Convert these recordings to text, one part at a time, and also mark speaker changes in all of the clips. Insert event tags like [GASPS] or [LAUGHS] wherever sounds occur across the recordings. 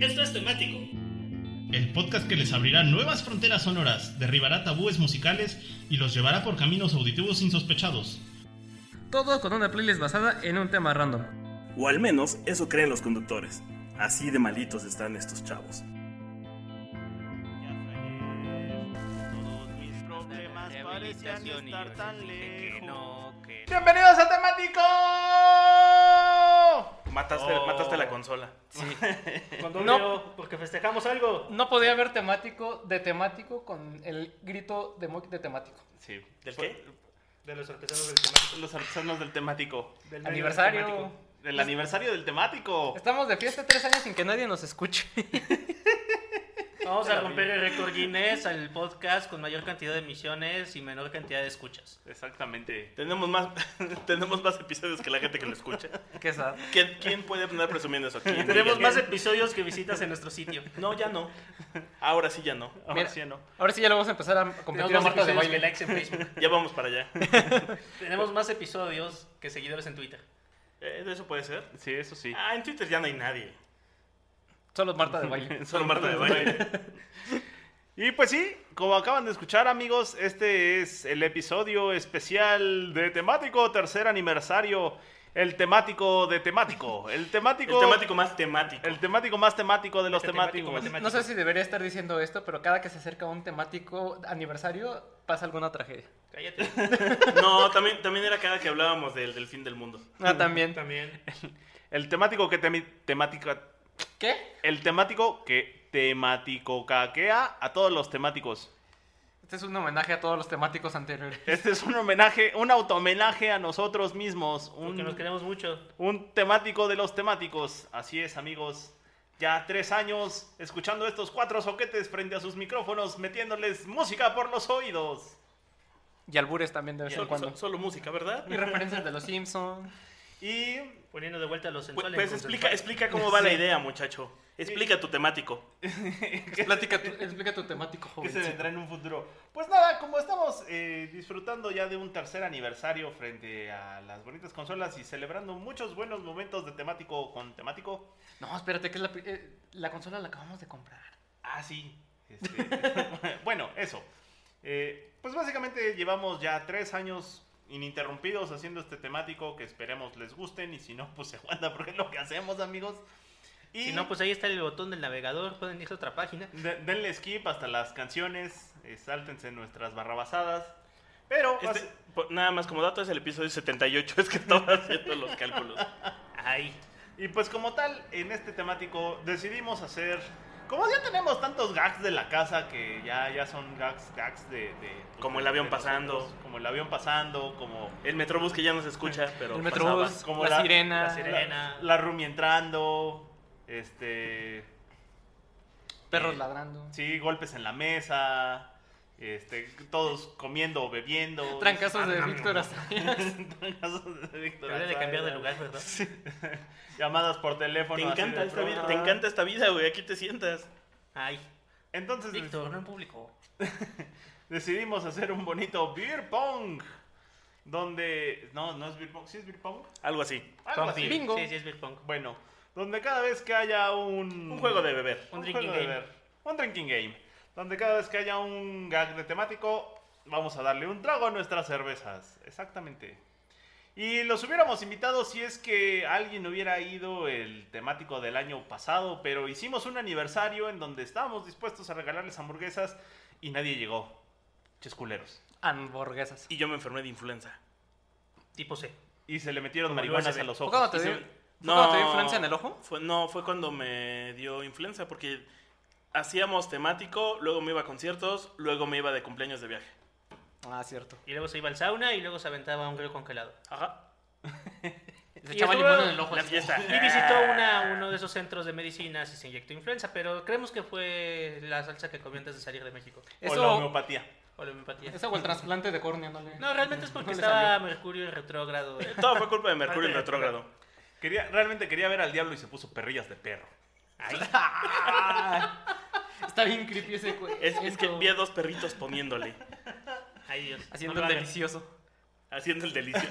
Speaker 1: Esto es temático.
Speaker 2: El podcast que les abrirá nuevas fronteras sonoras, derribará tabúes musicales y los llevará por caminos auditivos insospechados.
Speaker 3: Todo con una playlist basada en un tema random.
Speaker 1: O al menos eso creen los conductores. Así de malitos están estos chavos.
Speaker 2: ¡Bienvenidos a Temático!
Speaker 4: Mataste,
Speaker 3: Oh.
Speaker 4: mataste la consola.
Speaker 3: Sí. [LAUGHS]
Speaker 5: Con
Speaker 3: No.
Speaker 5: porque festejamos algo.
Speaker 3: No podía haber temático de temático con el grito de, de temático.
Speaker 4: Sí.
Speaker 1: ¿Del qué?
Speaker 5: De los artesanos del temático.
Speaker 4: Los artesanos del temático.
Speaker 5: Del
Speaker 3: Aniversario.
Speaker 5: temático.
Speaker 4: Del aniversario del temático.
Speaker 3: Estamos de fiesta tres años sin que nadie nos escuche. [LAUGHS]
Speaker 5: Vamos a romper el récord Guinness al podcast con mayor cantidad de emisiones y menor cantidad de escuchas.
Speaker 4: Exactamente. Tenemos más, [LAUGHS] tenemos más episodios que la gente que lo escucha.
Speaker 3: Qué sad.
Speaker 4: ¿Quién, quién puede andar presumiendo eso? ¿Quién?
Speaker 5: Tenemos más episodios que visitas en nuestro sitio.
Speaker 4: No, ya no. Ahora sí ya no. Ahora
Speaker 3: Mira.
Speaker 4: sí ya no.
Speaker 3: Ahora sí ya lo vamos a empezar a competir a Marta de
Speaker 5: episodios que
Speaker 3: baile.
Speaker 5: likes en Facebook. [LAUGHS]
Speaker 4: Ya vamos para allá. [LAUGHS]
Speaker 5: Tenemos más episodios que seguidores en Twitter.
Speaker 4: Eh, ¿Eso puede ser? Sí, eso sí.
Speaker 1: Ah, en Twitter ya no hay nadie.
Speaker 3: Solo Marta de baile. [LAUGHS]
Speaker 4: Solo Marta de baile. Y pues sí, como acaban de escuchar amigos, este es el episodio especial de temático, tercer aniversario, el temático de temático, el temático,
Speaker 1: El temático más temático.
Speaker 4: el temático más temático de los
Speaker 5: Este temático
Speaker 4: temáticos.
Speaker 3: No sé si debería estar diciendo esto, pero cada que se acerca un temático aniversario pasa alguna tragedia.
Speaker 5: Cállate. [LAUGHS]
Speaker 1: No, también, también era cada que hablábamos del, del fin del mundo.
Speaker 3: Ah, también.
Speaker 5: También.
Speaker 4: El temático que temi- temática,
Speaker 3: ¿Qué?
Speaker 4: el temático que temático caquea a todos los temáticos.
Speaker 3: Este es un homenaje a todos los temáticos anteriores.
Speaker 4: Este es un homenaje, un auto-homenaje a nosotros mismos, un,
Speaker 5: Porque nos queremos mucho.
Speaker 4: un temático de los temáticos. Así es, amigos. Ya tres años escuchando estos cuatro soquetes frente a sus micrófonos, metiéndoles música por los oídos.
Speaker 3: Y albures también de vez en cuando.
Speaker 1: so- solo música, ¿verdad?
Speaker 3: Y referencias de los Simpsons.
Speaker 4: Y
Speaker 5: Poniendo de vuelta los
Speaker 1: Pues,
Speaker 5: sensuales.
Speaker 1: pues
Speaker 5: con
Speaker 1: explica, explica cómo va la idea, muchacho. Explica tu temático. [LAUGHS]
Speaker 3: Explica tu, explica tu temático, [LAUGHS]
Speaker 4: que se
Speaker 3: joven.
Speaker 4: vendrá en un futuro. Pues nada, como estamos eh, disfrutando ya de un tercer aniversario frente a las bonitas consolas y celebrando muchos buenos momentos de temático con temático.
Speaker 3: No, espérate, que es la, eh, la consola la acabamos de comprar.
Speaker 4: Ah, sí. Este, [LAUGHS] bueno, eso. Eh, pues básicamente llevamos ya tres años ininterrumpidos haciendo este temático que esperemos les gusten y si no, pues [LAUGHS] se aguanta porque es lo que hacemos, amigos. Y
Speaker 5: Si no, pues ahí está el botón del navegador. Pueden irse a otra página.
Speaker 4: de- denle skip hasta las canciones, eh, sáltense nuestras barrabasadas. Pero
Speaker 1: Este, nada más como dato es el episodio 78, es que estaba haciendo los cálculos.
Speaker 5: Ahí.
Speaker 4: Y pues como tal, en este temático decidimos hacer... Como ya tenemos tantos gags de la casa que ya, ya son gags, gags de, de- pues,
Speaker 1: Como el avión
Speaker 4: de
Speaker 1: pasando.
Speaker 4: como el avión pasando, como
Speaker 1: El Metrobús que ya no se escucha, [LAUGHS] pero
Speaker 3: el
Speaker 1: pasaba.
Speaker 3: Metrobús,
Speaker 4: como
Speaker 3: la,
Speaker 4: la-
Speaker 3: sirena.
Speaker 5: la sirena.
Speaker 4: la, la roomie entrando, este...
Speaker 3: Perros
Speaker 4: eh,
Speaker 3: ladrando.
Speaker 4: Sí, golpes en la mesa, este, todos comiendo o bebiendo.
Speaker 3: Trancazos de
Speaker 4: Ah,
Speaker 3: Víctor. [LAUGHS]
Speaker 4: Trancazos de Víctor
Speaker 5: Debería de cambiar de lugar, ¿verdad? [LAUGHS]
Speaker 4: Llamadas por teléfono.
Speaker 1: Te encanta esta vida, te encanta esta vida, güey. Aquí te sientas.
Speaker 5: Ay.
Speaker 4: Entonces
Speaker 5: Víctor, no en público. [LAUGHS]
Speaker 4: decidimos hacer un bonito beer pong. Donde. No, no es beer pong. ¿Sí es beer pong?
Speaker 1: Algo así.
Speaker 4: Algo así.
Speaker 3: Bingo.
Speaker 5: Sí, sí, es beer pong.
Speaker 4: Bueno, donde cada vez que haya un.
Speaker 1: Un juego de beber.
Speaker 5: Un
Speaker 4: un
Speaker 5: drinking
Speaker 4: juego de
Speaker 5: game.
Speaker 4: beber, Un drinking game. Donde cada vez que haya un gag de temático, vamos a darle un trago a nuestras cervezas. Exactamente. Y los hubiéramos invitado si es que alguien hubiera ido el temático del año pasado, pero hicimos un aniversario en donde estábamos dispuestos a regalarles hamburguesas y nadie llegó. Chesculeros.
Speaker 3: Hamburguesas.
Speaker 1: Y yo me enfermé de influenza.
Speaker 5: Tipo C.
Speaker 4: Y se le metieron marihuanas a los
Speaker 3: ¿Fue
Speaker 4: ojos.
Speaker 3: cuando te
Speaker 1: Y se-
Speaker 3: dio, ¿fue cuando te dio influencia en el ojo?
Speaker 1: Fue, no, fue cuando me dio influenza, porque hacíamos temático, luego me iba a conciertos, luego me iba de cumpleaños de viaje.
Speaker 3: Ah, cierto.
Speaker 5: Y luego se iba al sauna y luego se aventaba un río congelado.
Speaker 1: Ajá. [LAUGHS]
Speaker 3: Se
Speaker 5: Y
Speaker 3: echaba limón en el ojo.
Speaker 1: La fiesta.
Speaker 5: Y visitó una, uno de esos centros de medicinas y se inyectó influenza, pero creemos que fue la salsa que comió antes de salir de México.
Speaker 4: O la homeopatía.
Speaker 5: O la homeopatía.
Speaker 3: eso o el trasplante de córnea, no le...
Speaker 5: No, realmente es porque
Speaker 3: no
Speaker 5: estaba
Speaker 3: salió.
Speaker 5: Mercurio en retrógrado.
Speaker 1: Todo fue culpa de Mercurio en retrógrado.
Speaker 4: Quería, realmente quería ver al diablo y se puso perrillas de perro.
Speaker 3: Está bien creepy ese güey.
Speaker 1: Es, es que vi a dos perritos poniéndole,
Speaker 5: Ay, Dios.
Speaker 3: Haciendo
Speaker 5: no
Speaker 3: el delicioso.
Speaker 1: haciendo el delicioso,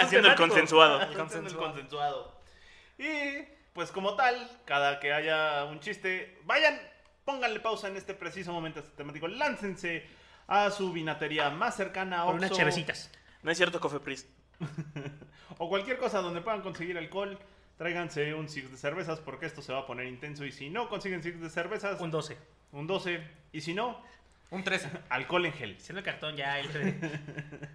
Speaker 1: haciendo el consensuado.
Speaker 4: Haciendo el consensuado. Y pues como tal, cada que haya un chiste, vayan, pónganle pausa en este preciso momento a este temático, láncense a su vinatería más cercana,
Speaker 5: Por unas chevecitas.
Speaker 1: No es cierto, Cofepris. [LAUGHS]
Speaker 4: o cualquier cosa donde puedan conseguir alcohol. Tráiganse un six de cervezas porque esto se va a poner intenso. Y si no consiguen six de cervezas,
Speaker 5: Un 12.
Speaker 4: un 12. Y si no,
Speaker 3: Un 13.
Speaker 4: alcohol en gel.
Speaker 5: Siendo cartón ya. El... [LAUGHS]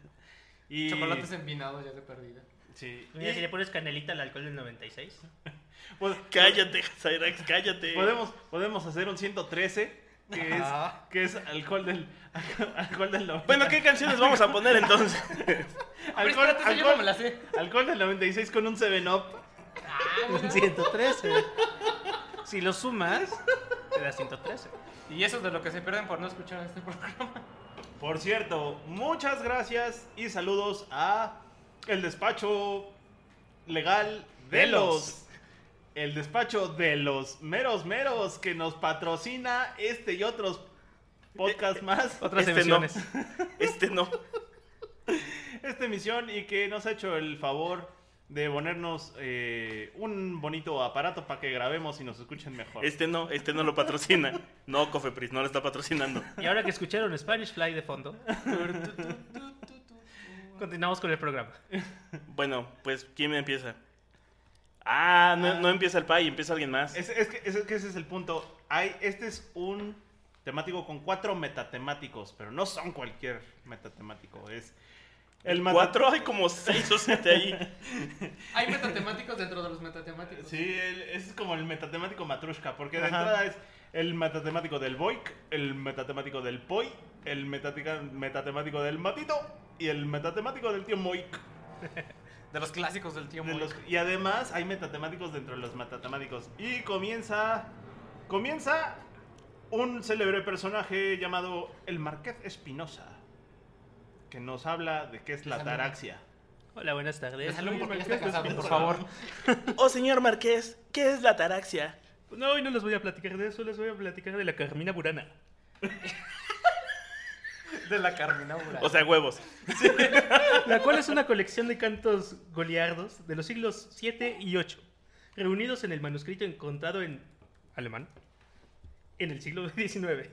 Speaker 4: Y...
Speaker 3: Chocolates envinados ya de perdida.
Speaker 4: Sí.
Speaker 5: Mira, si
Speaker 4: Y-
Speaker 5: le pones canelita al alcohol del 96. [LAUGHS]
Speaker 4: pues,
Speaker 1: Cállate, Cyrax, cállate.
Speaker 4: podemos, podemos hacer un 113, que es, que es alcohol del, [LAUGHS] alcohol del 90.
Speaker 1: Bueno, ¿qué canciones vamos a poner entonces?
Speaker 4: alcohol,
Speaker 3: no
Speaker 4: alcohol-
Speaker 3: me la sé.
Speaker 4: alcohol del 96 con un 7-Up.
Speaker 5: Un 113. Si lo sumas, te da 113.
Speaker 3: Y eso es de lo que se pierden por no escuchar este programa.
Speaker 4: Por cierto, muchas gracias y saludos a el despacho legal de
Speaker 5: De
Speaker 4: los...
Speaker 5: los.
Speaker 4: El despacho de los meros meros que nos patrocina este y otros podcasts más. [LAUGHS]
Speaker 5: Otras
Speaker 1: Este no.
Speaker 5: emisiones. [LAUGHS]
Speaker 1: Este no.
Speaker 4: esta emisión y que nos ha hecho el favor de ponernos eh, un bonito aparato para que grabemos y nos escuchen mejor.
Speaker 1: Este no, este no lo patrocina. [LAUGHS] No, Cofepris, no lo está patrocinando.
Speaker 5: Y ahora que escucharon Spanish Fly de fondo, continuamos con el programa.
Speaker 1: Bueno, pues, ¿quién me empieza? Ah, no, no empieza el Pai, empieza alguien más.
Speaker 4: Es, es que, es que ese es el punto. Hay, este es un temático con cuatro metatemáticos, pero no son cualquier metatemático. Es el meta-
Speaker 1: Cuatro, hay como seis o siete ahí. [LAUGHS]
Speaker 3: Hay metatemáticos dentro de los metatemáticos.
Speaker 4: Sí, el- ese es como el metatemático matrushka, porque de
Speaker 1: Ajá.
Speaker 4: entrada es el metatemático del Boik, el metatemático del Poi, el metatica- metatemático del Matito y el metatemático del tío Moik. [LAUGHS]
Speaker 3: De los clásicos del tío
Speaker 4: De
Speaker 3: Moik.
Speaker 4: los- y además hay metatemáticos dentro de los metatemáticos. Y comienza. Comienza un célebre personaje llamado el Marqués Espinosa. Que nos habla de qué es la
Speaker 3: Salud.
Speaker 4: taraxia.
Speaker 5: Hola, buenas tardes.
Speaker 3: Porque está casado, por favor. [LAUGHS]
Speaker 1: Oh, señor Marqués, ¿qué es la taraxia?
Speaker 5: No, hoy no les voy a platicar de eso, les voy a platicar de la Carmina Burana. [LAUGHS]
Speaker 3: De la Carmina Burana.
Speaker 1: O sea, huevos. [LAUGHS]
Speaker 5: La cual es una colección de cantos goliardos de los siglos 7 y 8, reunidos en el manuscrito encontrado en alemán en el siglo XIX.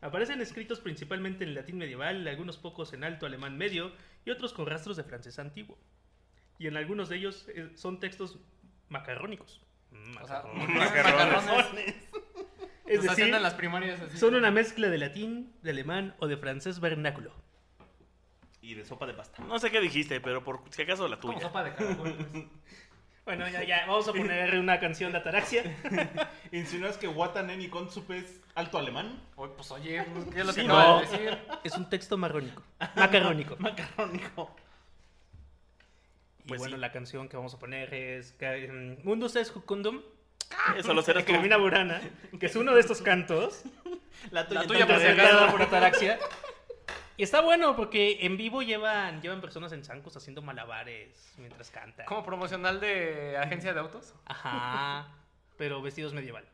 Speaker 5: Aparecen escritos principalmente en latín medieval, algunos pocos en alto alemán medio y otros con rastros de francés antiguo. Y en algunos de ellos eh, son textos macarrónicos. Mm,
Speaker 3: o sea, macarrones. [LAUGHS]
Speaker 5: Es
Speaker 3: Nos
Speaker 5: decir,
Speaker 3: las primarias así.
Speaker 5: son una mezcla de latín, de alemán o de francés vernáculo.
Speaker 4: Y de sopa de pasta.
Speaker 1: No sé qué dijiste, pero por si acaso la
Speaker 3: Como
Speaker 1: tuya.
Speaker 3: sopa de caracol. pues. [LAUGHS]
Speaker 5: Bueno, ya, ya, vamos a poner una canción de Ataraxia. [LAUGHS]
Speaker 4: ¿Insinúas que Wataneni Konsupe es alto alemán?
Speaker 3: Oye, pues oye, pues, ¿qué es lo que
Speaker 1: Sí,
Speaker 3: acaba
Speaker 1: no.
Speaker 3: de decir?
Speaker 5: Es un texto marrónico. [LAUGHS] Macarrónico. [LAUGHS]
Speaker 4: Macarrónico.
Speaker 5: Y
Speaker 1: Pues
Speaker 5: bueno,
Speaker 1: sí.
Speaker 5: la canción que vamos a poner es em, Mundus es Jucundum,
Speaker 1: Eso lo serás
Speaker 5: de
Speaker 1: tú.
Speaker 5: Carmina Burana, que es uno de estos cantos,
Speaker 4: La tuya,
Speaker 3: La tuya, por
Speaker 5: Ataraxia. Y está bueno porque en vivo llevan, llevan personas en zancos haciendo malabares mientras cantan.
Speaker 3: Como promocional de agencia de autos.
Speaker 5: Ajá, pero vestidos medieval.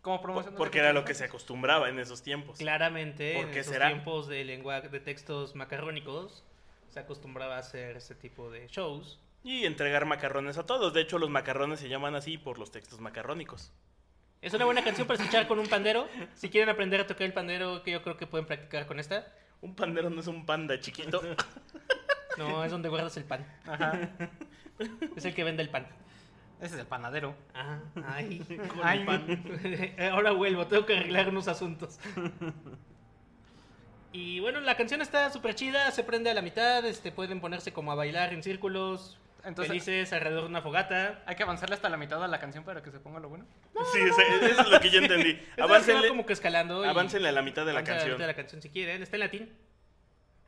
Speaker 3: Como promocional.
Speaker 1: Porque era lo que se acostumbraba en esos tiempos.
Speaker 5: Claramente,
Speaker 1: ¿Por
Speaker 5: en
Speaker 1: qué
Speaker 5: esos
Speaker 1: será?
Speaker 5: tiempos de lenguaje de textos macarrónicos, se acostumbraba a hacer este tipo de shows.
Speaker 1: Y entregar macarrones a todos. De hecho, los macarrones se llaman así por los textos macarrónicos.
Speaker 5: Es una buena canción para escuchar con un pandero. Si quieren aprender a tocar el pandero, que yo creo que pueden practicar con esta.
Speaker 1: Un pandero no es un panda chiquito. [LAUGHS]
Speaker 5: No, es donde guardas el pan.
Speaker 3: Ajá.
Speaker 5: Es el que vende el pan.
Speaker 3: Ese es el panadero.
Speaker 5: Ah, ay. [LAUGHS]
Speaker 1: Con
Speaker 3: Ay.
Speaker 1: el pan. [LAUGHS]
Speaker 5: Ahora vuelvo, tengo que arreglar unos asuntos. Y bueno, la canción está súper chida, se prende a la mitad, este, pueden ponerse como a bailar en círculos,
Speaker 3: Entonces-
Speaker 5: felices, alrededor de una fogata.
Speaker 3: Hay que avanzarle hasta la mitad de la canción para que se ponga lo bueno.
Speaker 1: Sí, ese- eso es lo que yo [LAUGHS] entendí. Aváncenle,
Speaker 5: como que escalando.
Speaker 1: aváncenle a la mitad de la
Speaker 5: Avance a
Speaker 1: canción.
Speaker 5: mitad de la canción si quieren. Está en latín.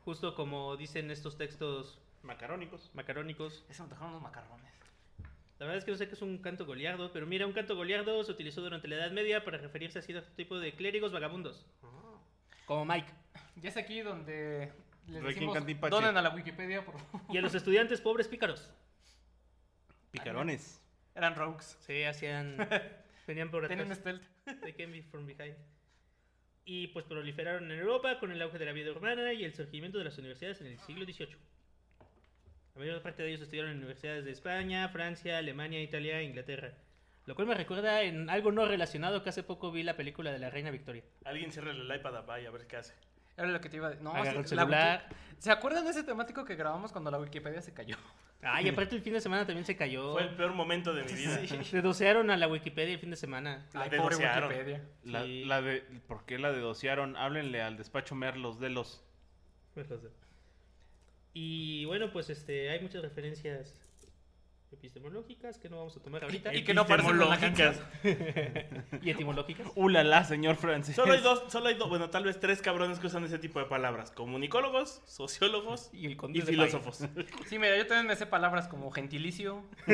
Speaker 5: Justo como dicen estos textos
Speaker 4: Macarónicos.
Speaker 5: macarónicos.
Speaker 3: Ese me dejaron unos macarrones.
Speaker 5: La verdad es que no sé qué es un canto goliardo, pero mira, un canto goliardo se utilizó durante la Edad Media para referirse a cierto tipo de clérigos vagabundos. Como Mike.
Speaker 3: Ya es aquí donde les decimos, donen a la Wikipedia, por favor.
Speaker 5: Y a los estudiantes pobres pícaros.
Speaker 4: Picarones.
Speaker 3: Eran rogues.
Speaker 5: Sí, hacían... [LAUGHS] Venían por atrás.
Speaker 3: stealth.
Speaker 5: They came from behind. Y pues proliferaron en Europa con el auge de la vida urbana y el surgimiento de las universidades en el siglo XVIII. La mayor parte de ellos estudiaron en universidades de España, Francia, Alemania, Italia e Inglaterra. Lo cual me recuerda en algo no relacionado que hace poco vi la película de la Reina Victoria.
Speaker 1: Alguien cierra el iPad a a ver qué hace.
Speaker 3: Era lo que te iba a decir. No,
Speaker 5: Agarra el
Speaker 3: la
Speaker 5: celular.
Speaker 3: Wiki- ¿Se acuerdan de ese temático que grabamos cuando la Wikipedia se cayó?
Speaker 5: Ay, aparte el fin de semana también se cayó.
Speaker 1: Fue el peor momento de mi vida. [LAUGHS]
Speaker 5: Dedosearon a la Wikipedia el fin de semana.
Speaker 1: La
Speaker 3: Ay, pobre
Speaker 1: dedosearon.
Speaker 3: Wikipedia.
Speaker 4: La,
Speaker 5: Sí.
Speaker 4: la de, ¿Por qué la dedosearon? Háblenle al despacho Merlos de los...
Speaker 5: Y bueno, pues este, hay muchas referencias epistemológicas que no vamos a tomar ahorita.
Speaker 3: Y que no aparecen en la
Speaker 1: Epistemológicas. [LAUGHS]
Speaker 5: y etimológicas.
Speaker 4: ¡Ulala, señor francés!
Speaker 1: Solo hay dos, solo hay dos, bueno, tal vez tres cabrones que usan ese tipo de palabras. Comunicólogos, sociólogos
Speaker 5: Y el conde
Speaker 1: y
Speaker 5: de
Speaker 1: filósofos.
Speaker 3: Sí, mira, yo también me sé palabras como gentilicio, [LAUGHS]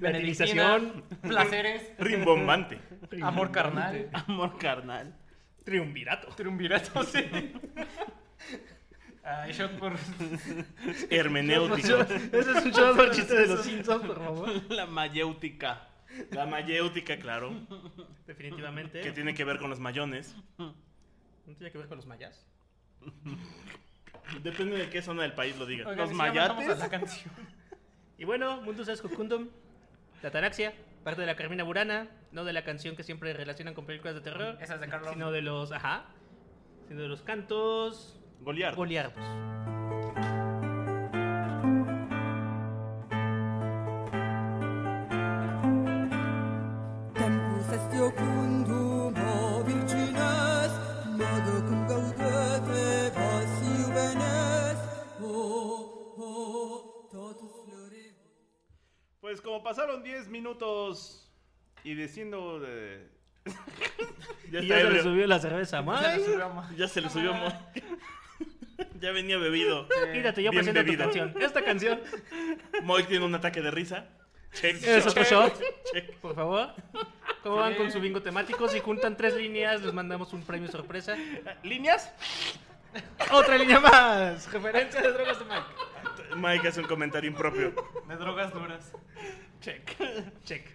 Speaker 5: Latinización.
Speaker 3: benedictina, placeres,
Speaker 1: Rimbombante.
Speaker 3: amor carnal,
Speaker 4: Amor carnal.
Speaker 5: Triunvirato.
Speaker 3: triunvirato, sí. [LAUGHS] Ay, shot por... [LAUGHS]
Speaker 1: Hermenéutico.
Speaker 5: Ese es un show por chiste de los Simpsons, por favor.
Speaker 4: La mayéutica.
Speaker 1: La mayéutica, claro.
Speaker 5: Definitivamente.
Speaker 1: Que tiene que ver con los mayones.
Speaker 5: ¿No tiene que ver con los mayas?
Speaker 1: Depende de qué zona del país lo diga.
Speaker 4: ¿Los
Speaker 3: ¿y si
Speaker 4: mayates?
Speaker 3: a la canción?
Speaker 5: Y bueno, Mundus es Cocundum, la Tanaxia, parte de la Carmina Burana, no de la canción que siempre relacionan con películas de terror,
Speaker 3: Esa es de Carlos.
Speaker 5: sino de los, ajá, sino de los cantos
Speaker 4: Goliardo.
Speaker 5: goliardos.
Speaker 6: Tempus est iocundum o virgines, modo cum gaudete vos iuvenes, o, o, totus floribus.
Speaker 4: Pues como pasaron 10 minutos y diciendo de...
Speaker 1: Ya, [LAUGHS]
Speaker 5: Y ya se le subió la cerveza,
Speaker 3: ma-
Speaker 1: Ya se le subió. mo- [LAUGHS] ya venía bebido.
Speaker 5: Quítate, yo
Speaker 1: Bien
Speaker 5: presento tu
Speaker 1: bebido.
Speaker 5: canción. Esta canción,
Speaker 1: Moy tiene un ataque de risa. Check,
Speaker 5: es otro
Speaker 1: check,
Speaker 5: shot,
Speaker 1: check.
Speaker 5: por favor. ¿Cómo van con su bingo temático? Si juntan tres líneas, les mandamos un premio sorpresa.
Speaker 4: ¿Líneas?
Speaker 5: ¡Otra línea más! Referencia de drogas de Mike.
Speaker 1: Mike hace un comentario impropio.
Speaker 3: De drogas duras.
Speaker 4: Check.
Speaker 5: Check.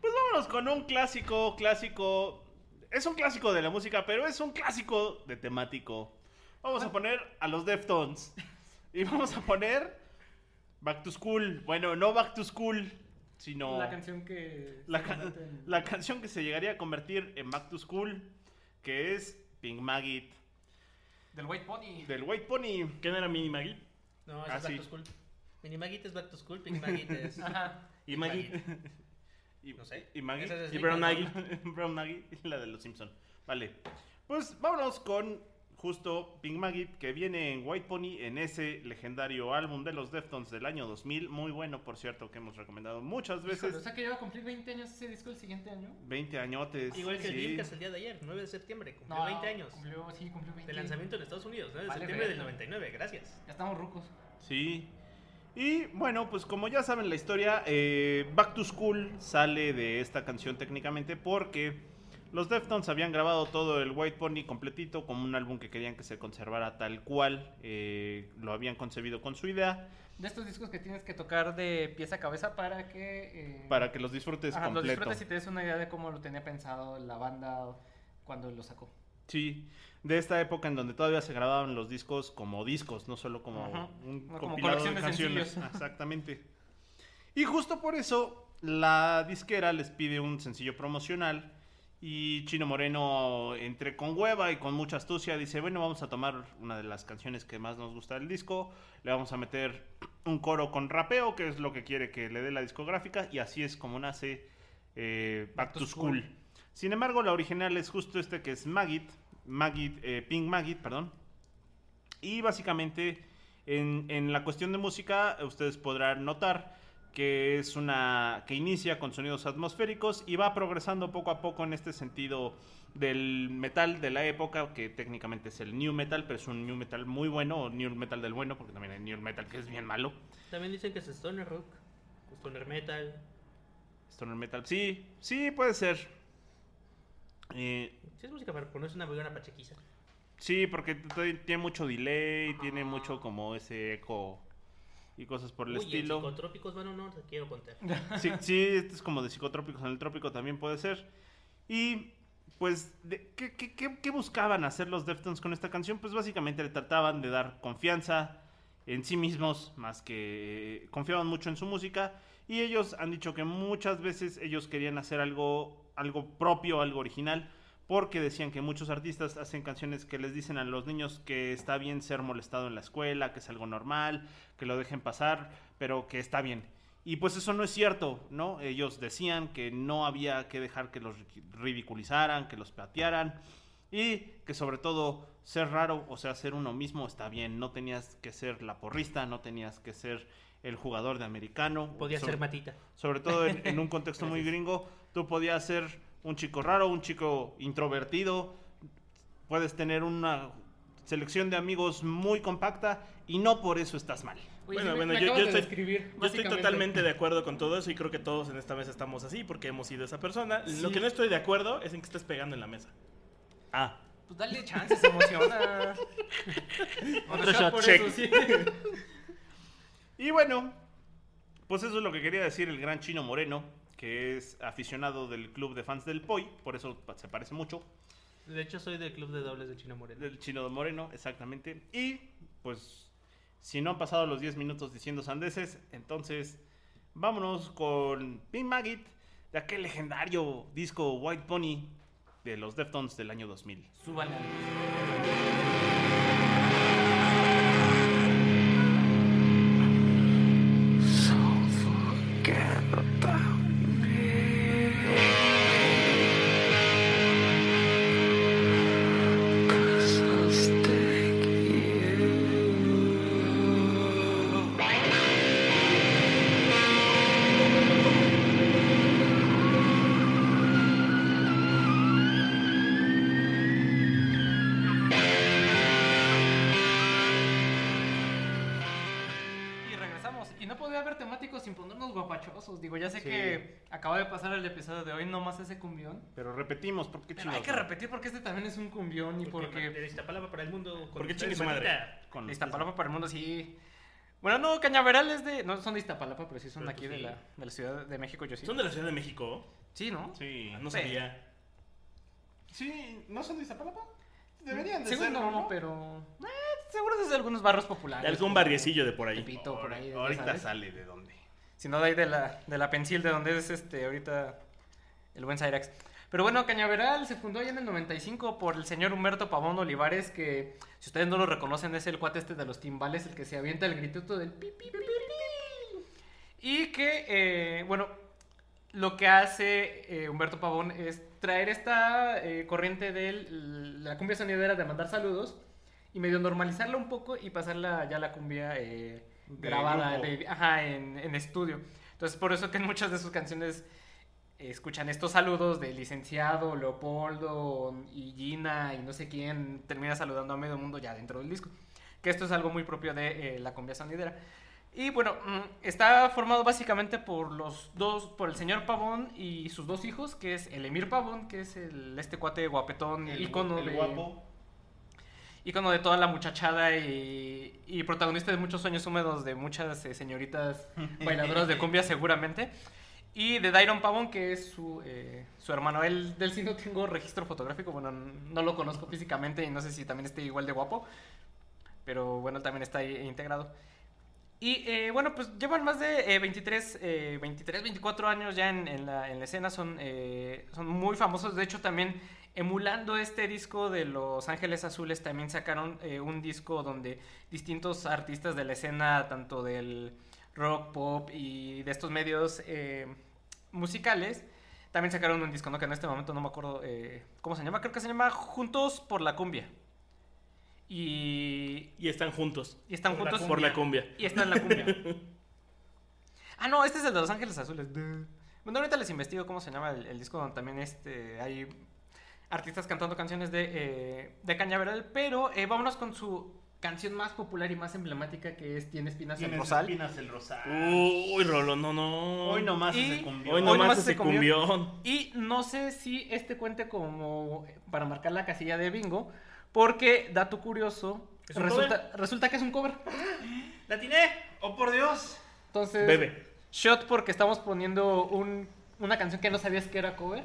Speaker 4: Pues vámonos con un clásico, clásico... Es un clásico de la música, pero es un clásico de temático. Vamos a poner a los Deftones. Y vamos a poner Back to School. Bueno, no Back to School, sino...
Speaker 3: La canción que...
Speaker 4: La,
Speaker 3: se
Speaker 4: ca-
Speaker 3: convierte en-
Speaker 4: la canción que se llegaría a convertir en Back to School, que es Pink Maggot,
Speaker 3: Del White Pony.
Speaker 4: del White Pony.
Speaker 1: ¿Quién era Mini Maggie?
Speaker 5: No,
Speaker 4: Ah,
Speaker 5: es
Speaker 4: sí.
Speaker 5: Back to School. Mini Maggie es Back to School, Pink Maggie [LAUGHS] es...
Speaker 3: Ajá.
Speaker 1: Y Maggie. [LAUGHS]
Speaker 4: Y,
Speaker 5: No sé.
Speaker 4: Y Maggie.
Speaker 5: Es
Speaker 1: Y Brown
Speaker 5: Maggie. [LAUGHS]
Speaker 4: Brown Maggie, la de los Simpson. Vale. Pues vámonos con justo Pink Maggot, que viene en White Pony en ese legendario álbum de los Deftones del año 2000. Muy bueno, por cierto, que hemos recomendado muchas
Speaker 3: Híjole,
Speaker 4: veces.
Speaker 3: o sea que ya va a cumplir 20 años ese disco el siguiente año.
Speaker 4: 20 añotes.
Speaker 5: Igual que el
Speaker 4: sí.
Speaker 5: Dreamcast el día de ayer, 9 de septiembre, cumplió 20 años.
Speaker 3: Cumplió, sí, cumplió 20.
Speaker 5: De lanzamiento en Estados Unidos, 9 de
Speaker 3: Vale,
Speaker 5: septiembre del
Speaker 3: verga.
Speaker 5: 99, gracias.
Speaker 3: Ya estamos rucos.
Speaker 4: Sí. Y bueno, pues como ya saben la historia, eh, Back to School sale de esta canción técnicamente porque los Deftones habían grabado todo el White Pony completito como un álbum que querían que se conservara tal cual eh, lo habían concebido con su idea
Speaker 3: De estos discos que tienes que tocar de pieza a cabeza para que... eh,
Speaker 4: para que los disfrutes
Speaker 3: ajá,
Speaker 4: completo.
Speaker 3: disfrutes y te des una idea de cómo lo tenía pensado la banda cuando lo sacó.
Speaker 4: Sí, de esta época en donde todavía se grababan los discos como discos, no solo como
Speaker 3: Ajá.
Speaker 4: un
Speaker 3: No como
Speaker 4: compilado de canciones.
Speaker 3: sencillos. [LAUGHS]
Speaker 4: Exactamente. Y justo por eso la disquera les pide un sencillo promocional y Chino Moreno entre con hueva y con mucha astucia dice, bueno, vamos a tomar una de las canciones que más nos gusta del disco, le vamos a meter un coro con rapeo, que es lo que quiere que le dé la discográfica y así es como nace eh, Back, to, School. Sin embargo, la original es justo este que es Maggot, Maggot, eh, Pink Maggot, perdón. Y básicamente en, en la cuestión de música ustedes podrán notar que es una que inicia con sonidos atmosféricos y va progresando poco a poco en este sentido del metal de la época que técnicamente es el new metal pero es un new metal muy bueno o new metal del bueno porque también hay new metal que es bien malo
Speaker 5: También dicen que es Stoner Rock, Stoner Metal.
Speaker 4: stoner metal sí sí puede ser Eh,
Speaker 5: Sí, es música para ponerse una buena pachequiza.
Speaker 4: Sí, porque tiene mucho delay, tiene mucho como ese eco y cosas por el
Speaker 5: Uy,
Speaker 4: estilo.
Speaker 5: en psicotrópicos, bueno, no te quiero contar. [LAUGHS]
Speaker 4: Sí, sí, este es como de psicotrópicos en el trópico también puede ser. Y pues, de- ¿qué, qué- qué- qué buscaban hacer los Deftones con esta canción? Pues básicamente le trataban de dar confianza, en sí mismos, más que eh, confiaban mucho en su música. Y ellos han dicho que muchas veces ellos querían hacer algo, algo propio, algo original, porque decían que muchos artistas hacen canciones que les dicen a los niños que está bien ser molestado en la escuela, que es algo normal, que lo dejen pasar, pero que está bien. Y pues eso no es cierto, ¿no? Ellos decían que no había que dejar que los ridiculizaran, que los patearan y que sobre todo ser raro, o sea, ser uno mismo está bien. No tenías que ser la porrista, no tenías que ser el jugador de americano.
Speaker 5: Podía
Speaker 4: sobre,
Speaker 5: ser matita.
Speaker 4: Sobre todo en, en un contexto muy gringo, tú podías ser un chico raro, un chico introvertido, puedes tener una selección de amigos muy compacta y no por eso estás mal.
Speaker 3: Oye,
Speaker 1: Bueno,
Speaker 3: me-
Speaker 1: bueno,
Speaker 3: me
Speaker 1: yo, estoy,
Speaker 3: describir,
Speaker 1: yo estoy totalmente de acuerdo con todo eso y creo que todos en esta mesa estamos así porque hemos sido esa persona. Lo que no estoy de acuerdo es en que estés pegando en la mesa.
Speaker 4: Ah,
Speaker 3: Pues dale chance, se emociona. [LAUGHS]
Speaker 5: Otro shot.
Speaker 3: por
Speaker 4: Check.
Speaker 3: eso sí. [LAUGHS]
Speaker 4: Y bueno, pues eso es lo que quería decir el gran Chino Moreno, que es aficionado del club de fans del Poi, por eso se parece mucho,
Speaker 5: De hecho, soy del club de dobles de Chino Moreno.
Speaker 4: del Chino Moreno, exactamente. Y pues, si no han pasado los 10 minutos diciendo sandeces, entonces vámonos con Pink Maggot, de aquel legendario disco White Pony de los Deftones del año 2000.
Speaker 3: Súbale. Digo, ya sé
Speaker 4: Sí.
Speaker 3: que acaba de pasar el episodio de hoy, no más ese cumbión.
Speaker 4: Pero repetimos, porque
Speaker 3: Pero hay que repetir porque este también es un cumbión y porque...
Speaker 5: De Iztapalapa para el mundo. con
Speaker 1: Porque
Speaker 5: ustedes,
Speaker 1: chingue su madre.
Speaker 4: Con
Speaker 3: Iztapalapa para el mundo, sí. Bueno, no, Cañaveral es de... No son de Iztapalapa, pero sí son
Speaker 5: Pero
Speaker 3: de aquí
Speaker 5: tú
Speaker 3: de la, de la Ciudad de México, yo sí.
Speaker 1: ¿Son de la Ciudad de México?
Speaker 3: Sí, ¿no?
Speaker 4: Sí.
Speaker 1: Ah, no
Speaker 3: Sí.
Speaker 1: sabía.
Speaker 4: Sí, ¿no son de Iztapalapa? Deberían de
Speaker 3: Según
Speaker 4: ser,
Speaker 3: no,
Speaker 4: ¿no?
Speaker 3: pero... Eh, seguro desde algunos barrios
Speaker 1: De
Speaker 3: populares.
Speaker 1: algún barriecillo de por ahí.
Speaker 3: Tepito, por ahí.
Speaker 4: Ahorita
Speaker 3: sabes.
Speaker 4: sale de dónde.
Speaker 3: Si no, de ahí de la, de la Pensil, de donde es este ahorita el buen Cyrax. Pero bueno, Cañaveral se fundó ya en el 95 por el señor Humberto Pavón Olivares, que si ustedes no lo reconocen es el cuate este de los timbales, el que se avienta el grituto del pi. Y que, eh, bueno, lo que hace eh, Humberto Pavón es traer esta eh, corriente de la cumbia sonidera de mandar saludos y medio normalizarla un poco y pasarla ya a la cumbia eh, grabada de- ajá, en, en estudio. Entonces, por eso que en muchas de sus canciones escuchan estos saludos de licenciado, Leopoldo y Gina y no sé quién termina saludando a medio mundo ya dentro del disco. Que esto es algo muy propio de eh, la cumbia sonidera. Y bueno, mm, está formado básicamente por los dos, por el señor Pavón y sus dos hijos, que es el Emir Pavón, que es el, este cuate guapetón,
Speaker 4: El,
Speaker 3: ícono
Speaker 4: el
Speaker 3: de,
Speaker 4: guapo.
Speaker 3: Ícono de toda la muchachada y, y protagonista de muchos sueños húmedos de muchas eh, señoritas [LAUGHS] bailadoras de cumbia seguramente. Y de Dairon Pavón, que es su, eh, su hermano. Él, del sí no tengo registro fotográfico, bueno, no lo conozco físicamente y no sé si también esté igual de guapo. Pero bueno, también está ahí integrado. Y eh, bueno, pues llevan más de eh, 23, eh, 23, 24 años ya en, en la, en la escena, son, eh, son muy famosos. De hecho, también emulando este disco de Los Ángeles Azules, también sacaron eh, un disco donde distintos artistas de la escena, tanto del rock, pop y de estos medios eh, musicales, también sacaron un disco, ¿no? que en este momento no me acuerdo eh, cómo se llama, creo que se llama Juntos por la Cumbia. Y,
Speaker 1: Y están juntos.
Speaker 3: y están
Speaker 5: Por la
Speaker 3: juntos
Speaker 1: Por la cumbia.
Speaker 3: y está en la cumbia. [LAUGHS] ah, no, este es el de Los Ángeles Azules. Bueno, ahorita les investigo cómo se llama el, el disco donde también este, hay artistas cantando canciones de, eh, de Cañaveral. Pero eh, vámonos con su canción más popular y más emblemática que es Tiene espinas el rosal.
Speaker 4: espinas el rosal.
Speaker 1: Uy, Rolo, no, no.
Speaker 4: Hoy nomás
Speaker 3: Y-
Speaker 4: ese cumbión.
Speaker 1: Hoy
Speaker 3: Hoy
Speaker 1: nomás
Speaker 3: cumbión.
Speaker 1: cumbión.
Speaker 3: Y no sé si este cuente como para marcar la casilla de bingo, porque, dato curioso,
Speaker 5: ¿Es un
Speaker 3: resulta, resulta que es un cover. [GASPS]
Speaker 5: ¡La tiene!
Speaker 4: ¡Oh, por Dios!
Speaker 3: Entonces,
Speaker 1: Bebe.
Speaker 3: shot porque estamos poniendo un- una canción que no sabías que era cover.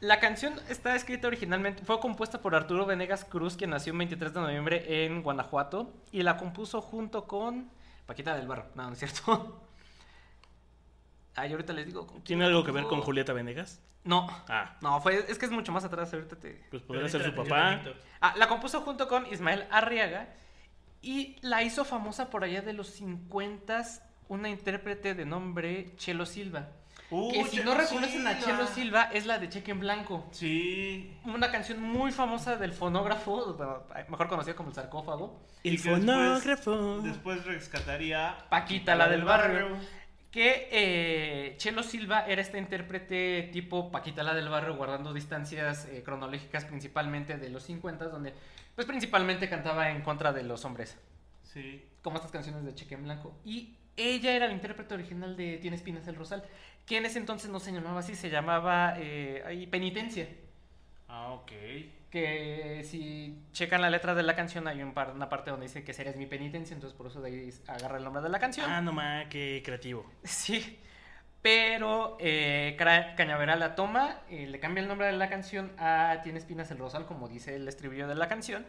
Speaker 3: La canción está escrita originalmente, fue compuesta por Arturo Venegas Cruz, quien nació el 23 de noviembre en Guanajuato, y la compuso junto con Paquita del Barro. No, no es cierto. [LAUGHS] Ay, ahorita les digo. con
Speaker 1: ¿Tiene algo que ver con. Julieta Venegas?
Speaker 3: No,
Speaker 1: Ah,
Speaker 3: no, fue, es que es mucho más atrás, ahorita te...
Speaker 1: pues podría ser su papá.
Speaker 3: Ah, la compuso junto con Ismael Arriaga y la hizo famosa por allá de los 50 una intérprete de nombre Chelo Silva.
Speaker 4: Uh,
Speaker 3: que si
Speaker 4: Chelo
Speaker 3: no reconocen a. Chelo Silva es la de Cheque en Blanco.
Speaker 4: Sí.
Speaker 3: Una canción muy famosa del fonógrafo, mejor conocido como el sarcófago.
Speaker 1: El
Speaker 4: Y que después-
Speaker 1: fonógrafo.
Speaker 4: Después rescataría
Speaker 3: Paquita, la del barrio. Que eh, Chelo Silva era esta intérprete tipo Paquita la del barrio, guardando distancias eh, cronológicas principalmente de los 50, donde pues principalmente cantaba en contra de los hombres.
Speaker 4: Sí.
Speaker 3: como estas canciones de Cheque en Blanco. Y ella era la intérprete original de Tiene Espinas el Rosal, que en ese entonces no se llamaba así, se llamaba eh, ahí, Penitencia.
Speaker 4: Ah, ok.
Speaker 3: Que si checan la letra de la canción, hay un par- una parte donde dice que serías mi penitencia, entonces por eso de ahí agarra el nombre de la canción.
Speaker 1: Ah, no más, qué creativo. [LAUGHS]
Speaker 3: Sí. Pero eh, Cañaveral la toma, eh, le cambia el nombre de la canción a Tiene Espinas el Rosal, como dice el estribillo de la canción.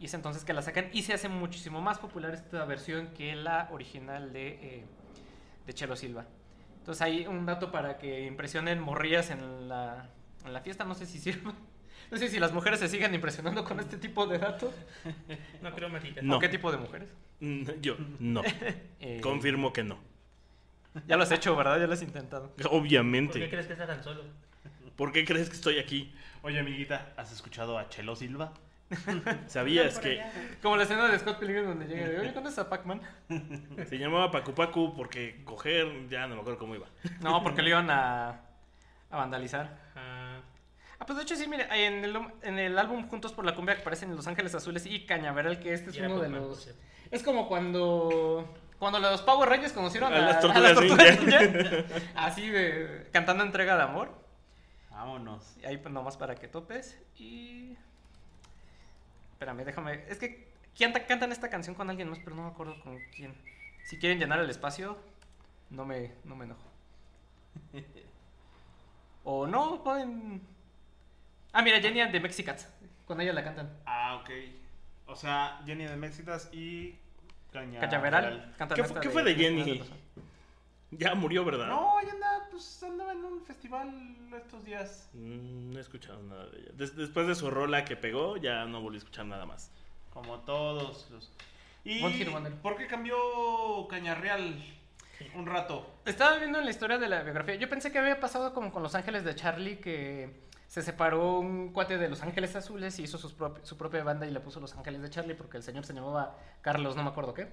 Speaker 3: Y es entonces que la sacan y se hace muchísimo más popular esta versión que la original de, eh, de Chelo Silva. Entonces hay un dato para que impresionen morrillas en la, en la fiesta, no sé si sirva. No sé si las mujeres se siguen impresionando con este tipo de datos. [LAUGHS]
Speaker 5: No creo, Matita.
Speaker 1: No.
Speaker 3: ¿O qué tipo de mujeres?
Speaker 1: Mm, Yo, no. [LAUGHS]
Speaker 3: Eh,
Speaker 1: Confirmo que no.
Speaker 3: Ya lo has hecho, ¿verdad? Ya lo has intentado.
Speaker 5: ¿Por qué
Speaker 1: Obviamente.
Speaker 5: crees que está tan solo?
Speaker 1: ¿Por qué crees que estoy aquí?
Speaker 4: Oye, amiguita, ¿has escuchado a Chelo Silva? [LAUGHS]
Speaker 1: ¿Sabías que
Speaker 3: Como la escena de Scott Pilgrim donde llega de, oye, ¿dónde está Pac-Man?
Speaker 1: se llamaba Pacu Pacu porque coger, ya no me acuerdo cómo iba?
Speaker 3: No, porque lo iban a, a vandalizar.
Speaker 5: Ah,
Speaker 3: Ah, pues de hecho sí, mire, en el, en el álbum Juntos por la Cumbia aparecen Los Ángeles Azules y Cañaveral, que este es uno de los... Es como cuando... Cuando los Power Rangers conocieron
Speaker 1: A
Speaker 3: a,
Speaker 1: las
Speaker 3: a
Speaker 1: Tortugas Ninja.
Speaker 3: Ninja. [LAUGHS] Así de... Cantando entrega de amor.
Speaker 4: Vámonos.
Speaker 3: Y ahí pues nomás para que topes. Y... Espérame, déjame... Es que canta- cantan esta canción con alguien más, pero no me acuerdo con quién. Si quieren llenar el espacio, no me, no me enojo. [LAUGHS] O no, pueden... Ah, mira, Jenny the Mexicats. Con ella la cantan.
Speaker 4: Ah, ok. O sea, Jenny de Mexitas y Caña.
Speaker 3: Cañaveral.
Speaker 1: ¿Qué qué fue de Jenny? Ya murió, ¿verdad?
Speaker 4: No, ella anda, pues andaba en un festival estos días.
Speaker 1: Mm, No he escuchado nada de ella. Des- después de su rola que pegó, ya no volví a escuchar nada más.
Speaker 4: Como todos los. ¿Y por qué cambió Cañarreal un rato?
Speaker 3: Estaba viendo en la historia de la biografía. Yo pensé que había pasado como con Los Ángeles de Charlie, que se separó un cuate de Los Ángeles Azules y hizo sus propi- su propia banda y le puso Los Ángeles de Charlie porque el señor se llamaba Carlos, no me acuerdo qué.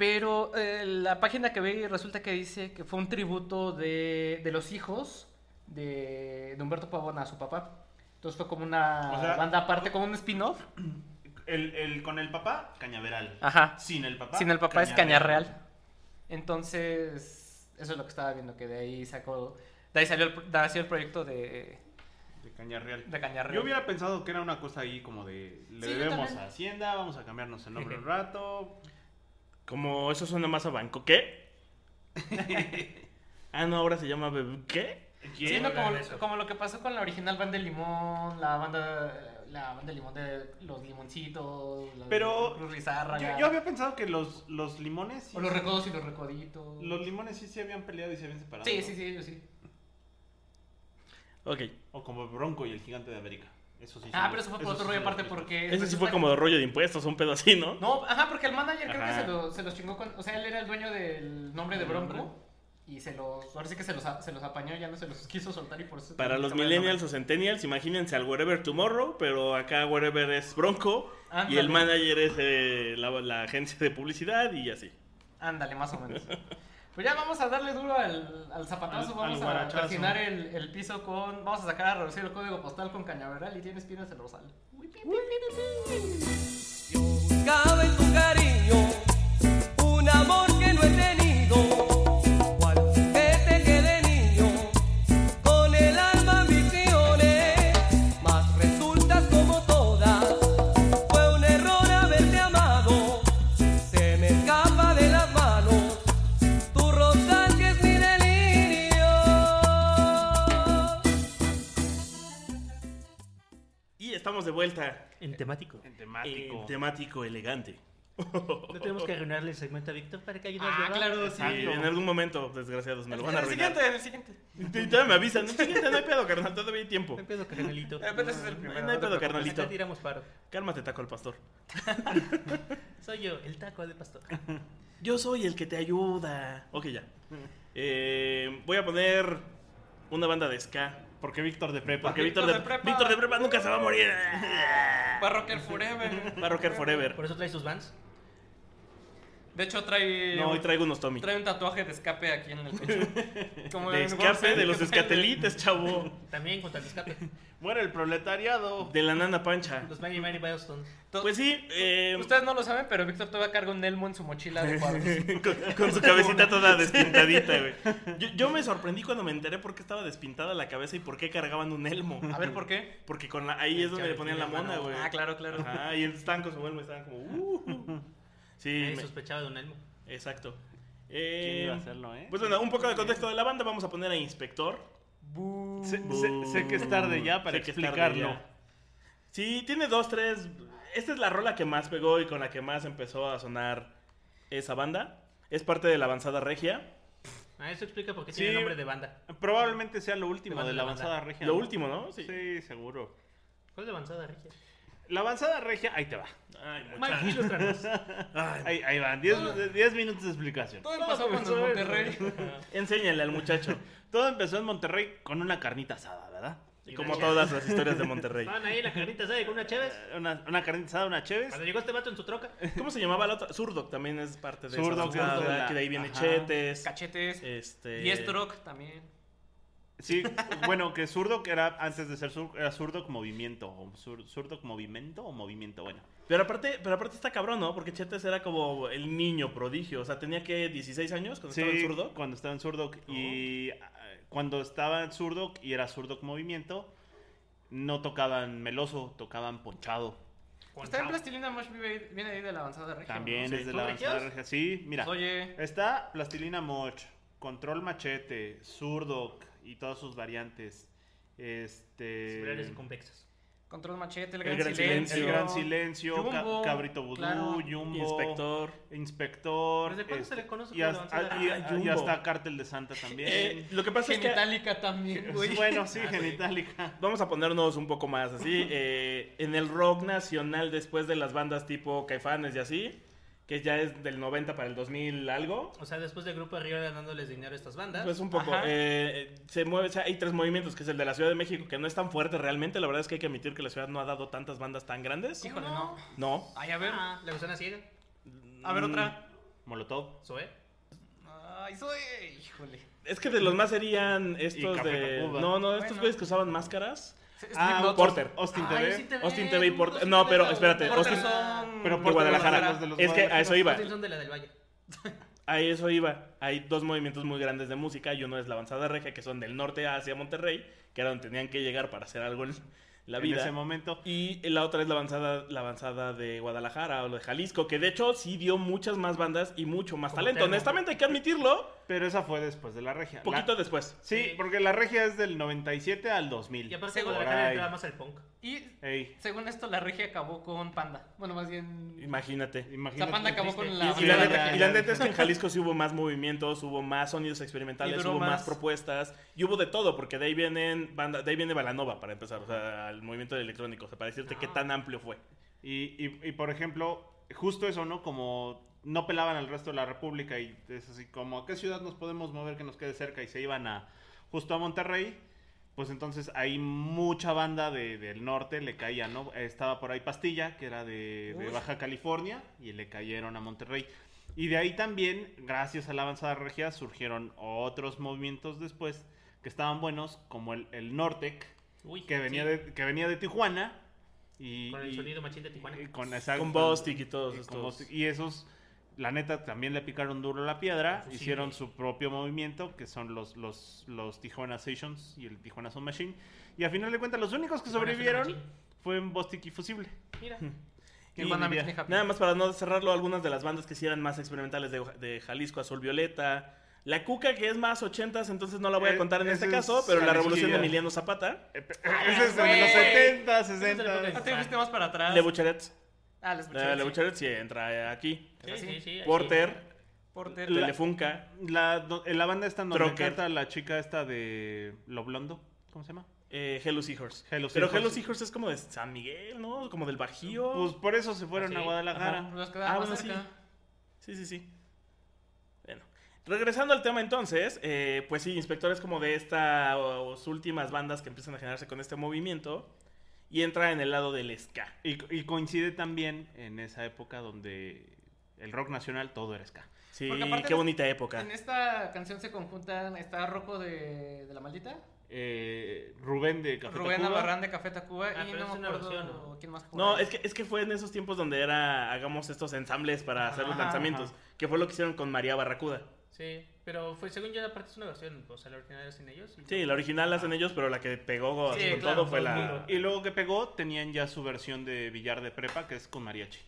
Speaker 3: Pero eh, la página que vi resulta que dice que fue un tributo de, de los hijos de, de Humberto Pavón a su papá. Entonces fue como una
Speaker 4: O sea-
Speaker 3: banda aparte, como un spin-off. [CLEARS THROAT]
Speaker 4: El, el- con el papá, Cañaveral.
Speaker 3: Ajá.
Speaker 4: Sin el papá.
Speaker 3: Sin el papá es Cañarreal. Entonces, eso es lo que estaba viendo, que de ahí sacó. De ahí salió el, el proyecto de,
Speaker 4: De Cañarreal.
Speaker 3: de Cañarreal.
Speaker 4: Yo hubiera pensado que era una cosa ahí como de. Le
Speaker 3: Sí,
Speaker 4: debemos a Hacienda, vamos a cambiarnos el nombre [LAUGHS] un rato.
Speaker 1: Como eso suena más a banco. ¿Qué? [LAUGHS] ah, no, ahora se llama Bebé. ¿Qué?
Speaker 3: Sí, como, lo que pasó con la original banda de Limón, la banda, la banda de Limón de los Limoncitos, la
Speaker 4: Pero Yo, yo había pensado que los, los limones. sí-
Speaker 3: o los recodos y los recoditos.
Speaker 4: Los limones sí se habían peleado y se habían separado.
Speaker 3: Sí,
Speaker 4: ¿no?
Speaker 3: sí, sí, ellos sí.
Speaker 1: Ok.
Speaker 4: O como Bronco y el gigante de América. Eso sí.
Speaker 3: Ah, pero eso fue por otro
Speaker 4: sí
Speaker 3: rollo aparte porque...
Speaker 1: Ese sí
Speaker 3: resulta
Speaker 1: fue como de rollo de impuestos, un pedo así, ¿no?
Speaker 3: No, ajá, porque el manager creo que se, lo- se los chingó con... O sea, él era el dueño del nombre de Bronco. Y se los... Ahora sí que se los, se los apañó, ya no se los [LAUGHS] quiso soltar y por eso...
Speaker 1: Para los millennials o centennials, imagínense al Wherever Tomorrow, pero acá Wherever es Bronco y el manager es eh, la, la agencia de publicidad y así.
Speaker 3: Ándale, más o menos. [LAUGHS] Pues ya vamos a darle duro al, al zapatazo,
Speaker 4: Al-
Speaker 3: vamos
Speaker 4: al
Speaker 3: a persinar el, el piso con... Vamos a sacar a reducir el código postal con cañaveral y tiene espinas el rosal.
Speaker 6: Yo buscaba en tu cariño un amor que no he tenido, de
Speaker 1: vuelta.
Speaker 5: En temático.
Speaker 4: En temático.
Speaker 1: En temático elegante.
Speaker 5: No tenemos que arruinarle el segmento a Víctor para que ayude a
Speaker 3: Ah,
Speaker 5: llevar.
Speaker 3: claro, sí.
Speaker 1: En algún momento, desgraciados, me lo van a
Speaker 3: En el
Speaker 1: arruinar.
Speaker 3: siguiente, en el siguiente.
Speaker 1: Y todavía me avisan. No, siguiente, no hay pedo, carnal, todavía hay tiempo.
Speaker 5: No hay pedo, carnalito.
Speaker 3: Repente ese es el
Speaker 1: No,
Speaker 3: primero.
Speaker 1: no hay
Speaker 3: te
Speaker 1: pedo, carnalito.
Speaker 5: Acá tiramos paro.
Speaker 1: Cálmate, taco el pastor. [LAUGHS]
Speaker 5: Soy yo, el taco de pastor.
Speaker 1: Yo soy el que te ayuda. Ok, ya. Eh, voy a poner una banda de ska.
Speaker 4: Porque Víctor de Prepa.
Speaker 1: Porque
Speaker 3: Víctor
Speaker 1: Víctor de,
Speaker 3: de prepa.
Speaker 1: Víctor de prepa nunca se va a morir.
Speaker 3: Va a rocker forever.
Speaker 1: Va a rocker forever.
Speaker 5: Por eso trae sus vans.
Speaker 3: De hecho, trae.
Speaker 1: No, hoy traigo unos Tommy.
Speaker 3: Trae un tatuaje de escape aquí en el pecho. [LAUGHS] Como
Speaker 1: De escape de los escatelites, chavo.
Speaker 5: También contra el escape. [LAUGHS]
Speaker 4: Muere el proletariado.
Speaker 1: De la nana pancha.
Speaker 5: Los Many Milestones.
Speaker 3: To-
Speaker 1: Pues sí, eh,
Speaker 3: Ustedes no lo saben, pero Víctor todavía carga un Elmo en su mochila de cuadros. [LAUGHS]
Speaker 1: con, con su cabecita toda despintadita, güey. Yo, yo me sorprendí cuando me enteré por qué estaba despintada la cabeza y por qué cargaban un elmo.
Speaker 3: A ver, ¿por qué?
Speaker 1: Porque con la, ahí es donde le ponían la mona, güey.
Speaker 3: Ah, claro, claro.
Speaker 1: Ajá, y estaban con su elmo y estaban como... Uh, sí,
Speaker 5: Nadie
Speaker 1: me-
Speaker 5: sospechaba de un elmo.
Speaker 1: exacto.
Speaker 4: ¿Quién
Speaker 1: Eh,
Speaker 4: iba a hacerlo, eh?
Speaker 1: Pues bueno, un poco de contexto de la banda. Vamos a poner a Inspector.
Speaker 4: sé, sé- sé que es tarde ya para explicarlo.
Speaker 1: ya. Sí, tiene dos, tres. Esta es la rola que más pegó y con la que más empezó a sonar esa banda. Es parte de la avanzada regia.
Speaker 5: Ah, eso explica por qué
Speaker 4: Sí.
Speaker 5: tiene nombre de banda.
Speaker 4: Probablemente sea lo último de
Speaker 5: van
Speaker 4: la avanzada regia.
Speaker 1: Lo
Speaker 4: ¿no?
Speaker 1: último, ¿no? Sí.
Speaker 4: Sí, seguro.
Speaker 5: ¿Cuál es la avanzada regia?
Speaker 4: La avanzada regia, ahí te va.
Speaker 1: Ay,
Speaker 5: Mike, ilústranos.
Speaker 1: Ay,
Speaker 4: Ahí, ahí van, 10 10 minutos de explicación.
Speaker 3: Todo empezó cuando en Monterrey.
Speaker 1: enséñale al muchacho.
Speaker 4: Todo empezó en Monterrey con una carnita asada, ¿verdad?
Speaker 1: Y como todas las historias de Monterrey.
Speaker 5: Van ahí la carnita asada y con una chévez.
Speaker 4: Eh, Una, una carnita asada, una cheves.
Speaker 5: Cuando llegó este vato en su troca.
Speaker 1: ¿Cómo se llamaba la otra? Zurdok también es parte de
Speaker 4: Zurdok,
Speaker 1: esa
Speaker 4: Zurdok,
Speaker 1: que de ahí viene
Speaker 4: ajá.
Speaker 1: Chetes.
Speaker 3: Cachetes.
Speaker 1: Este...
Speaker 3: Y Stroke también.
Speaker 4: Sí, bueno, que zurdo que era antes de ser sur, era zurdo movimiento. O sur, zurdo movimiento o movimiento, bueno.
Speaker 1: Pero aparte, pero aparte está cabrón, ¿no? Porque Chetes era como el niño prodigio. O sea, tenía que 16 años cuando
Speaker 4: Sí,
Speaker 1: estaba en Zurdok.
Speaker 4: cuando estaba en Zurdok y ah, cuando estaba en Zurdok y era Zurdok movimiento, no tocaban meloso, tocaban ponchado.
Speaker 3: Está en Plastilina Mosh viene ahí de la avanzada regia.
Speaker 4: También
Speaker 3: ¿no?
Speaker 4: es de
Speaker 5: ¿Son
Speaker 4: la avanzada regia. Sí, mira.
Speaker 3: Pues, Oye,
Speaker 4: Está Plastilina Moch, Control Machete, Zurdok y todas sus variantes. Este.
Speaker 5: Similares y convexas.
Speaker 3: Control Machete, El
Speaker 1: El
Speaker 3: Gran, Silencio.
Speaker 4: El Gran Silencio, Ca- Cabrito Vudú,
Speaker 3: claro.
Speaker 4: Jumbo,
Speaker 1: Inspector.
Speaker 4: Inspector.
Speaker 5: ¿Desde cuándo
Speaker 4: este,
Speaker 5: se le conoce
Speaker 4: y hasta,
Speaker 5: avanzada?
Speaker 4: y-
Speaker 1: Ah,
Speaker 4: hasta Cártel de Santa también.
Speaker 1: Eh, lo que pasa es que
Speaker 3: Genitalica también, güey.
Speaker 4: bueno, sí, Genitalica.
Speaker 1: vamos a ponernos un poco más así. eh, en el rock nacional, después de las bandas tipo Caifanes y así, que ya es del 90 para el 2000 algo,
Speaker 5: O sea, después del grupo arriba dándoles dinero a estas bandas.
Speaker 1: pues un poco. Eh, se mueve, o sea, hay tres movimientos, que es el de la Ciudad de México, que no es tan fuerte realmente. La verdad es que hay que admitir que la ciudad no ha dado tantas bandas tan grandes.
Speaker 3: Híjole, no.
Speaker 1: No.
Speaker 3: Ay, a ver.
Speaker 5: Ah, ¿Le gustan ciega?
Speaker 3: A ver otra.
Speaker 4: Molotov.
Speaker 5: ¿Zoe?
Speaker 3: Ay, soy. Híjole.
Speaker 1: Es que de los más serían estos
Speaker 4: Café
Speaker 1: de... No, no, estos
Speaker 3: Bueno.
Speaker 1: güeyes que usaban máscaras.
Speaker 4: Ah,
Speaker 3: Slipknot.
Speaker 1: Porter.
Speaker 4: Austin
Speaker 5: Ay,
Speaker 4: TV.
Speaker 5: Austin TV.
Speaker 1: Austin TV y Porter.
Speaker 5: Austin
Speaker 1: No,
Speaker 5: TV,
Speaker 1: pero espérate.
Speaker 3: Porter
Speaker 1: Austin...
Speaker 3: son...
Speaker 4: Pero
Speaker 1: de
Speaker 4: Porter
Speaker 1: Guadalajara.
Speaker 4: los de los
Speaker 1: Es que a eso iba.
Speaker 5: Austin son de la del Valle.
Speaker 1: A eso iba. Hay dos movimientos muy grandes de música y uno es la avanzada regia, que son del norte hacia Monterrey, que era donde tenían que llegar para hacer algo en la
Speaker 4: En
Speaker 1: vida.
Speaker 4: ese momento.
Speaker 1: Y la otra es la avanzada, la avanzada de Guadalajara o de Jalisco, que de hecho sí dio muchas más bandas y mucho más
Speaker 5: Como
Speaker 1: talento.
Speaker 5: Termo.
Speaker 1: Honestamente hay que admitirlo.
Speaker 4: Pero esa fue después de la regia.
Speaker 1: Poquito
Speaker 4: La-
Speaker 1: después.
Speaker 4: Sí, porque la regia es del 97 al 2000.
Speaker 5: Y aparte,
Speaker 4: Por ahí.
Speaker 5: entraba más al punk.
Speaker 3: Y
Speaker 4: Ey,
Speaker 3: según esto, la regia acabó con Panda. Bueno, más bien.
Speaker 1: Imagínate.
Speaker 3: O
Speaker 4: imagínate.
Speaker 3: sea, Panda acabó con la.
Speaker 1: y la neta, y la neta es que en Jalisco sí hubo más movimientos, hubo más sonidos experimentales, hubo más. propuestas y hubo de todo, porque de ahí vienen banda, de ahí viene Balanova para empezar, o sea, el movimiento electrónico, o sea, para decirte qué tan amplio fue.
Speaker 4: Y, y, y, por ejemplo, justo eso, ¿no? Como no pelaban al resto de la República y es así como, ¿a qué ciudad nos podemos mover que nos quede cerca? Y se iban a justo a Monterrey. Pues entonces ahí mucha banda de- del norte le caía, ¿no? Estaba por ahí Pastilla, que era de. Baja California, y le cayeron a Monterrey. Y de ahí también, gracias a la avanzada regia, surgieron otros movimientos después que estaban buenos, como el, el Nortec,
Speaker 5: Uy,
Speaker 4: que venía,
Speaker 5: sí.
Speaker 4: de, que venía de Tijuana. Y,
Speaker 5: Con el
Speaker 4: y-
Speaker 5: sonido machín de Tijuana.
Speaker 4: y con, exacto,
Speaker 1: Con Bostic y todos
Speaker 4: y con
Speaker 1: estos.
Speaker 4: Bostic. Y esos, la neta, también le picaron duro la piedra.
Speaker 5: Fusible.
Speaker 4: Hicieron su propio movimiento, que son los, los, los Tijuana Sessions y el Tijuana Sound Machine. Y a final de cuentas, los únicos que sobrevivieron
Speaker 5: Machine.
Speaker 4: fueron Bostic y Fusible.
Speaker 5: Mira. [LAUGHS]
Speaker 3: ¿Quién
Speaker 4: Y?
Speaker 1: Nada más para no cerrarlo, algunas de las bandas que sí eran más experimentales de, de Jalisco, Azul Violeta, La Cuca, que es más ochentas, entonces no la voy a
Speaker 4: Eh,
Speaker 1: contar en
Speaker 4: ese
Speaker 1: este
Speaker 4: es
Speaker 1: caso, pero la revolución de. Emiliano Zapata,
Speaker 4: Eh, pe- Ese es de los 70,
Speaker 5: Ese es de la
Speaker 4: 60.
Speaker 5: época
Speaker 3: ¿No te fuiste más para atrás?
Speaker 1: Le Bucheret.
Speaker 3: Ah, Les
Speaker 1: La
Speaker 3: Bucheret,
Speaker 1: Le
Speaker 3: sí.
Speaker 1: Sí entra aquí.
Speaker 5: Sí, sí, sí.
Speaker 1: Porter,
Speaker 3: Porter.
Speaker 1: Telefunca.
Speaker 4: La, en la banda esta donde canta la chica esta de Lo Blondo. ¿Cómo se llama?
Speaker 1: Eh, Hello Seahorse.
Speaker 4: Hello
Speaker 1: Pero
Speaker 4: Seahorse.
Speaker 1: Hello Seahorse es como de San Miguel, ¿no? Como del Bajío.
Speaker 4: Pues por eso se fueron
Speaker 5: ¿Ah, sí?
Speaker 4: a Guadalajara.
Speaker 1: Ah, bueno,
Speaker 3: cerca.
Speaker 1: Sí, sí, sí. Bueno, regresando al tema entonces, eh, pues sí, inspectores como de estas últimas bandas que empiezan a generarse con este movimiento y entra en el lado del ska.
Speaker 4: Y, y coincide también en esa época donde el rock nacional todo era ska.
Speaker 1: Sí, qué
Speaker 3: de-
Speaker 1: bonita época.
Speaker 3: En esta canción se conjuntan, está Rocco de, de La Maldita,
Speaker 4: Eh, Rubén de Café
Speaker 3: Rubén
Speaker 4: Tacuba.
Speaker 3: Navarrán de Café Tacuba
Speaker 5: Ah,
Speaker 3: y no
Speaker 5: es
Speaker 3: me acuerdo
Speaker 5: versión, ¿no?
Speaker 3: quién más.
Speaker 1: No, es que, es que fue en esos tiempos donde era hagamos estos ensambles para hacer los
Speaker 3: Ajá,
Speaker 1: lanzamientos, que fue lo que hicieron con María Barracuda.
Speaker 5: Sí, pero fue, según yo, aparte es una versión, o sea, la original era sin ellos. y-
Speaker 1: Sí, la original la hacen ellos, pero la que pegó
Speaker 3: Sí,
Speaker 1: así con
Speaker 3: claro,
Speaker 1: todo fue la...
Speaker 5: mundo.
Speaker 4: Y luego que pegó, tenían ya su versión de Villar de Prepa, que es con mariachi.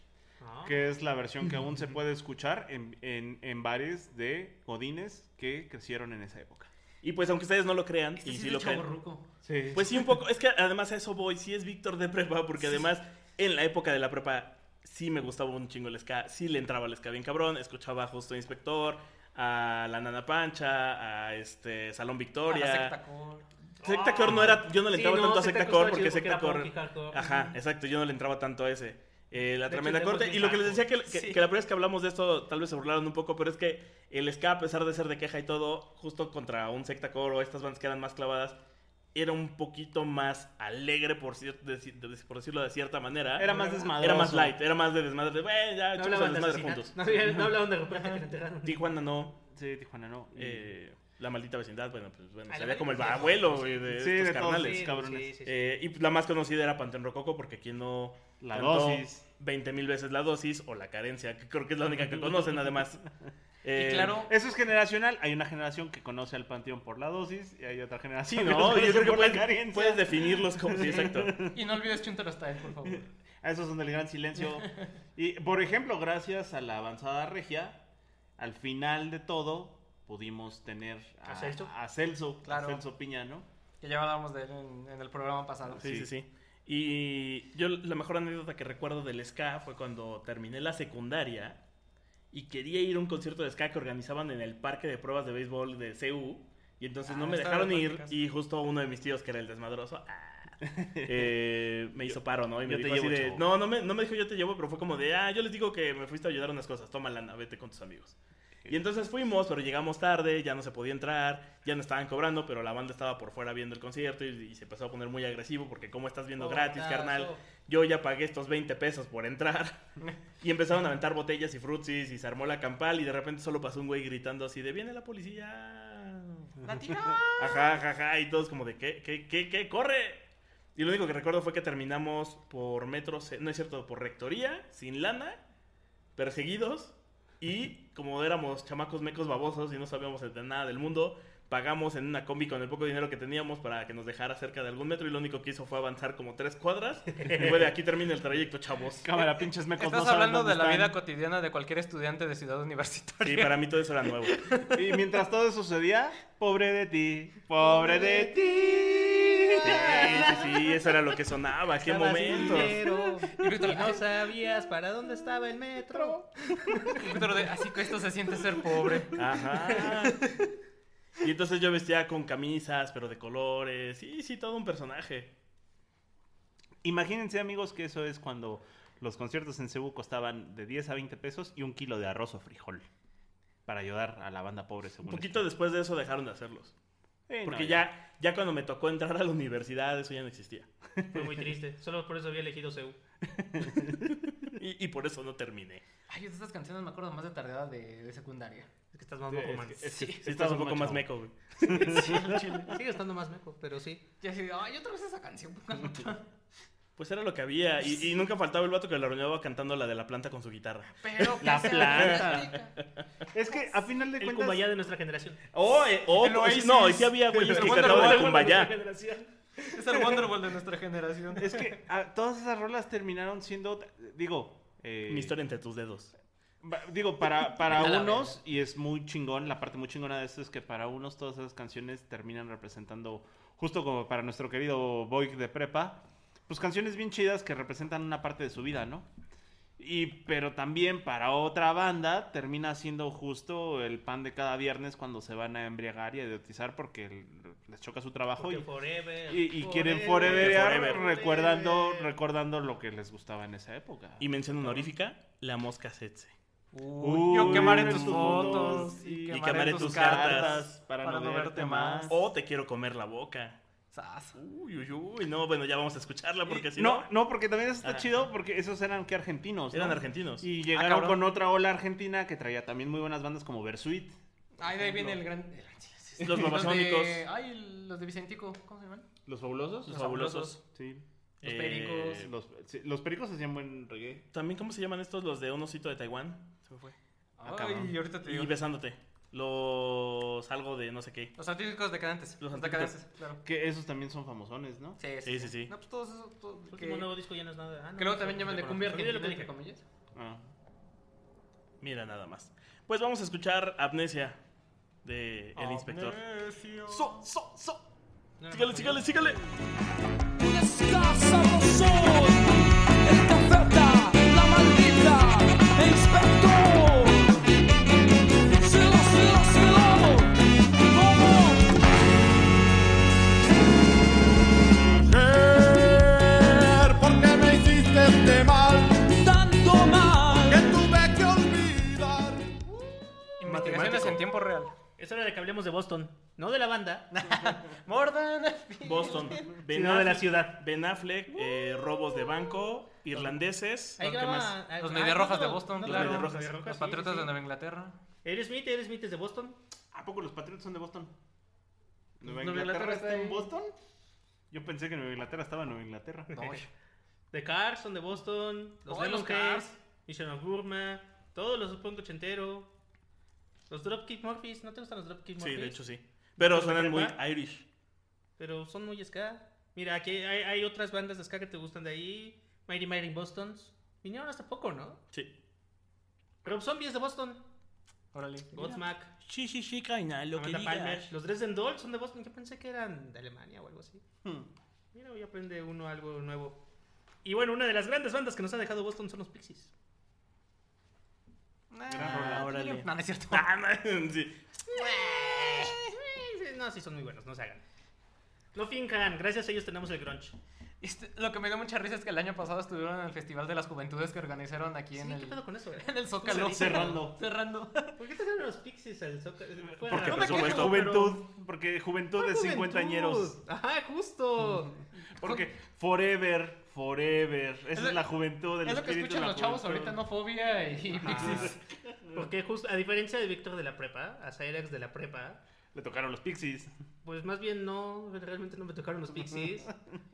Speaker 5: Ah.
Speaker 4: Que es la versión que aún se puede escuchar en, en, en bares de godines que crecieron en esa época.
Speaker 1: Y pues aunque ustedes no lo crean,
Speaker 3: Este
Speaker 1: y
Speaker 3: sí es
Speaker 1: lo creen.
Speaker 4: Sí.
Speaker 1: Pues sí, un poco. Es que además a eso voy. Sí es Víctor de prepa, porque además en la época de la prepa sí me gustaba un chingo el ska. Sí le entraba el ska bien cabrón. Escuchaba a Justo Inspector, a la Nana Pancha, a este Salón
Speaker 3: A
Speaker 1: Victoria.
Speaker 3: secta core.
Speaker 1: No era. Yo no le
Speaker 5: Sí,
Speaker 1: entraba
Speaker 5: no,
Speaker 1: tanto a
Speaker 5: Secta Core
Speaker 1: porque
Speaker 5: estaba chido
Speaker 1: Secta
Speaker 5: porque
Speaker 1: Core.
Speaker 5: era punk y hardcore.
Speaker 1: Ajá, exacto. Yo no le entraba tanto a ese. Eh, la
Speaker 5: De
Speaker 1: tremenda
Speaker 5: hecho,
Speaker 1: corte. Y lo que les decía que, que,
Speaker 3: Sí.
Speaker 1: que la primera vez que hablamos de esto, tal vez se burlaron un poco, pero es que el ska, a pesar de ser de queja y todo, justo contra un Secta Core o estas bandas que eran más clavadas, era un poquito más alegre, por, cier- deci- de- por decirlo de cierta manera.
Speaker 4: Era más desmadroso.
Speaker 1: Era más light, era más de desmadre. de, "Bueno, ya
Speaker 5: No hablaban
Speaker 1: el
Speaker 5: de
Speaker 1: desmadre
Speaker 5: asesinar.
Speaker 1: juntos.
Speaker 5: No, hablaban de [LAUGHS] que le enterraron.
Speaker 1: Tijuana no.
Speaker 4: Sí, Tijuana no.
Speaker 1: Eh, la maldita vecindad, bueno, pues bueno,
Speaker 5: la
Speaker 1: sería como el abuelo güey, de
Speaker 4: Sí,
Speaker 1: estos
Speaker 4: de
Speaker 1: carnales.
Speaker 4: sí. cabrones.
Speaker 5: Sí, sí, sí.
Speaker 1: Eh, y la más conocida era Panteón Rococo, porque quien no
Speaker 4: La
Speaker 1: cantó
Speaker 4: dosis.
Speaker 1: 20 mil veces la dosis o la carencia, que creo que es la única que conocen además. [LAUGHS] Eh,
Speaker 3: Y claro,
Speaker 4: Eso es generacional. Hay una generación que conoce al panteón por la dosis y hay otra
Speaker 1: Sí,
Speaker 4: generación
Speaker 1: ¿no? [LAUGHS]
Speaker 4: los
Speaker 1: Yo creo que puedes, definirlos como... Sí, exacto. [LAUGHS]
Speaker 3: y no olvides Chuntaro Style, por favor.
Speaker 4: A esos son del gran silencio. Y, por ejemplo, gracias a la avanzada regia, al final de todo pudimos tener a,
Speaker 5: ¿A Celso?
Speaker 4: a Celso, a
Speaker 3: Claro.
Speaker 4: Celso Piña, ¿no?
Speaker 3: Que ya hablábamos de él en, en el programa pasado.
Speaker 1: Sí, sí, sí. Y yo la mejor anécdota que recuerdo del ska fue cuando terminé la secundaria y quería ir a un concierto de ska que organizaban en el parque de pruebas de béisbol de CU. Y entonces
Speaker 3: Ah,
Speaker 1: no me dejaron
Speaker 3: de
Speaker 1: ir
Speaker 3: prácticas.
Speaker 1: y justo uno de mis tíos, que era el desmadroso, ah, [LAUGHS] eh, me hizo paro, ¿no? Y me
Speaker 4: yo
Speaker 1: dijo así
Speaker 4: llevo,
Speaker 1: de...
Speaker 4: chavo.
Speaker 1: No, no me, no me dijo yo te llevo, pero fue como de, ah, yo les digo que me fuiste a ayudar a unas cosas, toma lana, vete con tus amigos. Y entonces fuimos, pero llegamos tarde, ya no se podía entrar, ya no estaban cobrando, pero la banda estaba por fuera viendo el concierto y, y se empezó a poner muy agresivo porque como estás viendo gratis, carnal, yo ya pagué estos 20 pesos por entrar. [LAUGHS] Y empezaron a aventar botellas y frutsis y se armó la campal y de repente solo pasó un güey gritando así de, viene la policía.
Speaker 3: ¡Latino! [LAUGHS]
Speaker 1: Ajá, ajá, ajá, y todos como de, ¿qué, qué, qué, qué? ¡Corre! Y lo único que recuerdo fue que terminamos por metro, ce- no es cierto, por rectoría, sin lana, perseguidos, y como éramos chamacos mecos babosos y no sabíamos de nada del mundo, pagamos en una combi con el poco dinero que teníamos para que nos dejara cerca de algún metro y lo único que hizo fue avanzar como tres cuadras y fue de aquí termina el trayecto, chavos.
Speaker 4: Cámara, pinches mecos.
Speaker 3: Estás
Speaker 4: no
Speaker 3: hablando de la vida cotidiana de cualquier estudiante de ciudad universitaria.
Speaker 1: Sí, para mí todo eso era nuevo.
Speaker 4: Y mientras todo eso sucedía, pobre de ti, pobre de ti.
Speaker 1: Sí, sí, sí, eso era lo que sonaba, qué
Speaker 5: dinero,
Speaker 3: Y
Speaker 5: no sabías para dónde estaba el metro.
Speaker 3: Víctor así que esto se siente ser pobre.
Speaker 1: Ajá. Y entonces yo vestía con camisas, pero de colores. Sí, sí, todo un personaje.
Speaker 4: Imagínense, amigos, que eso es cuando los conciertos en Cebu costaban de 10 a 20 pesos y un kilo de arroz o frijol. Para ayudar a la banda pobre,
Speaker 1: Un
Speaker 4: según
Speaker 1: poquito después de eso dejaron de hacerlos. Porque
Speaker 4: no,
Speaker 1: ya, ya cuando me tocó entrar a la universidad, eso ya no existía.
Speaker 5: Fue muy triste. Solo por eso había elegido Seúl. [LAUGHS]
Speaker 1: Y, y por eso no terminé.
Speaker 3: Ay, de estas canciones me acuerdo más de tardeada de, de secundaria.
Speaker 5: Es que estás más
Speaker 4: Sí,
Speaker 5: moco,
Speaker 4: es
Speaker 5: man.
Speaker 4: que- es
Speaker 1: Sí, estás un poco más meco, güey. [LAUGHS]
Speaker 5: Sigue estando más meco, pero sí.
Speaker 3: Y así, de, ay, otra vez esa canción. pónganla [LAUGHS] otra".
Speaker 1: Pues era lo que había. Y, y nunca faltaba el vato que la arruinaba cantando la de la planta con su guitarra.
Speaker 3: Pero [LAUGHS] que
Speaker 4: La
Speaker 3: sea
Speaker 4: planta. Es que a final de
Speaker 5: El
Speaker 4: cuentas.
Speaker 5: Kumbaya de nuestra generación.
Speaker 1: Oh, eh, oh,
Speaker 3: El
Speaker 1: pues, no, y sí había güeyes
Speaker 3: El
Speaker 1: que cantaban de
Speaker 3: el
Speaker 1: Kumbaya.
Speaker 3: Es el Wonderwall de nuestra generación.
Speaker 4: Es que todas esas rolas terminaron siendo. Digo. Eh,
Speaker 1: Mi historia entre tus dedos.
Speaker 4: Digo, para, para [LAUGHS] unos, y es muy chingón, la parte muy chingona de esto es que para unos todas esas canciones terminan representando, justo como para nuestro querido Boy de prepa, pues canciones bien chidas que representan una parte de su vida, ¿no? Y, pero también para otra banda termina siendo justo el pan de cada viernes cuando se van a embriagar y a idiotizar porque les choca su trabajo
Speaker 5: Porque
Speaker 4: y,
Speaker 5: forever,
Speaker 4: y, y quieren
Speaker 5: forever,
Speaker 4: recordando, recordando lo que les gustaba en esa época.
Speaker 1: Y mención honorífica, la mosca Setse.
Speaker 3: Uy, yo quemaré tus fotos y
Speaker 1: y
Speaker 3: quemaré,
Speaker 1: quemaré
Speaker 3: tus
Speaker 1: tus
Speaker 3: cartas,
Speaker 1: cartas
Speaker 3: para, no verte más.
Speaker 1: O te quiero comer la boca.
Speaker 3: Sas.
Speaker 1: Uy, uy, uy. No, bueno, ya vamos a escucharla porque si
Speaker 4: no,
Speaker 1: no.
Speaker 4: no, porque también eso está
Speaker 1: Ajá.
Speaker 4: chido porque esos eran que argentinos. ¿no?
Speaker 1: Eran argentinos.
Speaker 4: Y
Speaker 3: Ah,
Speaker 4: llegaron con otra ola argentina que traía también muy buenas bandas como Versuit.
Speaker 3: Ay, de ahí viene el gran. el-.
Speaker 1: Los babasónicos.
Speaker 3: Ay, los de Vicentico. ¿Cómo se llaman?
Speaker 4: ¿Los fabulosos?
Speaker 1: Los fabulosos.
Speaker 4: Sí.
Speaker 3: Los
Speaker 1: Eh,
Speaker 3: pericos.
Speaker 4: Los, sí, los pericos hacían buen reggae.
Speaker 1: También, ¿cómo se llaman estos? Los de un osito de Taiwán. Se me fue.
Speaker 4: Ah, cabrón.
Speaker 3: Ay, ahorita te digo.
Speaker 1: Y besándote. Los algo de no sé qué.
Speaker 3: Los artísticos decadentes.
Speaker 1: Los
Speaker 3: decadentes, claro.
Speaker 4: Que esos también son famosones, ¿no?
Speaker 3: Sí,
Speaker 1: Sí, sí, sí.
Speaker 3: No, pues todos esos. todo- que,
Speaker 5: último nuevo disco ya no es nada. Ah, no,
Speaker 3: que luego también llaman de cumbia argentina,
Speaker 5: que dije.
Speaker 3: comillas.
Speaker 4: Ah.
Speaker 1: Mira nada más. Pues vamos a escuchar Amnesia de El Inspector. So, so, so.
Speaker 5: No,
Speaker 1: Sígale,
Speaker 5: no,
Speaker 1: sígale,
Speaker 5: no.
Speaker 1: sígale.
Speaker 3: Tiempo real.
Speaker 5: Es hora de que hablemos de Boston. No de la banda, [LAUGHS]
Speaker 3: Mordan.
Speaker 1: Boston. Ben
Speaker 5: sino de la ciudad.
Speaker 1: Ben Affleck, eh, robos de banco, irlandeses.
Speaker 5: Ahí
Speaker 1: ¿Qué
Speaker 5: graba-
Speaker 1: más?
Speaker 3: Los
Speaker 5: ah,
Speaker 3: Mediarrojas
Speaker 5: no,
Speaker 3: de Boston,
Speaker 5: no,
Speaker 3: claro.
Speaker 5: Los
Speaker 1: Mediarrojas.
Speaker 3: Los
Speaker 5: sí,
Speaker 3: Patriotas
Speaker 5: sí.
Speaker 3: de Nueva Inglaterra.
Speaker 5: Aerosmith, Smith, Aerosmith es de Boston.
Speaker 4: ¿A poco los Patriots son de Boston? ¿Nueva
Speaker 3: Nueva
Speaker 4: Inglaterra,
Speaker 3: Inglaterra
Speaker 4: está
Speaker 3: está
Speaker 4: en
Speaker 3: ahí.
Speaker 4: Boston? Yo pensé que Nueva Inglaterra estaba en Nueva Inglaterra.
Speaker 3: No, [LAUGHS]
Speaker 5: The Cars son de Boston. Los
Speaker 3: Oh, los
Speaker 5: Lemonheads,
Speaker 3: Cars.
Speaker 5: Mission of Burma. Todos los punk ochentero. Los Dropkick Murphys. ¿No te gustan los Dropkick
Speaker 1: Sí,
Speaker 5: Murphys?
Speaker 1: de hecho sí. Pero
Speaker 5: ¿Los de
Speaker 1: suenan muy? Irish.
Speaker 5: Pero son muy ska. Mira, aquí hay, hay otras bandas de ska que te gustan de ahí. Mighty Mighty Bostons. Vinieron hasta poco, ¿no?
Speaker 1: Sí.
Speaker 5: Rob Zombie es de Boston.
Speaker 3: Órale.
Speaker 5: Godsmack.
Speaker 1: Sí, sí, sí, Kaina, lo que
Speaker 5: Palmer. Los Dresden Dolls son de Boston. Yo pensé que eran de Alemania o algo así.
Speaker 4: Hmm.
Speaker 5: Mira, hoy aprende uno algo nuevo. Y bueno, una de las grandes bandas que nos ha dejado Boston son los Pixies.
Speaker 1: Ah, órale.
Speaker 3: No, no es cierto. [LAUGHS]
Speaker 1: Ah, sí.
Speaker 5: No, sí son muy buenos, no se hagan. No finjan, gracias a ellos tenemos el grunge.
Speaker 3: Este, lo que me dio mucha risa es que el año pasado estuvieron en el Festival de las Juventudes que organizaron aquí
Speaker 5: Sí,
Speaker 3: en,
Speaker 5: ¿qué
Speaker 3: el,
Speaker 5: pedo con eso? eh? [LAUGHS]
Speaker 3: en el Zócalo.
Speaker 4: Cerrando.
Speaker 3: Cerrando. [LAUGHS]
Speaker 5: ¿Por qué trajeron los Pixies al Zócalo?
Speaker 4: Porque
Speaker 5: raro.
Speaker 1: por supuesto.
Speaker 4: juventud, porque juventud de
Speaker 5: Juventud.
Speaker 4: 50 añeros.
Speaker 5: Ajá, justo.
Speaker 4: Porque forever, forever. Esa
Speaker 3: Es
Speaker 4: es, la juventud, el
Speaker 3: Es lo que escuchan los chavos
Speaker 4: juventud.
Speaker 3: ahorita, no fobia y pixies.
Speaker 5: Porque justo, a diferencia de Víctor de la prepa, a Cyrax de la prepa,
Speaker 4: Le tocaron los Pixies.
Speaker 5: pues más bien no, realmente no me tocaron los Pixies,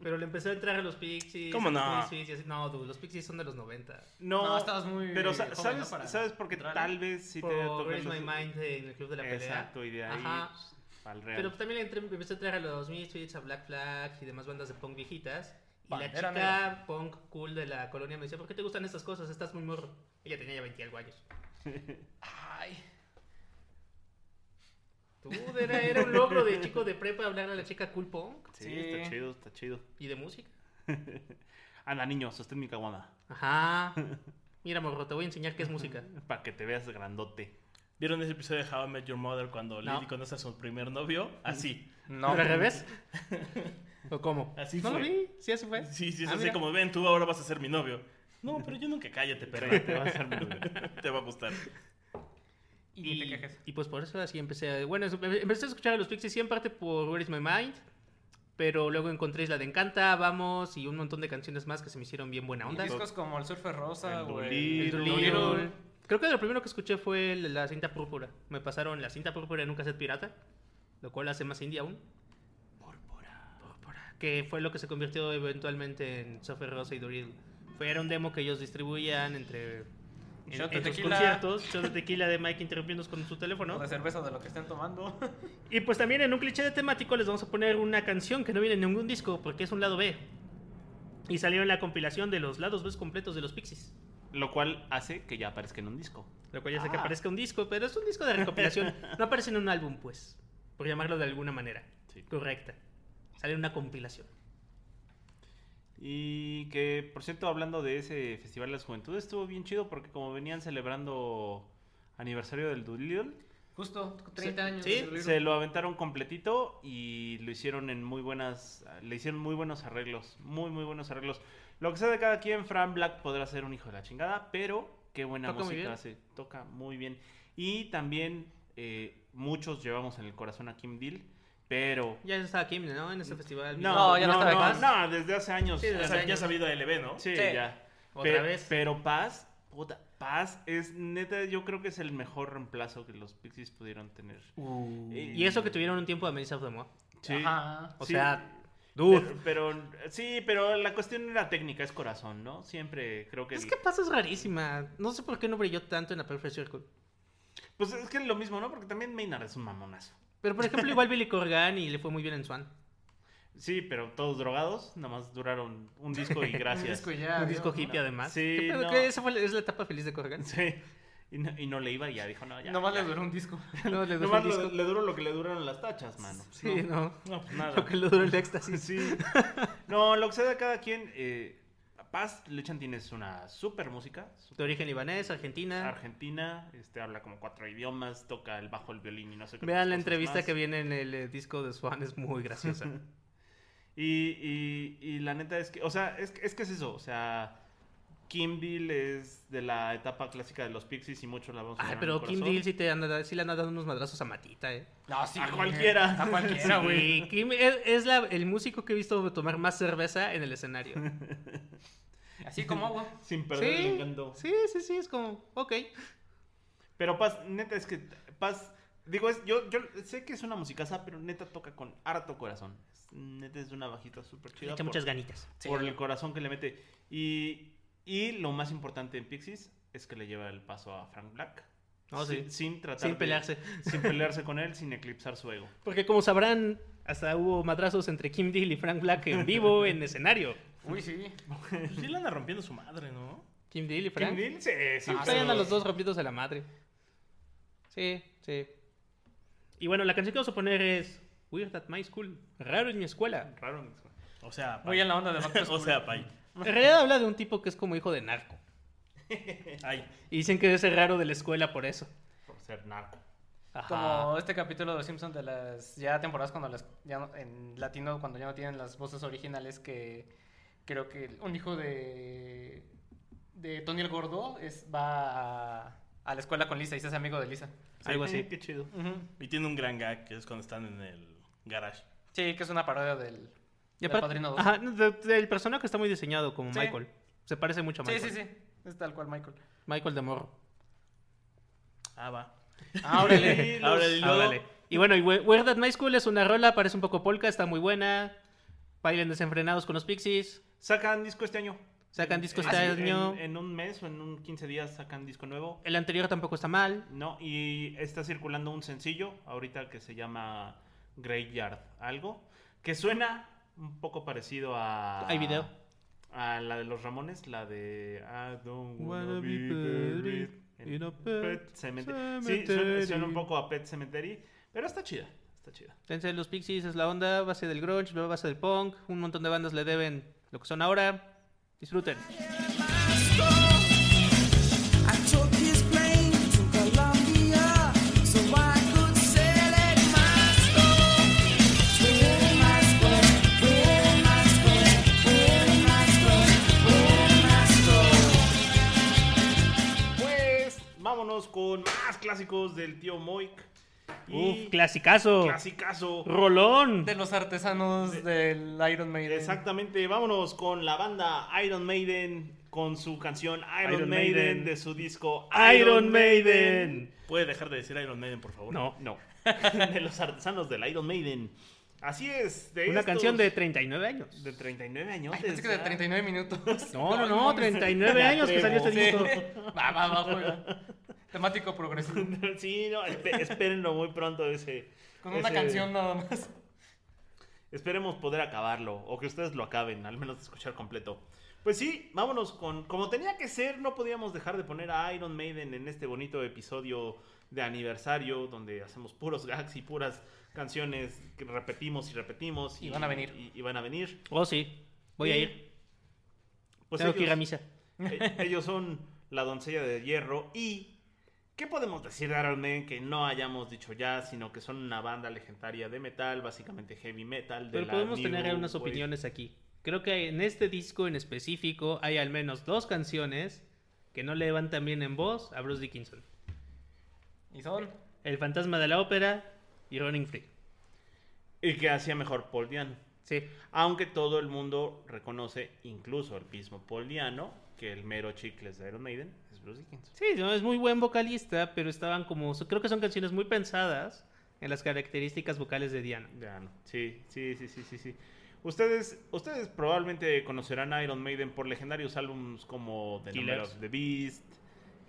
Speaker 5: pero le empecé a entrar a los Pixies.
Speaker 1: ¿Cómo no?
Speaker 5: Y así. No, dude, los Pixies son de los 90.
Speaker 4: No,
Speaker 3: No, estabas muy
Speaker 4: Pero
Speaker 3: joven,
Speaker 4: ¿sabes,
Speaker 3: ¿no?
Speaker 4: ¿sabes por qué tal vez sí te
Speaker 5: Por
Speaker 4: tocan
Speaker 5: Raise
Speaker 4: los-
Speaker 5: My Mind en el club de la pelea.
Speaker 4: Exacto, y de ahí
Speaker 5: Ajá.
Speaker 4: pues, al real.
Speaker 5: Pero también entré- empecé a entrar a los Misfits, a Black Flag y demás bandas de punk viejitas. Y la chica punk cool de la colonia me decía, ¿por qué te gustan estas cosas? Estás muy morro. Ella tenía ya 20 y algo años.
Speaker 3: Ay.
Speaker 5: Tú, era, era un logro de chico de prepa hablar a la chica cool punk
Speaker 4: sí,
Speaker 3: Sí.
Speaker 4: está chido, está chido.
Speaker 5: y de música. [LAUGHS]
Speaker 4: Anda, niño, sostén mi caguama.
Speaker 5: Ajá. [LAUGHS] Mira, morro, te voy a enseñar qué es música.
Speaker 4: Para que te veas grandote.
Speaker 1: ¿Vieron ese episodio de How I Met Your Mother cuando
Speaker 5: No.
Speaker 1: Lily conoce a su primer novio? Así.
Speaker 3: No.
Speaker 5: ¿Pero al revés? [LAUGHS] ¿O cómo?
Speaker 1: Así
Speaker 5: ¿No
Speaker 1: fue.
Speaker 5: lo vi? Sí, así fue.
Speaker 1: Sí, sí, es
Speaker 5: Ah,
Speaker 1: así
Speaker 5: mira.
Speaker 1: como ven, tú ahora vas a ser mi novio. No, pero yo nunca cállate, perra.
Speaker 4: Te va a hacer muy bien.
Speaker 1: Te va a gustar.
Speaker 3: Y te quejes.
Speaker 5: y pues por eso así empecé a... Bueno, eso- empecé a escuchar a los Pixies sí en parte por Where Is My Mind. Pero luego encontré Isla de Encanta, Vamos y un montón de canciones más que se me hicieron bien buena
Speaker 3: Y
Speaker 5: onda.
Speaker 3: discos como el Surfer Rosa
Speaker 4: El
Speaker 3: o el...
Speaker 5: Creo que lo primero que escuché fue la cinta púrpura. Me pasaron la cinta púrpura en un cassette pirata, lo cual hace más indie aún. Púrpura. Púrpura. Que fue lo que se convirtió eventualmente en Software Rosa y Doril. Fue era un demo que ellos distribuían entre en, en sus conciertos. Shot de tequila de Mike interrumpiéndonos con su teléfono.
Speaker 3: O de cerveza de lo que estén tomando. [LAUGHS]
Speaker 5: Y pues también en un cliché de temático les vamos a poner una canción que no viene en ningún disco porque es un lado B. Y salió en la compilación de los lados B completos de los Pixies.
Speaker 4: Lo cual hace que ya aparezca en un disco.
Speaker 5: Lo cual ya hace que
Speaker 4: Ah.
Speaker 5: aparezca un disco, pero es un disco de recopilación. no aparece en un álbum, pues. Por llamarlo de alguna manera.
Speaker 4: Sí.
Speaker 5: Correcta. Sale en una compilación.
Speaker 4: Y que, por cierto, hablando de ese Festival de las Juventudes, estuvo bien chido porque como venían celebrando aniversario del Doolittle,
Speaker 3: Justo, 30 años.
Speaker 5: sí,
Speaker 4: se lo aventaron completito y lo hicieron en muy buenas, le hicieron muy buenos arreglos, muy muy buenos arreglos. Lo que sea de cada quien, Fran Black podrá ser un hijo de la chingada, pero qué buena
Speaker 5: Toca
Speaker 4: música hace, toca muy bien. Y también eh, muchos llevamos en el corazón a Kim Deal, pero
Speaker 5: Ya estaba Kim, ¿no? En ese festival.
Speaker 4: no,
Speaker 3: No, ya no
Speaker 4: no,
Speaker 3: estaba
Speaker 4: no,
Speaker 3: Paz.
Speaker 4: no, desde hace años.
Speaker 5: Sí, desde
Speaker 1: Ya,
Speaker 5: hace
Speaker 1: sab- ya
Speaker 5: años.
Speaker 1: sabido LB, ¿no?
Speaker 4: Sí,
Speaker 3: Sí.
Speaker 4: ya.
Speaker 5: Otra
Speaker 4: Pe-
Speaker 5: vez.
Speaker 4: Pero Paz, puta, Paz es neta, yo creo que es el mejor reemplazo que los Pixies pudieron tener.
Speaker 5: Y eso que tuvieron un tiempo de Melissa of the Moor.
Speaker 4: Sí.
Speaker 3: Ajá.
Speaker 5: O
Speaker 4: Sí.
Speaker 5: sea, dude.
Speaker 4: Pero, pero- sí, pero la cuestión era técnica, es corazón, ¿no? Siempre creo que.
Speaker 5: Es que Paz es rarísima. No sé por qué no brilló tanto en la Perfect Circle.
Speaker 4: Pues es que es lo mismo, ¿no? Porque también Maynard es un mamonazo.
Speaker 5: Pero por ejemplo, [LAUGHS] igual Billy Corgan y le fue muy bien en Swan.
Speaker 4: Sí, pero todos drogados, nada más duraron un disco y [LAUGHS]
Speaker 3: Un
Speaker 4: gracias.
Speaker 3: disco y ya,
Speaker 5: un disco
Speaker 3: ¿no?
Speaker 5: hippie además.
Speaker 4: Sí,
Speaker 5: ¿Qué pedo?
Speaker 4: no.
Speaker 5: ¿Qué? Esa fue, es la etapa feliz de Corgan.
Speaker 4: Sí. Y no, y no le iba y ya dijo, no, ya.
Speaker 3: Nomás
Speaker 4: ya.
Speaker 3: le duró un disco. [LAUGHS]
Speaker 5: No, le dejó
Speaker 4: Nomás
Speaker 5: el
Speaker 4: le,
Speaker 5: disco.
Speaker 4: le duró lo que le duraron las tachas, mano.
Speaker 5: Sí, no.
Speaker 1: No, pues [LAUGHS] nada.
Speaker 5: Lo que le duró el éxtasis.
Speaker 4: Sí. No, lo que sea de cada quien. Eh, Paz Lechantin es una super música.
Speaker 5: De origen libanés, Argentina.
Speaker 4: Argentina, este, habla como cuatro idiomas, toca el bajo, el violín y no sé qué.
Speaker 5: Vean la entrevista
Speaker 4: más.
Speaker 5: que viene en el eh, disco de Swan, es muy graciosa. [LAUGHS]
Speaker 4: Y, y, y la neta es que, o sea, es, es que es eso, o sea, Kimville es de la etapa clásica de los Pixies y muchos la vamos a
Speaker 5: Ay, pero
Speaker 4: el
Speaker 5: Kim
Speaker 4: corazón.
Speaker 5: Deal sí, te anda, sí le anda dando unos madrazos a Matita, eh.
Speaker 3: No, sí.
Speaker 4: A cualquiera.
Speaker 3: A cualquiera, güey.
Speaker 5: Sí, Kim es, es la- el músico que he visto tomar más cerveza en el escenario. [LAUGHS]
Speaker 3: Así como agua.
Speaker 4: Sin perder el
Speaker 5: Sí,
Speaker 4: encanto.
Speaker 5: sí, sí, sí, es como, ok.
Speaker 4: Pero Paz, neta, es que Paz, digo, es, yo, yo sé que es una musicaza, pero neta toca con harto corazón. Es- neta es una bajita súper
Speaker 5: Le
Speaker 4: chida.
Speaker 5: echa
Speaker 4: por-
Speaker 5: muchas ganitas.
Speaker 4: por el corazón que le mete. Y, y lo más importante en Pixies es que le lleva el paso a Frank Black.
Speaker 5: Oh, sí.
Speaker 4: sin, tratar
Speaker 5: Sin
Speaker 4: de-
Speaker 5: pelearse. [LAUGHS]
Speaker 4: sin pelearse con él, sin eclipsar su ego.
Speaker 5: Porque como sabrán, hasta hubo madrazos entre Kim Deal y Frank Black en vivo [LAUGHS] en escenario.
Speaker 3: Uy, sí.
Speaker 1: Pues sí le anda rompiendo su madre, ¿no?
Speaker 5: Kim Deal y
Speaker 4: Kim
Speaker 5: Frank.
Speaker 4: Deal, sí, sí,
Speaker 3: Ah,
Speaker 4: pero-
Speaker 5: a los dos rompiéndose la madre. Sí, sí. Y bueno, la canción que vamos a poner es Weird at My School. Raro en mi escuela.
Speaker 4: Raro, ¿no?
Speaker 1: O sea,
Speaker 3: Muy
Speaker 1: Pai.
Speaker 3: en la onda de [LAUGHS]
Speaker 1: O sea, Pai.
Speaker 5: En realidad habla de un tipo que es como hijo de narco.
Speaker 1: Ay,
Speaker 5: Y dicen que es el raro de la escuela por eso.
Speaker 4: por ser narco.
Speaker 5: Ajá.
Speaker 3: Como este capítulo de Los Simpsons de las ya temporadas cuando las ya no- en latino cuando ya no tienen las voces originales que creo que un hijo de de Tony el Gordo es va a, a la escuela con Lisa y se hace amigo de Lisa.
Speaker 5: Algo así.
Speaker 4: Qué chido.
Speaker 1: y tiene un gran gag que es cuando están en el garage.
Speaker 3: Sí, que es una parodia del,
Speaker 5: Y
Speaker 3: del
Speaker 5: aparte-
Speaker 3: Padrino 2.
Speaker 5: Ajá, de- del personaje está muy diseñado como
Speaker 3: Sí.
Speaker 5: Michael. Se parece mucho a
Speaker 3: Sí,
Speaker 5: Michael.
Speaker 3: sí, sí. Es tal cual Michael.
Speaker 5: Michael de Morro.
Speaker 1: Ah, va.
Speaker 3: Ah, órale.
Speaker 1: Y Ahora, y luego-
Speaker 5: dale. Y bueno, y We- Weird at My School es una rola, parece un poco polka, está muy buena. Bailen desenfrenados con los Pixies.
Speaker 4: Sacan disco este año.
Speaker 5: Sacan disco
Speaker 4: En-
Speaker 5: este
Speaker 4: en-
Speaker 5: año.
Speaker 4: En, un mes o en un 15 días sacan disco nuevo.
Speaker 5: El anterior tampoco está mal.
Speaker 4: No, y está circulando un sencillo ahorita que se llama Graveyard algo, que suena un poco parecido a...
Speaker 5: Hay video.
Speaker 4: A la de los Ramones, la de I don't
Speaker 5: Wanna be
Speaker 4: be buried
Speaker 5: buried in a
Speaker 4: Pet Cemetery. Sí, suena, suena un poco a Pet Cemetery, pero está chida, está chida.
Speaker 5: Entonces los Pixies es la onda, base del grunge, base del punk. Un montón de bandas le deben lo que son ahora. Disfruten.
Speaker 4: Con más clásicos del tío Moik. Y
Speaker 5: Uf, clasicazo.
Speaker 4: clasicazo.
Speaker 5: Rolón.
Speaker 3: De los artesanos del Iron Maiden.
Speaker 4: Exactamente, vámonos con la banda Iron Maiden con su canción Iron,
Speaker 5: Iron
Speaker 4: Maiden,
Speaker 5: Maiden.
Speaker 4: de su disco
Speaker 5: Iron Maiden. [LAUGHS]
Speaker 1: ¿Puede dejar de decir Iron Maiden, por favor?
Speaker 5: No,
Speaker 4: No, [LAUGHS] de los artesanos del Iron Maiden. Así es, de
Speaker 5: una
Speaker 4: estos-
Speaker 5: canción de 39 años.
Speaker 4: de 39 años.
Speaker 3: Ay, pensé que de 39 minutos.
Speaker 5: No, no, no, [LAUGHS] 39 años que salió este
Speaker 3: Sí.
Speaker 5: disco.
Speaker 3: Va, va, va, juega. Temático progresivo. [LAUGHS]
Speaker 4: sí, no, espérenlo muy pronto ese.
Speaker 3: Con una
Speaker 4: ese-
Speaker 3: canción nada más.
Speaker 4: Esperemos poder acabarlo o que ustedes lo acaben, al menos de escuchar completo. Pues sí, vámonos con. Como tenía que ser, no podíamos dejar de poner a Iron Maiden en este bonito episodio de aniversario, donde hacemos puros gags y puras canciones que repetimos y repetimos.
Speaker 3: Y van a venir.
Speaker 4: Y, y van a venir.
Speaker 5: Oh, sí. Voy a ir.
Speaker 4: Pues
Speaker 5: Tengo que ir a
Speaker 4: ellos,
Speaker 5: misa.
Speaker 4: eh, ellos son la doncella de hierro y. ¿Qué podemos decir de Iron Maiden que no hayamos dicho ya, sino que son una banda legendaria de metal, básicamente heavy metal? De
Speaker 5: Pero
Speaker 4: la
Speaker 5: podemos
Speaker 4: New
Speaker 5: tener unas
Speaker 4: Wave?
Speaker 5: opiniones aquí. Creo que en este disco en específico hay al menos dos canciones que no le levantan bien en voz a Bruce Dickinson.
Speaker 3: Y son.
Speaker 5: El fantasma de la ópera y Running Free.
Speaker 4: Y que hacía mejor Paul Diano.
Speaker 5: Sí.
Speaker 4: Aunque todo el mundo reconoce, incluso el mismo Paul Diano, que el mero chicles de Iron Maiden es Bruce Dickinson.
Speaker 5: Sí, no, es muy buen vocalista, pero estaban como... Creo que son canciones muy pensadas en las características vocales de Diana.
Speaker 4: Diano. Sí, sí, sí, sí, sí, sí. Ustedes, ustedes probablemente conocerán a Iron Maiden por legendarios álbumes como The Number of the Beast,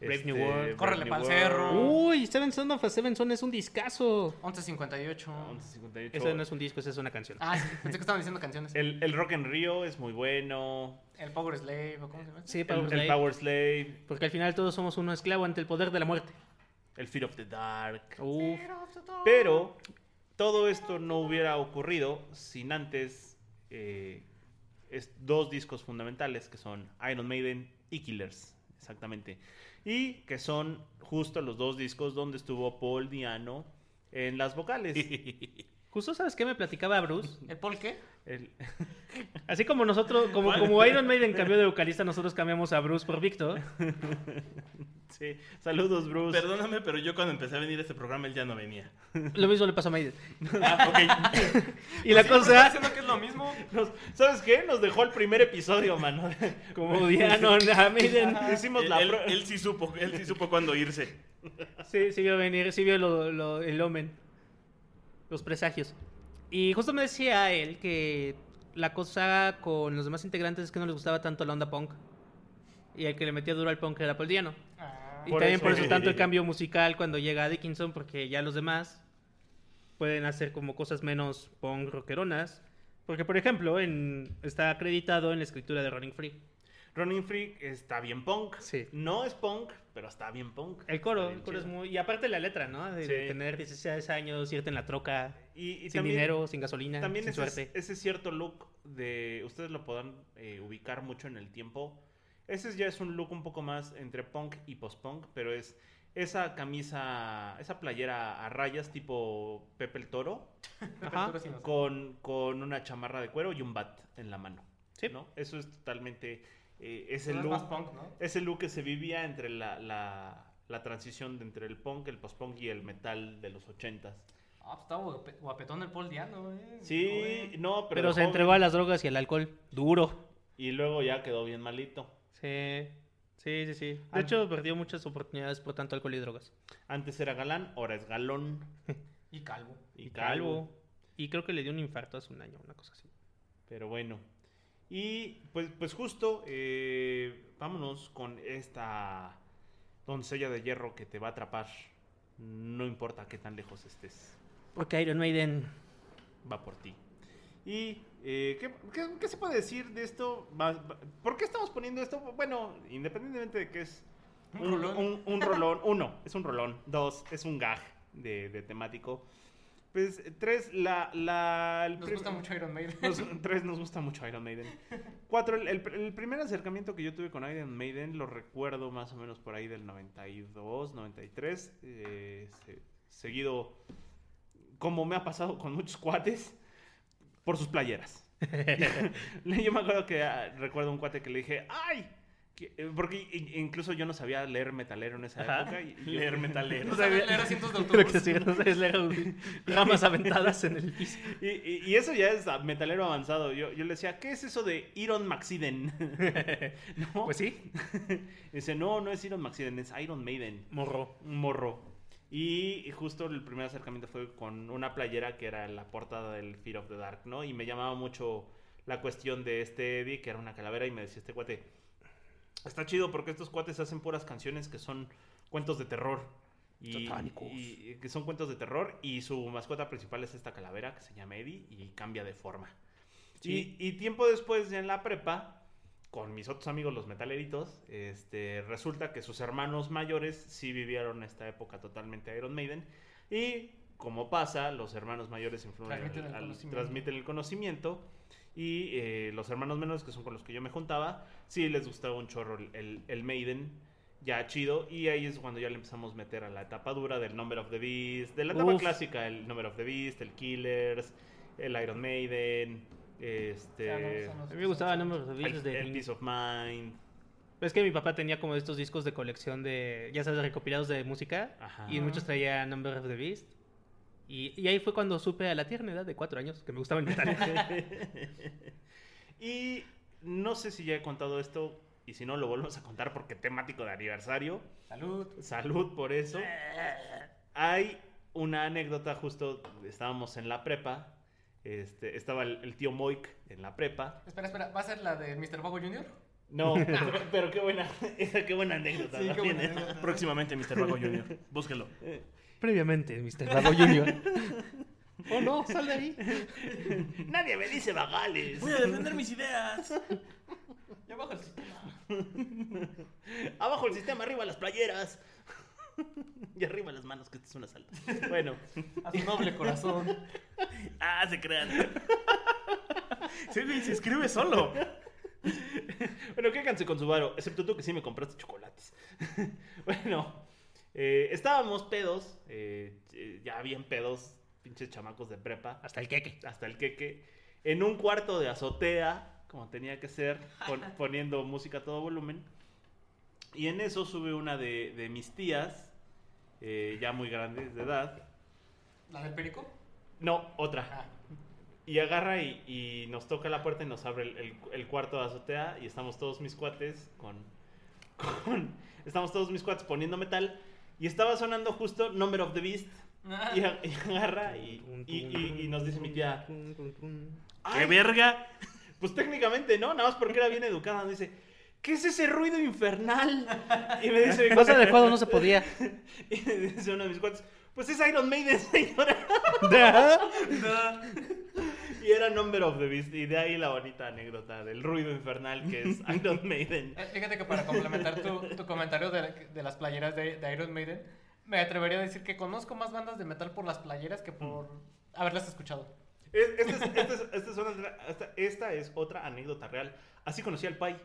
Speaker 4: este,
Speaker 5: Brave New World.
Speaker 4: Brave
Speaker 3: Córrele pa'l
Speaker 4: World,
Speaker 3: cerro.
Speaker 5: Uy, Seven Son of a Seven Son es un discazo.
Speaker 3: 1158.
Speaker 4: 1158.
Speaker 5: Eso no es un disco, esa es una canción.
Speaker 3: Ah, sí, pensé que estaban diciendo canciones. El,
Speaker 4: el, el Rock en Rio es muy bueno.
Speaker 3: Power Slave, ¿o ¿cómo se llama?
Speaker 5: Sí,
Speaker 4: El,
Speaker 5: Power
Speaker 4: el
Speaker 5: Slave.
Speaker 4: Power Slave.
Speaker 5: Porque al final todos somos uno esclavo ante el poder de la muerte.
Speaker 4: El Fear of the Dark.
Speaker 5: Uf.
Speaker 4: Pero todo esto no hubiera ocurrido sin antes eh, es- dos discos fundamentales que son Iron Maiden y Killers, exactamente. Y que son justo los dos discos donde estuvo Paul Diano en las vocales. [LAUGHS]
Speaker 5: Justo, ¿sabes qué me platicaba Bruce?
Speaker 3: ¿El Paul qué?
Speaker 4: El- [LAUGHS]
Speaker 5: Así como nosotros, como, como Iron Maiden cambió de vocalista, nosotros cambiamos a Bruce por Victor. [LAUGHS]
Speaker 4: sí. Saludos, Bruce.
Speaker 1: Perdóname, pero yo cuando empecé a venir a este programa él ya no venía.
Speaker 5: Lo mismo le pasó a Maiden.
Speaker 1: Ah, ok. [LAUGHS]
Speaker 5: Y la cosa,
Speaker 3: diciendo que es lo mismo.
Speaker 4: Nos- ¿Sabes qué? Nos dejó el primer episodio, mano.
Speaker 5: como Diano, a Maiden.
Speaker 4: Hicimos
Speaker 1: él,
Speaker 4: la
Speaker 1: él-
Speaker 4: pro-
Speaker 1: él sí supo, él sí supo cuándo irse.
Speaker 5: Sí, sí vio venir, sí vio lo- lo- el omen. Los presagios. Y justo me decía él que la cosa con los demás integrantes es que no les gustaba tanto la onda punk. Y el que le metía duro al punk era Paul Diano.
Speaker 3: Ah,
Speaker 5: Y
Speaker 4: Por
Speaker 5: también
Speaker 4: eso-
Speaker 5: por eso tanto el cambio musical cuando llega Dickinson, porque ya los demás pueden hacer como cosas menos punk rockeronas. Porque, por ejemplo, en, está acreditado en la escritura de Running Free.
Speaker 4: Running Freak está bien punk.
Speaker 5: Sí.
Speaker 4: No es punk, pero está bien punk.
Speaker 5: El coro, el coro es muy... Y aparte la letra, ¿no? De, tener 16 años, irte en la troca,
Speaker 4: Y, y
Speaker 5: sin
Speaker 4: también,
Speaker 5: dinero, sin gasolina,
Speaker 4: también
Speaker 5: sin
Speaker 4: ese,
Speaker 5: suerte.
Speaker 4: ese cierto look de. Ustedes lo podrán eh, ubicar mucho en el tiempo. Ese ya es un look un poco más entre punk y post-punk, pero es esa camisa, esa playera a rayas tipo Pepe el Toro,
Speaker 5: Ajá.
Speaker 4: Con, con una chamarra de cuero y un bat en la mano.
Speaker 5: Sí.
Speaker 4: ¿no? Eso es totalmente. Eh, ese
Speaker 3: No
Speaker 4: look.
Speaker 3: punk, ¿no?
Speaker 4: Ese look que se vivía entre la, la, la transición de entre el punk, el post-punk y el metal de los ochentas.
Speaker 3: Ah, pues estaba guape- guapetón el Paul Diano, eh.
Speaker 4: Sí,
Speaker 3: Joven.
Speaker 4: no, pero,
Speaker 5: Pero, se
Speaker 4: joven.
Speaker 5: entregó a las drogas y al alcohol. Duro.
Speaker 4: Y luego ya quedó bien malito.
Speaker 5: Sí. Sí, sí, sí. De
Speaker 4: Ah.
Speaker 5: hecho, perdió muchas oportunidades por tanto alcohol y drogas.
Speaker 4: Antes era galán, ahora es galón [LAUGHS]
Speaker 3: Y calvo.
Speaker 4: y, calvo.
Speaker 5: Y creo que le dio un infarto hace un año, una cosa así.
Speaker 4: Pero bueno. Y pues, pues justo, eh, vámonos con esta doncella de hierro que te va a atrapar. No importa qué tan lejos estés,
Speaker 5: Porque Iron Maiden.
Speaker 4: va por ti. Y, eh, ¿qué, qué- qué se puede decir de esto? ¿Por qué estamos poniendo esto? Bueno, independientemente de que es
Speaker 3: Un
Speaker 4: un,
Speaker 3: rolón.
Speaker 4: un- un rolón. Uno, es un rolón. Dos, es un gag de, de temático. Pues, tres, la... la el
Speaker 3: Nos gusta mucho Iron Maiden.
Speaker 4: nos- [LAUGHS] tres, nos gusta mucho Iron Maiden. Cuatro, el, el- el primer acercamiento que yo tuve con Iron Maiden lo recuerdo más o menos por ahí del 92, 93. eh, se- seguido, como me ha pasado con muchos cuates, por sus playeras. [LAUGHS] [LAUGHS] yo me acuerdo que ah, recuerdo un cuate que le dije, ¡ay! Eh, Porque i- incluso yo no sabía leer metalero en esa
Speaker 5: Ajá.
Speaker 4: época. y-
Speaker 1: Leer [LAUGHS] metalero.
Speaker 3: No sabía leer asientos de [LAUGHS]
Speaker 5: Creo que
Speaker 3: autobús.
Speaker 5: sí, no sabes leer ramas aventadas en el piso. [LAUGHS]
Speaker 4: Y, y- y eso ya es metalero avanzado. Yo, yo le decía, ¿qué es eso de Iron Maxiden? ¿No?
Speaker 5: Pues sí.
Speaker 4: Dice, no, no es Iron Maxiden, es Iron Maiden.
Speaker 5: Morro.
Speaker 4: Morro. Y, y justo el primer acercamiento fue con una playera que era la portada del Fear of the Dark, ¿no? Y me llamaba mucho la cuestión de este Eddie, que era una calavera, y me decía este cuate, está chido porque estos cuates hacen puras canciones que son cuentos de terror. Y,
Speaker 5: Satánicos.
Speaker 4: y- y que son cuentos de terror y su mascota principal es esta calavera que se llama Eddie y cambia de forma.
Speaker 5: Sí.
Speaker 4: Y, y tiempo después, ya en la prepa, con mis otros amigos, los metaleritos, este, resulta que sus hermanos mayores sí vivieron esta época totalmente Iron Maiden. Y como pasa, los hermanos mayores influyen
Speaker 3: Transmiten el
Speaker 4: al-
Speaker 3: conocimiento.
Speaker 4: transmiten el conocimiento. Y eh, los hermanos menores, que son con los que yo me juntaba, sí les gustaba un chorro el, el- el Maiden, ya chido. Y ahí es cuando ya le empezamos a meter a la etapa dura del Number of the Beast, de la etapa
Speaker 5: Uf.
Speaker 4: clásica, el Number of the Beast, el Killers, el Iron Maiden, este,
Speaker 3: no,
Speaker 5: A mí me gustaba Number of the Beast
Speaker 4: el,
Speaker 5: de
Speaker 4: el. Peace of Mind.
Speaker 5: Es que mi papá tenía como estos discos de colección de, ya sabes, recopilados de música.
Speaker 4: Ajá.
Speaker 5: Y en muchos traía Number of the Beast. Y, y ahí fue cuando supe a la tierna edad de cuatro años que me gustaba el metal. [LAUGHS]
Speaker 4: Y no sé si ya he contado esto, y si no, lo volvemos a contar porque temático de aniversario.
Speaker 3: Salud.
Speaker 4: Salud por eso. Hay una anécdota, justo estábamos en la prepa. Este, estaba el, el tío Moik en la prepa.
Speaker 3: Espera, espera, ¿va a ser la de Mr. Vago Jr.?
Speaker 4: No, [LAUGHS] pero, pero qué buena, [LAUGHS] esa qué buena anécdota.
Speaker 3: Sí, qué buena
Speaker 4: Tiene.
Speaker 3: anécdota.
Speaker 1: Próximamente, Mr. Vago Jr. Búsquelo.
Speaker 5: Previamente, Mr. [LAUGHS] Bravo Jr. oh no, sal de ahí. [LAUGHS]
Speaker 4: Nadie me dice vagales.
Speaker 1: Voy a defender mis ideas.
Speaker 3: Ya bajo el sistema.
Speaker 4: Abajo el sistema, arriba las playeras. Y arriba las manos, que esto es una salta. Bueno,
Speaker 3: A su noble corazón.
Speaker 1: Ah, se crean. Sí, güey, se escribe solo.
Speaker 4: bueno, quédense con su varo, excepto tú que sí me compraste chocolates. bueno, eh, estábamos pedos, eh, eh, ya bien pedos, pinches chamacos de prepa,
Speaker 5: Hasta el queque.
Speaker 4: hasta el queque, en un cuarto de azotea, como tenía que ser, pon- [LAUGHS] poniendo música a todo volumen. Y en eso sube una de, de mis tías, eh, ya muy grandes de edad.
Speaker 3: ¿La del perico?
Speaker 4: No, otra.
Speaker 3: Ah.
Speaker 4: Y agarra y, y nos toca la puerta y nos abre el, el- el cuarto de azotea y estamos todos mis cuates con, [LAUGHS] con- Estamos todos mis cuates poniendo metal y estaba sonando justo Number of the Beast
Speaker 3: Ah.
Speaker 4: y, a- y agarra y, y- y- y nos dice mi tía,
Speaker 1: ¡Qué
Speaker 4: "Ay,
Speaker 1: verga!
Speaker 4: pues técnicamente no, nada más porque era bien educada, nos dice, ¿qué es ese ruido infernal? Y me dice,
Speaker 5: Más adecuado no se podía. [LAUGHS]
Speaker 4: y me dice uno de mis cuates, pues es Iron Maiden, [LAUGHS] señora. Y era Number of the Beast. Y de ahí la bonita anécdota del ruido infernal que es [LAUGHS] Iron Maiden.
Speaker 3: Eh, Fíjate que para complementar tu, tu comentario de, de las playeras de, de Iron Maiden, me atrevería a decir que conozco más bandas de metal por las playeras que por haberlas escuchado.
Speaker 4: Es- Esta es, esta es- esta es una- esta- esta es otra anécdota real. Así conocí al Pai.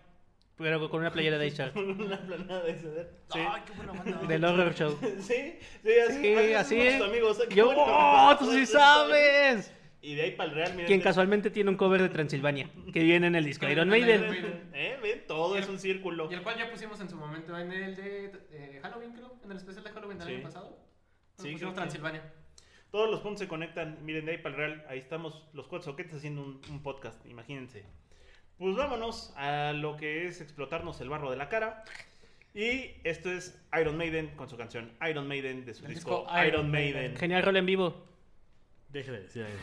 Speaker 5: Pero con una playera de [LAUGHS] Shark.
Speaker 4: Una planada de CD. Sí.
Speaker 3: ¡Ay, qué buena banda!
Speaker 5: Del Horror Show. [LAUGHS]
Speaker 4: Sí, sí, así,
Speaker 5: Sí, así
Speaker 4: amigos. Qué
Speaker 5: Yo. ¡oh, tú sí sabes!
Speaker 4: Y de ahí para el Real, miren.
Speaker 5: Quien casualmente tiene un cover de Transilvania, que viene en el disco Iron Maiden.
Speaker 4: ¿Eh? ¿Ven? Todo es un círculo.
Speaker 3: Y el cual ya pusimos en su momento en el de eh, Halloween, creo, en el especial de Halloween del
Speaker 4: Sí.
Speaker 3: año pasado.
Speaker 4: Sí,
Speaker 3: pusimos
Speaker 4: que-
Speaker 3: Transilvania.
Speaker 4: Todos los puntos se conectan. Miren, de ahí para el Real. Ahí estamos los cuatro soquetes haciendo un, un podcast. Imagínense. Pues vámonos a lo que es explotarnos el barro de la cara. Y esto es Iron Maiden con su canción Iron Maiden de su disco,
Speaker 3: disco
Speaker 4: Iron
Speaker 3: Iron
Speaker 4: Maiden.
Speaker 3: Maiden.
Speaker 5: Genial rol en vivo.
Speaker 1: Deje de decir eso.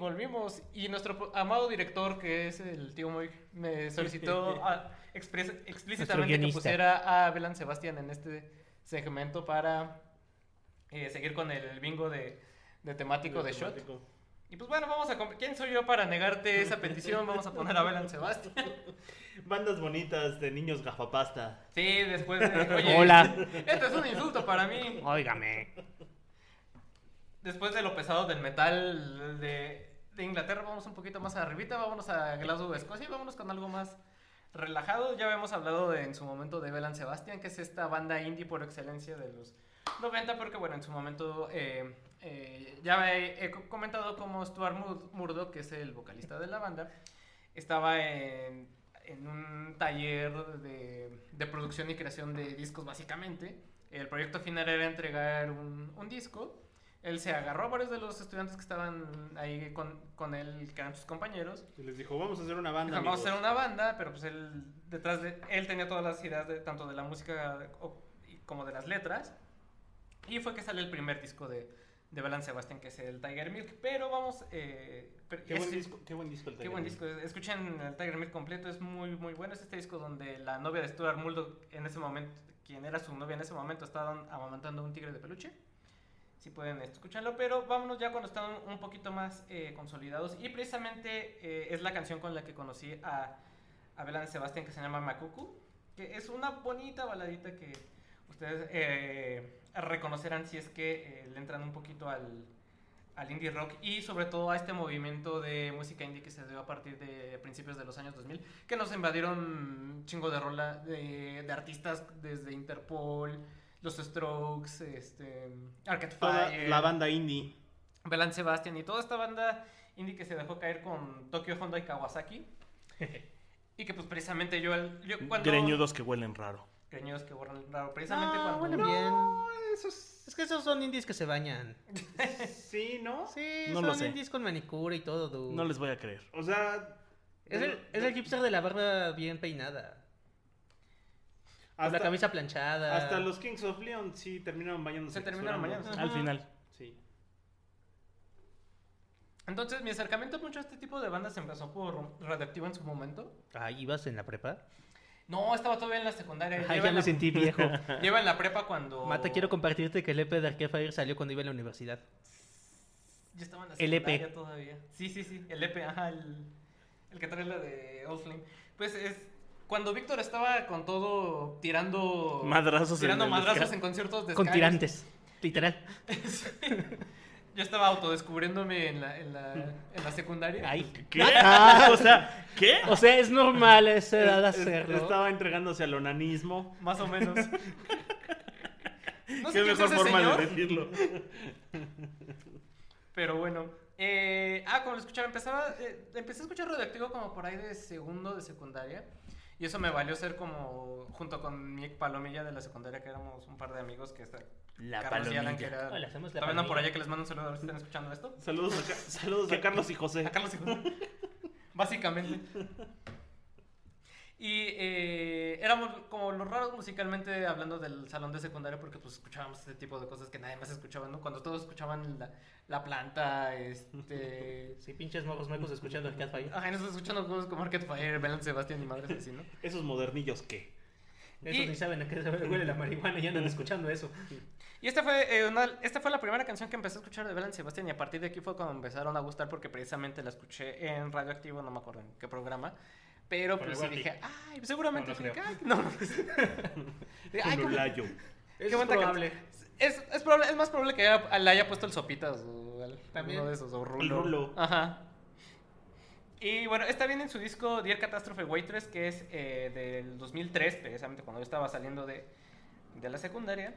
Speaker 3: Volvimos. Y nuestro amado director, que es el tío Moy, me solicitó [LAUGHS] a- expres- explícitamente que pusiera a Belan Sebastián en este segmento para eh, seguir con el bingo de, de temático de shot. Y pues bueno, vamos a... ¿Quién soy yo para negarte esa [LAUGHS] petición? Vamos a poner a Belan Sebastián. [LAUGHS]
Speaker 4: Bandas bonitas de niños gafapasta.
Speaker 3: Sí, después de... Oye,
Speaker 5: Hola.
Speaker 3: Esto es un insulto para mí.
Speaker 5: Óigame.
Speaker 3: Después de lo pesado del metal de, de Inglaterra, vamos un poquito más arribita, vámonos a Glasgow, Escocia, y vámonos con algo más relajado. Ya habíamos hablado de- en su momento de Belan Sebastian, que es esta banda indie por excelencia de los 90, porque bueno, en su momento eh, eh, ya he, he co- comentado como Stuart Mur- Murdoch, que es el vocalista de la banda, estaba en, un taller de, producción y creación de discos básicamente. El proyecto final era entregar un disco. Él se agarró a varios de los estudiantes que estaban ahí con, con él, que eran sus compañeros.
Speaker 4: Y les dijo, vamos a hacer una banda.
Speaker 3: Dijo, Vamos a hacer
Speaker 4: amigos".
Speaker 3: una banda, pero pues él detrás de él tenía todas las ideas de, tanto de la música como de las letras. Y fue que sale el primer disco de, de Belan Sebastián, que es el Tiger Milk. Pero vamos... eh, pero
Speaker 2: Qué
Speaker 3: es-
Speaker 2: buen disco, qué buen disco el
Speaker 3: Qué
Speaker 2: Tiger
Speaker 3: buen
Speaker 2: Milk.
Speaker 3: Escuchen el Tiger Milk completo, es muy, muy bueno. Es este disco donde la novia de Stuart Murdoch, en ese momento, quien era su novia en ese momento, estaban amamantando un tigre de peluche. Si pueden escucharlo, pero vámonos ya cuando están un poquito más eh, consolidados. Y precisamente eh, es la canción con la que conocí a, a Belan Sebastián que se llama Macucu, que es una bonita baladita que ustedes eh, reconocerán si es que eh, le entran un poquito al, al indie rock y sobre todo a este movimiento de música indie que se dio a partir de principios de los años 2000, que nos invadieron chingo de rola de, de artistas desde Interpol, los Strokes, este, Arcade
Speaker 2: Toda
Speaker 3: Fire,
Speaker 2: la banda indie.
Speaker 3: Belan Sebastian y toda esta banda indie que se dejó caer con Tokyo Honda y Kawasaki. [LAUGHS] y que pues precisamente yo, al- yo cuando...
Speaker 1: Greñudos que huelen raro.
Speaker 3: Greñudos que borran raro. Precisamente
Speaker 5: No,
Speaker 3: cuando...
Speaker 5: huelen bien. Es que esos son indies que se bañan. [LAUGHS]
Speaker 2: Sí, ¿no?
Speaker 5: Sí,
Speaker 1: No
Speaker 5: son
Speaker 1: lo sé.
Speaker 5: indies con manicura y todo, dude.
Speaker 1: No les voy a creer.
Speaker 2: O sea.
Speaker 5: es, el, es el hipster de la barba bien peinada. Con
Speaker 2: Hasta,
Speaker 5: la camisa planchada.
Speaker 2: hasta los Kings of Leon sí terminaron bañándose.
Speaker 3: Se terminaron bañándose.
Speaker 1: Al final.
Speaker 2: Sí.
Speaker 3: Entonces mi acercamiento mucho a este tipo de bandas empezó por Radioactivo en su momento.
Speaker 5: Ah, ¿ibas en la prepa?
Speaker 3: No, estaba todavía en la secundaria.
Speaker 5: Ay, ya me
Speaker 3: la-
Speaker 5: sentí viejo. [LAUGHS]
Speaker 3: Lleva en la prepa cuando...
Speaker 5: Mata, quiero compartirte que el EP de Arcade Fire salió cuando iba a la universidad.
Speaker 3: Yo estaba en la
Speaker 5: El EP.
Speaker 3: secundaria todavía. Sí, sí, sí. El EP, ajá. El, el que trae la de Old Flame. Pues es... Cuando Víctor estaba con todo tirando...
Speaker 1: Madrazos en
Speaker 3: Tirando
Speaker 1: el
Speaker 3: madrazos en conciertos de
Speaker 5: Con tirantes, literal. [LAUGHS]
Speaker 3: Yo estaba autodescubriéndome en la, en la, en la secundaria.
Speaker 5: Ay,
Speaker 1: ¿Qué? [LAUGHS] o sea, ¿qué?
Speaker 5: o sea, es normal a esa edad hacerlo.
Speaker 2: Estaba entregándose al onanismo.
Speaker 3: Más o menos. [LAUGHS] No sé
Speaker 1: Qué mejor forma
Speaker 3: señor,
Speaker 1: de decirlo.
Speaker 3: Pero bueno. Eh, ah, como lo escuchaba, empezaba, eh, empecé a escuchar Radioactivo como por ahí de segundo de secundaria. Y eso me valió ser como, junto con mi palomilla de la secundaria, que éramos un par de amigos que está.
Speaker 1: La
Speaker 3: Carlos y Alan, que
Speaker 1: palomilla.
Speaker 3: era-
Speaker 5: Hola, somos la
Speaker 3: Todavía andan por
Speaker 5: palomilla.
Speaker 3: allá que les mando un saludo a ver si están escuchando esto.
Speaker 2: Saludos a, saludos a Carlos y José.
Speaker 3: A Carlos y José. [LAUGHS] Básicamente. Y eh, éramos como los raros musicalmente hablando del salón de secundaria porque pues escuchábamos este tipo de cosas que nadie más escuchaba, ¿no? Cuando todos escuchaban la, la planta, este... [LAUGHS]
Speaker 5: Sí, pinches morros mecos escuchando Arcade Fire.
Speaker 3: Ajá, nosotros escuchando cosas como Market Fire, Belan Sebastián y madres así, ¿no? [LAUGHS]
Speaker 2: Esos modernillos qué.
Speaker 5: Esos
Speaker 3: Y-
Speaker 5: ni saben a qué se huele la marihuana y andan [LAUGHS] escuchando eso.
Speaker 3: Y esta fue, eh, una- esta fue la primera canción que empecé a escuchar de Belan Sebastián y a partir de aquí fue cuando empezaron a gustar porque precisamente la escuché en Radioactivo, no me acuerdo en qué programa. Pero
Speaker 2: Con
Speaker 3: pues
Speaker 2: el
Speaker 3: dije, ay, pues, seguramente
Speaker 5: No, no
Speaker 3: no, pues, [LAUGHS] Dije, ay,
Speaker 2: Con
Speaker 3: ¿cómo-
Speaker 2: Olayo.
Speaker 3: Qué
Speaker 5: Es probable.
Speaker 3: canción. Es, es, probable, es más probable que haya- le haya puesto el Sopitas o
Speaker 5: También.
Speaker 3: uno de esos, o Rulo.
Speaker 2: El Rulo.
Speaker 3: Ajá. Y bueno, está bien en su disco Dear Catastrophe Waitress, que es eh, del 2003, precisamente cuando yo estaba saliendo de, de la secundaria.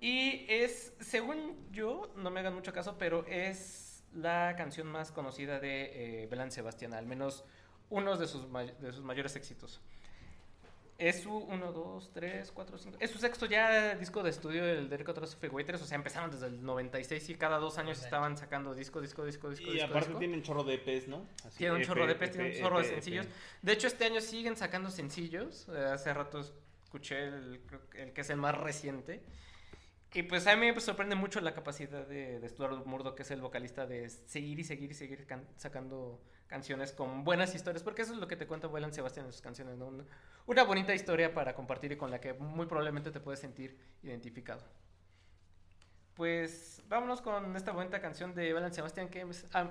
Speaker 3: Y es, según yo, no me hagan mucho caso, pero es la canción más conocida de eh, Belan Sebastián, al menos uno de sus, de sus mayores éxitos. Es su 1, 2, 3, 4, 5. Es su sexto ya disco de estudio del Derek Catastrophe Waitress. O sea, empezaron desde el 96 y cada dos años estaban sacando disco, disco, disco, disco.
Speaker 2: Y
Speaker 3: disco,
Speaker 2: aparte
Speaker 3: disco.
Speaker 2: tienen chorro de EPs, ¿no? Así,
Speaker 3: Tiene un
Speaker 2: EP,
Speaker 3: chorro de EPs, tiene un
Speaker 2: EP,
Speaker 3: chorro de
Speaker 2: EP.
Speaker 3: sencillos. De hecho, este año siguen sacando sencillos. Eh, Hace rato escuché el, el que es el más reciente. Y pues a mí me sorprende mucho la capacidad de, de Stuart Murdoch, que es el vocalista, de seguir y seguir y seguir can- sacando canciones con buenas historias, porque eso es lo que te cuenta Boylan Sebastián en sus canciones, ¿no? Una, bonita historia para compartir y con la que muy probablemente te puedes sentir identificado. Pues vámonos con esta bonita canción de Boylan Sebastián que es Am-.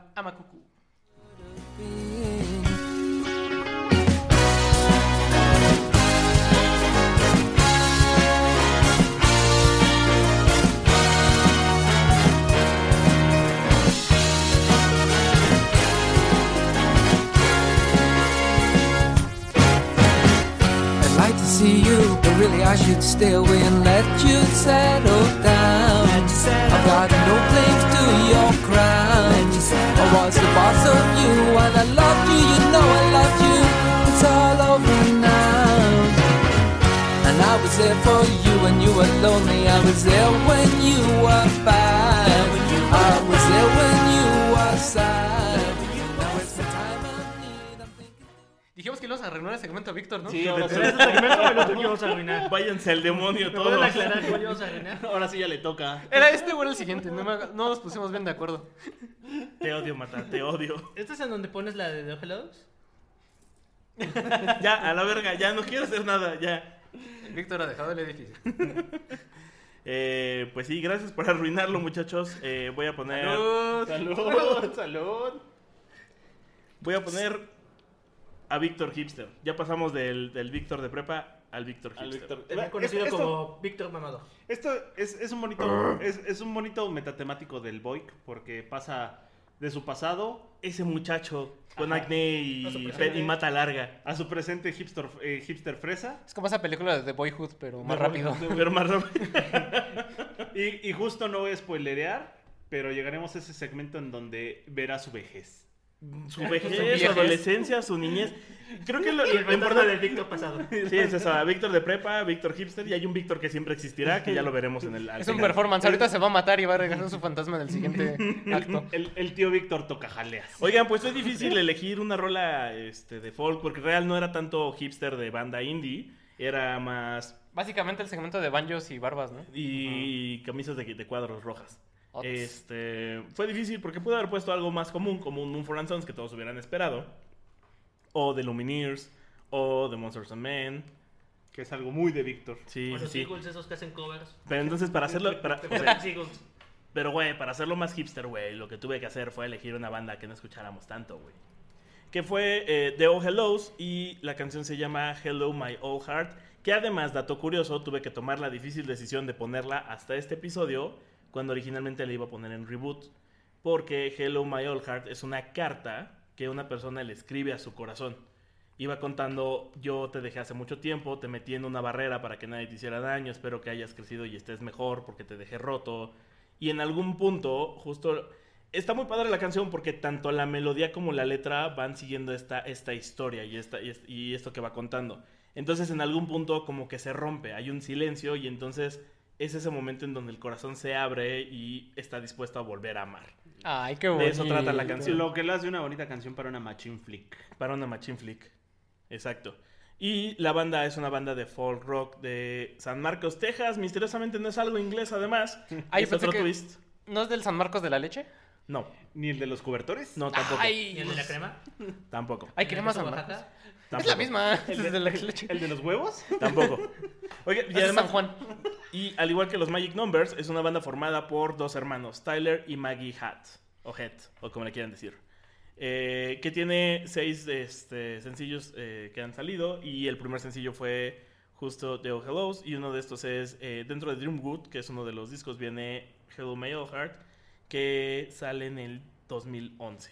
Speaker 6: Really I should stay away and let you settle down. I've got no claims to your crown. I was the boss of you, and I loved you. You know I loved you. It's all over now. And I was there for you when you were lonely. I was there when you were bad.
Speaker 3: A arruinar el segmento a Víctor, ¿no?
Speaker 4: Sí, ahora sí.
Speaker 5: ¿Era este segmento o el otro que íbamos a arruinar?
Speaker 1: Váyanse al demonio
Speaker 5: ¿Me
Speaker 1: todos.
Speaker 5: pueden aclarar cuál íbamos a arruinar? [LAUGHS]
Speaker 4: Ahora sí ya le toca.
Speaker 3: Era este o era el siguiente, no, me haga- no nos pusimos bien de acuerdo.
Speaker 1: Te odio, Mata, te odio.
Speaker 5: ¿Este es en donde pones la de The Hellos?
Speaker 1: Ya, a la verga, ya no quiero hacer nada, ya.
Speaker 3: Víctor ha dejado el edificio. [LAUGHS]
Speaker 1: Eh, pues sí, gracias por arruinarlo, muchachos. Eh, voy a poner.
Speaker 4: Salud, salud.
Speaker 1: Voy a poner a Víctor Hipster. Ya pasamos del, del Víctor de prepa al Víctor
Speaker 4: Al
Speaker 1: Hipster.
Speaker 4: Víctor.
Speaker 5: También conocido
Speaker 4: Esto-
Speaker 5: como Víctor Mamado.
Speaker 4: Esto es, es un bonito [CLEARS THROAT] es, es un bonito metatemático del Boyk porque pasa de su pasado
Speaker 1: Ese muchacho con
Speaker 4: Ajá.
Speaker 1: acné y, y mata larga.
Speaker 4: a su presente hipster, eh, hipster fresa
Speaker 3: Es como esa película de The Boyhood, pero más
Speaker 1: De-
Speaker 3: rápido.
Speaker 1: Pero más rápido.
Speaker 4: y, y justo no voy a spoilerear pero llegaremos a ese segmento en donde verá su vejez
Speaker 1: Su vejez, su adolescencia, su niñez. Creo que lo,
Speaker 5: Y el
Speaker 1: lo
Speaker 5: retorno
Speaker 1: importante
Speaker 5: del Víctor pasado. [LAUGHS]
Speaker 1: Sí, es eso. a Víctor de prepa, Víctor Hipster y hay un Víctor que siempre existirá, que ya lo veremos en el. al
Speaker 3: Es un performance. Ahorita se va a matar y va a regresar su fantasma en el siguiente [LAUGHS] acto.
Speaker 4: el, el tío Víctor toca jaleas
Speaker 1: Oigan, pues es difícil elegir una rola este, de folk, porque real no era tanto hipster de banda indie, era más.
Speaker 3: Básicamente el segmento de banjos y barbas, ¿no?
Speaker 1: y camisas de, de cuadros rojas.
Speaker 3: Ots.
Speaker 1: Este, fue difícil porque pude haber puesto algo más común, como un Moon for Sons que todos hubieran esperado, o The Lumineers, o The Monsters and Men.
Speaker 4: que es algo muy de Víctor
Speaker 1: Sí,
Speaker 5: O
Speaker 1: sí,
Speaker 5: los
Speaker 1: sí.
Speaker 5: Eagles esos que hacen covers.
Speaker 1: Pero entonces, para hacerlo. para-
Speaker 5: ¿Te
Speaker 1: o sea? Pero, güey, para hacerlo más hipster, güey, lo que tuve que hacer fue elegir una banda que no escucháramos tanto, güey. Que fue eh, The Oh Hellos y la canción se llama Hello My Old Heart. Que además, dato curioso, tuve que tomar la difícil decisión de ponerla hasta este episodio cuando originalmente la iba a poner en reboot. Porque Hello My Old Heart es una carta que una persona le escribe a su corazón. Iba contando, yo te dejé hace mucho tiempo, te metí en una barrera para que nadie te hiciera daño, espero que hayas crecido y estés mejor porque te dejé roto. Y en algún punto, justo... Está muy padre la canción porque tanto la melodía como la letra van siguiendo esta, esta historia y, esta, y, es- y esto que va contando. Entonces en algún punto como que se rompe, hay un silencio y entonces es ese momento en donde el corazón se abre y está dispuesto a volver a amar.
Speaker 3: Ay, qué
Speaker 1: De
Speaker 3: bonito.
Speaker 1: eso trata la canción.
Speaker 4: lo que le hace una bonita canción para una machine flick
Speaker 1: Para una machine flick. Exacto. Y la banda es una banda de folk rock de San Marcos, Texas. Misteriosamente no es algo inglés, además.
Speaker 3: Ay,
Speaker 1: es otro
Speaker 3: que-
Speaker 1: twist.
Speaker 3: ¿No es del San Marcos de la leche?
Speaker 1: No,
Speaker 4: ni el de los cobertores
Speaker 1: no, tampoco.
Speaker 3: Ay,
Speaker 5: ¿Y el de la crema?
Speaker 1: Tampoco.
Speaker 3: Ay,
Speaker 5: ¿Y el
Speaker 3: crema
Speaker 5: de
Speaker 3: San
Speaker 5: Oaxaca?
Speaker 3: Es la misma. Es de la leche.
Speaker 4: el de los huevos
Speaker 1: Tampoco. [LAUGHS] Oye, y además,
Speaker 3: San Juan.
Speaker 1: y al igual que los Magic Numbers, es una banda formada por dos hermanos, Tyler y Maggie Hatt, o Head, o como le quieran decir. Eh, que tiene seis este, sencillos eh, que han salido, y el primer sencillo fue justo The Oh Hellos, y uno de estos es eh, dentro de Dreamwood, que es uno de los discos, viene Hello My Old Heart, que sale en el 2011.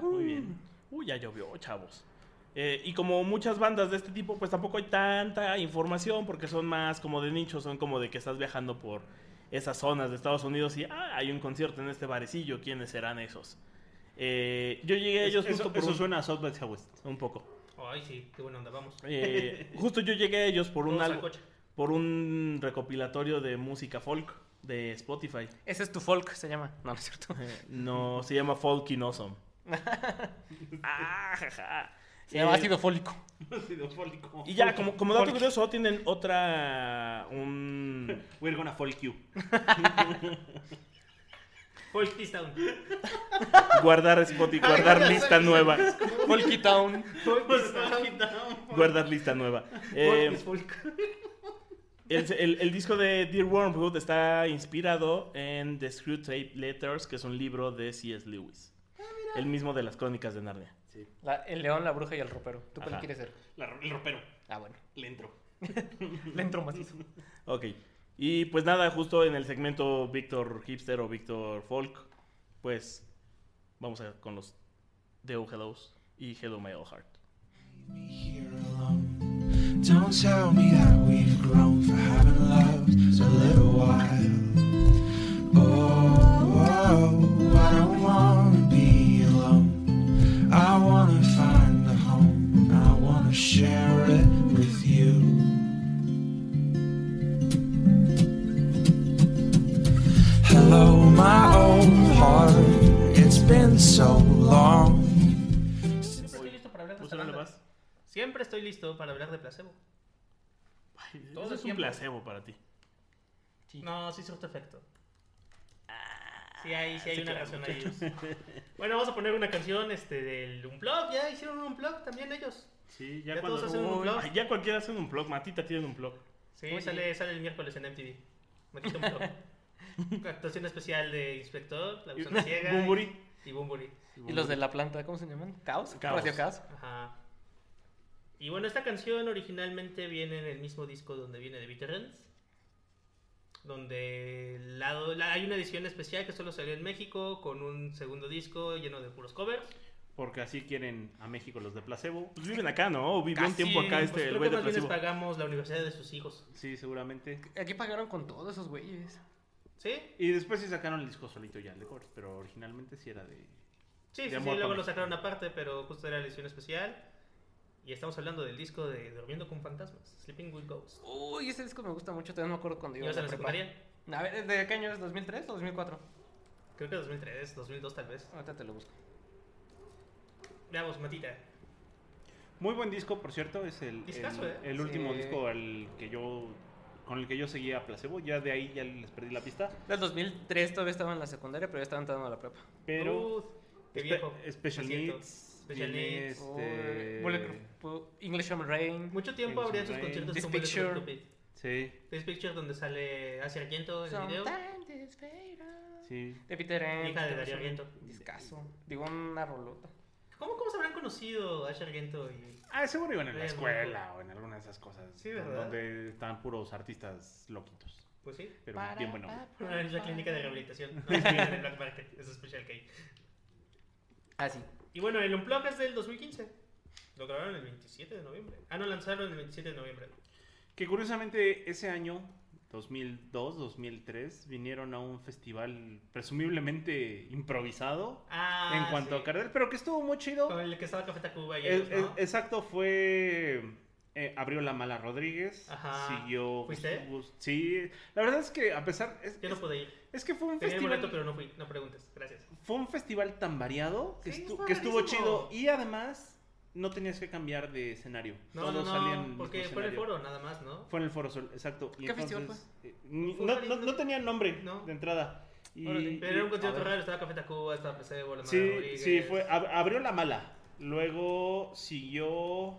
Speaker 1: Muy bien. Uy, ya llovió, chavos. Eh, y como muchas bandas de este tipo, pues tampoco hay tanta información porque son más como de nicho, son como de que estás viajando por esas zonas de Estados Unidos y ah, hay un concierto en este barecillo, ¿quiénes serán esos? Eh, yo llegué a ellos
Speaker 4: eso,
Speaker 1: justo por
Speaker 4: eso
Speaker 1: un,
Speaker 4: suena a South by Southwest
Speaker 1: un poco.
Speaker 5: Ay, sí, qué buena onda, vamos.
Speaker 1: Eh, [LAUGHS] justo yo llegué a ellos por un algo- por un recopilatorio de música folk de Spotify.
Speaker 3: Ese es tu folk, se llama. No, no es cierto.
Speaker 1: Eh, no, se llama Folkin Awesome. [LAUGHS] Ah, jaja.
Speaker 3: Se llama
Speaker 1: Eh,
Speaker 3: ácido fólico. [LAUGHS]
Speaker 4: Ácido fólico.
Speaker 1: Y ya, como, como dato curioso, tienen otra. Un. [LAUGHS]
Speaker 4: We're gonna folk you.
Speaker 5: Folk This Town.
Speaker 1: Guardar Spotify, guardar lista nueva.
Speaker 3: Folky Town.
Speaker 5: Folk This Town.
Speaker 1: Guardar lista nueva. Eh,
Speaker 5: folk.
Speaker 1: El, el- el disco de Dear Wormwood está inspirado en The Screw Tape Letters, que es un libro de C.S. Lewis. El mismo de las crónicas de Narnia.
Speaker 3: La- el león, la bruja y el ropero. ¿Tú cuál quieres ser?
Speaker 4: La- el ropero.
Speaker 3: Ah, bueno.
Speaker 4: Le entro. [LAUGHS]
Speaker 3: Le entro macizo.
Speaker 1: Ok. Y pues nada, justo en el segmento Víctor Hipster o Víctor Folk, pues vamos a con los The Oh Hellos y Hello My Old Heart.
Speaker 7: Don't tell me that we've grown for having loved a little while. Oh, oh, I don't wanna be alone. I wanna find a home. I wanna share it with you. Hello, my old heart. It's been so long.
Speaker 5: Siempre estoy listo para hablar de placebo.
Speaker 1: Ay,
Speaker 5: Todo
Speaker 1: Eso es un placebo para ti.
Speaker 5: No, sí surte efecto. Sí hay, sí hay una
Speaker 1: crean,
Speaker 5: razón ahí. [LAUGHS] Bueno, vamos a poner una canción este, del Unplug. Ya hicieron un Unplug también ellos.
Speaker 1: Sí, ya,
Speaker 5: Ya
Speaker 1: cuando...
Speaker 5: todos hacen un blog.
Speaker 1: Ay, ya cualquiera hace un blog. Matita tiene un blog.
Speaker 5: Sí,
Speaker 3: Oye.
Speaker 5: sale, sale el miércoles en MTV. Unplug. [LAUGHS] Actuación especial de Inspector, La Gusana [LAUGHS] Ciega.
Speaker 1: Bumburi.
Speaker 5: Y, y Bumburi.
Speaker 3: Y los de la planta, ¿cómo se llaman? ¿Caos?
Speaker 1: Caos.
Speaker 3: Radio Caos.
Speaker 5: Ajá. Y bueno, esta canción originalmente viene en el mismo disco donde viene The Veterans. Donde la- hay una edición especial que solo salió en México con un segundo disco lleno de puros covers.
Speaker 4: Porque así quieren a México los de placebo.
Speaker 1: Pues viven acá, ¿no? Vivió un tiempo acá
Speaker 5: pues
Speaker 1: este, el güey
Speaker 5: que
Speaker 1: de
Speaker 5: más bien les
Speaker 1: placebo.
Speaker 5: pagamos la universidad de sus hijos.
Speaker 4: Sí, seguramente.
Speaker 3: Aquí pagaron con todos esos güeyes.
Speaker 5: ¿Sí?
Speaker 4: Y después sí sacaron el disco solito ya, el de covers, pero originalmente sí era de...
Speaker 5: Sí,
Speaker 4: De
Speaker 5: sí, sí, luego lo sacaron aparte, pero justo era la edición especial. Y estamos hablando del disco de Durmiendo con Fantasmas, Sleeping with Ghosts.
Speaker 3: Uy, ese disco me gusta mucho. También me acuerdo cuando iba
Speaker 5: ¿Ibas
Speaker 3: a la
Speaker 5: secundaria?
Speaker 3: A ver, ¿de qué año es? ¿2003 o 2004?
Speaker 5: Creo que 2003, 2002 tal vez.
Speaker 3: Ahorita te lo busco.
Speaker 5: Veamos, Matita.
Speaker 4: Muy buen disco, por cierto, es el,
Speaker 5: Discazo,
Speaker 4: el,
Speaker 5: ¿eh?
Speaker 4: el último
Speaker 3: Sí.
Speaker 4: disco al que yo con el que yo seguía a Placebo. Ya de ahí ya les perdí la pista.
Speaker 3: Del 2003 todavía estaba en la secundaria, pero ya estaba entrando a la prepa.
Speaker 4: Pero
Speaker 5: Uf, qué
Speaker 4: Spe-
Speaker 5: viejo.
Speaker 4: Special. Needs.
Speaker 5: Special Needs.
Speaker 4: este-
Speaker 3: Bulletproof, Pu- English on Rain.
Speaker 5: Mucho tiempo habría sus
Speaker 4: Rain.
Speaker 5: conciertos
Speaker 3: This
Speaker 5: con Bulletproof
Speaker 3: Picture.
Speaker 5: Cupid.
Speaker 4: Sí,
Speaker 5: This Picture donde sale Asia Argento en el video.
Speaker 4: Sí.
Speaker 3: De Peter.
Speaker 5: Hija de Darío Argento.
Speaker 3: Discaso. Digo, una rolota.
Speaker 5: ¿Cómo, ¿Cómo se habrán conocido Asia Argento y
Speaker 4: Ah, seguro iban en la escuela o en alguna de esas cosas.
Speaker 5: Sí, ¿verdad?
Speaker 4: Donde están puros artistas loquitos.
Speaker 5: Pues sí.
Speaker 4: Pero bien bueno.
Speaker 5: Es la clínica de rehabilitación. [LAUGHS] No, de Black Market. Es especial que hay.
Speaker 3: Ah, sí.
Speaker 5: Y bueno, el Unplug es del 2015. Lo grabaron el 27 de noviembre. Ah, no, lanzaron el 27 de noviembre.
Speaker 4: Que curiosamente ese año, 2002, 2003, vinieron a un festival presumiblemente improvisado
Speaker 5: Ah,
Speaker 4: en cuanto
Speaker 5: sí.
Speaker 4: a cartel, pero que estuvo muy chido.
Speaker 5: Con el que estaba Café Tacuba y
Speaker 4: exacto, fue. eh, abrió la mala Rodríguez.
Speaker 5: Ajá.
Speaker 4: Siguió.
Speaker 5: ¿Fuiste?
Speaker 4: Sí. La verdad es que a pesar. Es,
Speaker 5: Yo no pude ir.
Speaker 4: Es que fue un
Speaker 5: Tenía el
Speaker 4: festival.
Speaker 5: boleto, pero no fui. No preguntes. Gracias.
Speaker 4: Fue un festival tan variado que,
Speaker 5: Sí,
Speaker 4: estu- que estuvo chido. Y además, no tenías que cambiar de escenario.
Speaker 5: No,
Speaker 4: Todos
Speaker 5: no, no,
Speaker 4: salían en el
Speaker 5: porque fue en el foro nada más, ¿no?
Speaker 4: Fue en el Foro Sol, exacto. Y
Speaker 3: ¿Qué festival
Speaker 4: entonces, eh,
Speaker 5: Fue
Speaker 4: no, no, no tenía nombre
Speaker 5: No.
Speaker 4: de entrada. Y,
Speaker 3: Órale.
Speaker 5: Pero era un concierto raro. Estaba Café Tacuba, estaba Placebo, la
Speaker 4: Sí,
Speaker 5: Rodríguez.
Speaker 4: sí, fue. ab- abrió la mala. Luego siguió.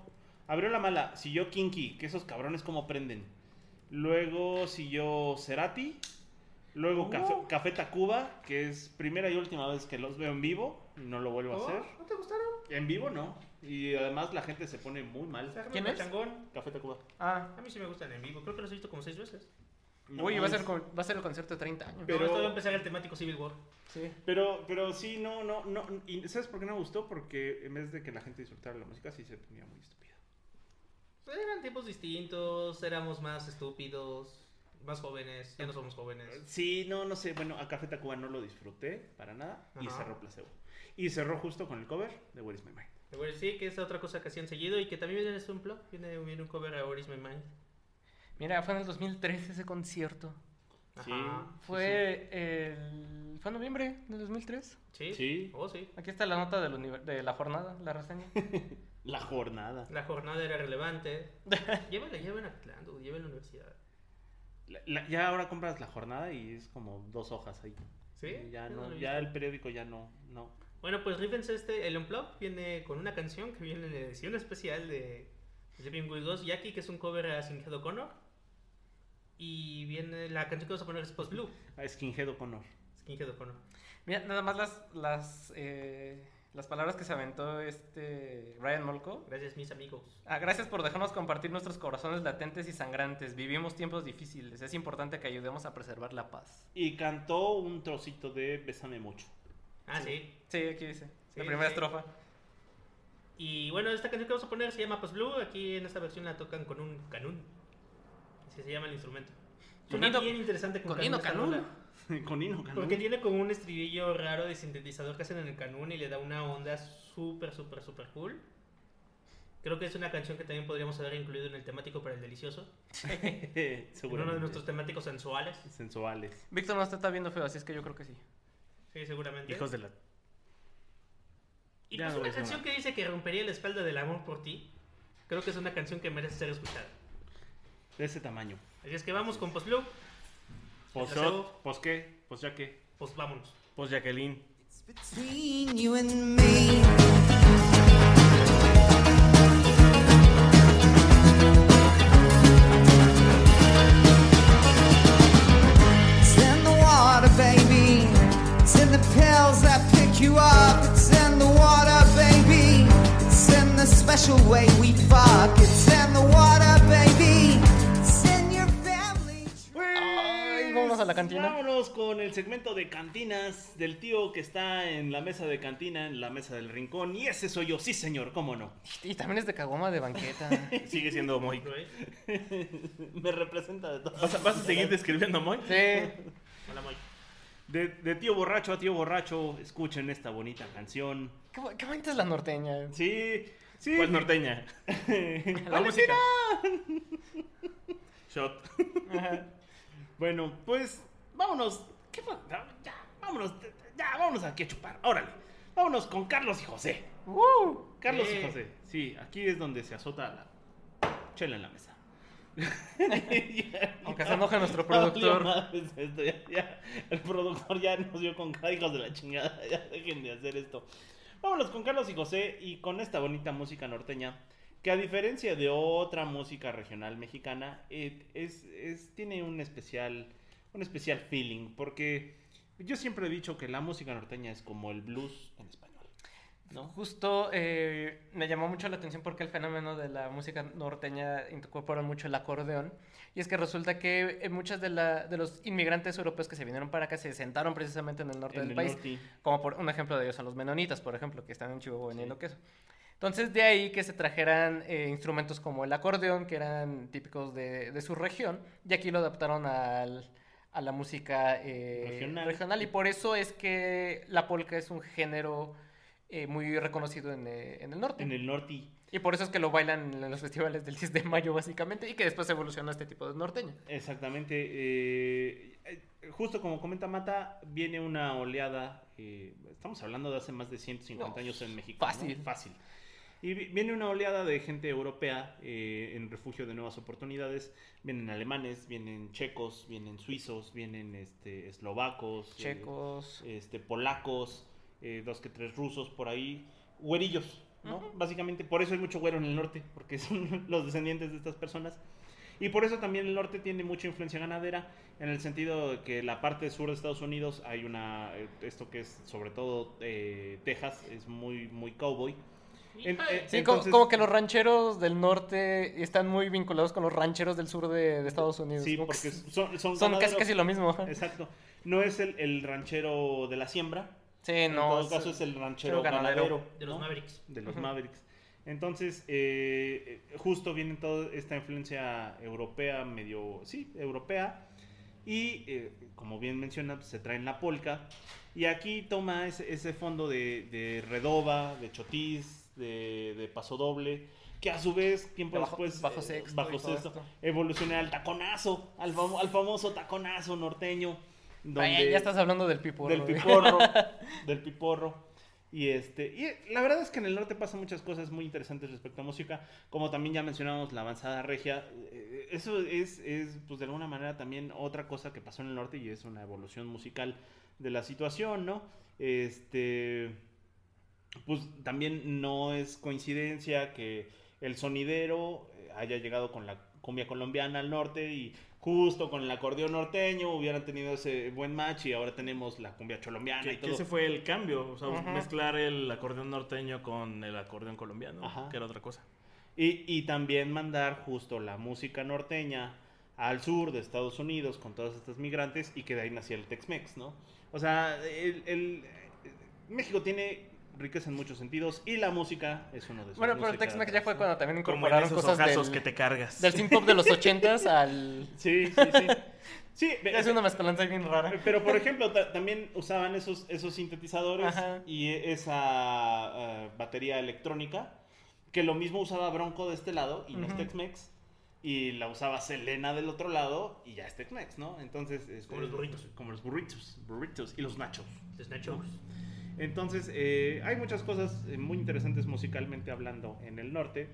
Speaker 4: Abrió la mala. Siguió Kinky, que esos cabrones como prenden. Luego siguió Cerati. Luego Café, Café Tacuba, que es primera y última vez que los veo en vivo. No lo vuelvo a
Speaker 5: Oh,
Speaker 4: hacer.
Speaker 5: ¿No te gustaron?
Speaker 4: En vivo no. Y además la gente se pone muy mal.
Speaker 3: ¿Quién es?
Speaker 5: pachangón.
Speaker 4: Café Tacuba.
Speaker 3: Ah.
Speaker 5: A mí sí me gustan en vivo. Creo que los he visto como seis veces.
Speaker 3: Uy,
Speaker 4: No,
Speaker 3: va a, ser, va a ser el concierto de 30 años.
Speaker 4: Pero-
Speaker 5: Pero esto va a empezar el temático Civil War.
Speaker 3: Sí.
Speaker 4: Pero, pero sí, no, no, no. ¿Y sabes por qué no me gustó? Porque en vez de que la gente disfrutara la música, sí se ponía muy estúpida.
Speaker 5: Pues Eran tiempos distintos, éramos más estúpidos, más jóvenes, ya no somos jóvenes.
Speaker 4: Sí, no, no sé. Bueno, a Café Tacuba no lo disfruté para nada. Y cerró Placebo. Y cerró justo con el cover de Where is My Mind.
Speaker 5: Sí, que es otra cosa que hacían seguido y que también viene en este unplug. Viene, viene un cover a What is My Mind.
Speaker 3: Mira, fue en el 2003 ese concierto.
Speaker 4: Sí.
Speaker 5: Ajá.
Speaker 3: Fue el... ¿Fue en noviembre del 2003?
Speaker 5: Sí.
Speaker 4: Sí.
Speaker 5: Oh, sí.
Speaker 3: Aquí está la nota del univer- de la jornada, la reseña. [LAUGHS]
Speaker 4: La jornada.
Speaker 5: La jornada era relevante. [LAUGHS] llévala, llévala a Atlanta, llévala a la universidad.
Speaker 4: La- la- ya ahora compras la jornada y es como dos hojas ahí.
Speaker 5: ¿Sí?
Speaker 4: Ya no, ya el periódico ya no, no.
Speaker 5: Bueno, pues rífense este, el Unplug viene con una canción que viene en edición especial de Sleeping with Ghost Jackie, que es un cover a Singhead O'Connor. Y viene, la canción que vamos a poner es Post Blue,
Speaker 4: Ah, Skinhead O'Connor.
Speaker 5: Skinhead O'Connor.
Speaker 3: Mira, nada más las, las, eh, las palabras que se aventó este Ryan Molko.
Speaker 5: Gracias, mis amigos.
Speaker 3: Ah, gracias por dejarnos compartir nuestros corazones latentes y sangrantes. Vivimos tiempos difíciles. Es importante que ayudemos a preservar la paz.
Speaker 4: Y cantó un trocito de Bésame mucho.
Speaker 5: Ah, sí.
Speaker 3: Sí, aquí dice.
Speaker 5: Sí,
Speaker 3: la primera
Speaker 5: sí.
Speaker 3: estrofa.
Speaker 5: Y bueno, esta canción que vamos a poner se llama Post Blue. Aquí en esta versión la tocan con un canún. Así se llama el instrumento. Suena bien interesante con,
Speaker 3: con
Speaker 5: canún. Rola. [LAUGHS]
Speaker 4: Con Hino Canún.
Speaker 5: Porque tiene como un estribillo raro de sintetizador que hacen en el canún y le da una onda súper, súper, súper cool. Creo que es una canción que también podríamos haber incluido en el temático para el delicioso. [LAUGHS] En uno de nuestros temáticos sensuales.
Speaker 4: Sensuales.
Speaker 3: Víctor no te está viendo feo, así es que yo creo que sí.
Speaker 5: Sí, seguramente.
Speaker 1: Hijos de la.
Speaker 5: y
Speaker 1: Ya
Speaker 5: pues
Speaker 1: no
Speaker 5: una canción
Speaker 1: nada.
Speaker 5: que dice que rompería la espalda del amor por ti. Creo que es una canción que merece ser escuchada.
Speaker 4: De ese tamaño.
Speaker 5: Así es que vamos con Post Blue.
Speaker 4: Pues shot, pues qué, pues ya qué.
Speaker 5: Pues vámonos.
Speaker 1: Pues Jacqueline.
Speaker 8: between you and me. It's in the water, baby. It's in the pills that pick you up. It's in the water, baby. It's in the special way we fuck. It's in the water,
Speaker 3: la cantina.
Speaker 4: Vámonos con el segmento de cantinas del tío que está en la mesa de cantina, en la mesa del rincón. Y ese soy yo, sí señor, cómo no.
Speaker 3: Y también es de cagoma de banqueta. [LAUGHS]
Speaker 1: Sigue siendo Moy. [LAUGHS]
Speaker 4: Me representa de todo.
Speaker 1: ¿Vas a, vas a seguir describiendo Moy?
Speaker 3: Sí.
Speaker 5: Hola, Moy.
Speaker 4: De, de tío borracho a tío borracho, escuchen esta bonita canción.
Speaker 3: Qué, bonita es la norteña.
Speaker 4: Sí, sí.
Speaker 1: ¿Cuál norteña? [LAUGHS]
Speaker 3: La música.
Speaker 1: Shot.
Speaker 4: Bueno, pues vámonos. ¿Qué ya, vámonos. Ya, vámonos aquí a chupar. Órale. Vámonos con Carlos y José.
Speaker 3: Uh.
Speaker 4: Carlos y
Speaker 5: Eh.
Speaker 4: José. Sí, aquí es donde se azota la chela en la mesa. [LAUGHS]
Speaker 3: Aunque se enoje nuestro [LAUGHS] productor.
Speaker 4: madres esto, ya- ya. El productor ya nos dio con cara, [LAUGHS] hijos de la chingada. Ya dejen de hacer esto. Vámonos con Carlos y José y con esta bonita música norteña. Que a diferencia de otra música regional mexicana, eh, es, es- tiene un especial, un especial feeling. Porque yo siempre he dicho que la música norteña es como el blues en español. ¿no?
Speaker 3: Justo eh, me llamó mucho la atención porque el fenómeno de la música norteña incorpora mucho el acordeón. Y es que resulta que eh, muchos de, la- de los inmigrantes europeos que se vinieron para acá se sentaron precisamente en el norte
Speaker 4: En
Speaker 3: del
Speaker 4: el
Speaker 3: país.
Speaker 4: norte.
Speaker 3: Como por un ejemplo de ellos son los menonitas, por ejemplo, que están en Chihuahua vendiendo queso. Entonces de ahí que se trajeran eh, instrumentos como el acordeón, que eran típicos de, de su región, y aquí lo adaptaron al- a la música eh,
Speaker 4: Regional.
Speaker 3: regional. Y por eso es que la polka es un género eh, muy reconocido en, eh, en el norte.
Speaker 4: En el norte.
Speaker 3: Y por eso es que lo bailan en los festivales del 10 de mayo, básicamente, y que después evoluciona a este tipo de norteña.
Speaker 4: Exactamente. eh, justo como comenta Mata, viene una oleada. estamos hablando de hace más de 150
Speaker 3: No,
Speaker 4: años en México. ¿no?
Speaker 3: fácil.
Speaker 4: Y vi- viene una oleada de gente europea eh, en refugio de nuevas oportunidades. Vienen alemanes, vienen checos, vienen suizos, vienen este, eslovacos, eh,
Speaker 3: Checos.
Speaker 4: este, polacos, eh, dos que tres rusos por ahí, güerillos, ¿no? Básicamente por eso hay mucho güero en el norte, porque son [LAUGHS] los descendientes de estas personas. Y por eso también el norte tiene mucha influencia ganadera, en el sentido de que la parte sur de Estados Unidos hay una, esto que es sobre todo eh, Texas, es muy, muy cowboy. En- eh,
Speaker 3: Sí,
Speaker 4: entonces-
Speaker 3: como, que los rancheros del norte están muy vinculados con los rancheros del sur de, de Estados Unidos.
Speaker 4: Sí,
Speaker 3: Como
Speaker 4: porque son, son,
Speaker 3: son casi, casi lo mismo.
Speaker 4: Exacto. No es el, el ranchero de la siembra,
Speaker 3: Sí,
Speaker 4: en
Speaker 3: no.
Speaker 4: todo caso es el ranchero
Speaker 3: ganadero.
Speaker 4: ganadero.
Speaker 5: De los
Speaker 4: ¿no?
Speaker 5: Mavericks.
Speaker 4: de los. Mavericks. Entonces, eh, eh, justo viene toda esta influencia europea, medio, sí, europea. Y, eh, como bien menciona, pues, se traen la polka. Y aquí toma ese, ese fondo de, de redoba, de chotis, de, de paso doble. Que a su vez, tiempo
Speaker 3: bajo-
Speaker 4: después,
Speaker 3: bajo
Speaker 4: eh,
Speaker 3: sexto
Speaker 4: bajo sexto, evoluciona al taconazo, al, famo- al famoso taconazo norteño.
Speaker 3: Ay,
Speaker 4: donde-
Speaker 3: ya estás hablando del pipo.
Speaker 4: del piporro, [LAUGHS] del piporro. Y este, y la verdad es que en el norte pasan muchas cosas muy interesantes respecto a música, como también ya mencionamos la avanzada regia. eh, Eso es, es pues de alguna manera también otra cosa que pasó en el norte y es una evolución musical de la situación, ¿no? Este, pues también no es coincidencia que el sonidero eh, haya llegado con la cumbia colombiana al norte y justo con el acordeón norteño hubieran tenido ese buen match y ahora tenemos la cumbia colombiana y
Speaker 1: Que, que
Speaker 4: todo.
Speaker 1: ese fue el cambio, o sea, mezclar el acordeón norteño con el acordeón colombiano,
Speaker 4: Ajá.
Speaker 1: que era otra cosa.
Speaker 4: Y, y también mandar justo la música norteña al sur de Estados Unidos con todas estas migrantes y que de ahí nacía el Tex-Mex, ¿no? O sea, el, el- México tiene riqueza en muchos sentidos y la música es uno de esos.
Speaker 3: Bueno, pero Tex-Mex ya fue cuando también
Speaker 1: Como en
Speaker 3: incorporaron
Speaker 1: esos
Speaker 3: cosas del,
Speaker 1: que te cargas.
Speaker 3: del synth pop de los [LAUGHS] 80s al...
Speaker 4: Sí, sí, sí.
Speaker 3: Es una mezcolanza bien rara.
Speaker 4: Pero por ejemplo, ta- también usaban esos, esos sintetizadores
Speaker 3: Ajá.
Speaker 4: y esa eh, batería electrónica, que lo mismo usaba Bronco de este lado y no es. Tex-Mex, y la usaba Selena del otro lado y ya es Tex-Mex, ¿no? Entonces... este,
Speaker 5: Como los burritos.
Speaker 4: Como los burritos, burritos y los nachos.
Speaker 5: De Snatchos.
Speaker 4: Entonces, eh, hay muchas cosas eh, muy interesantes musicalmente hablando en el norte.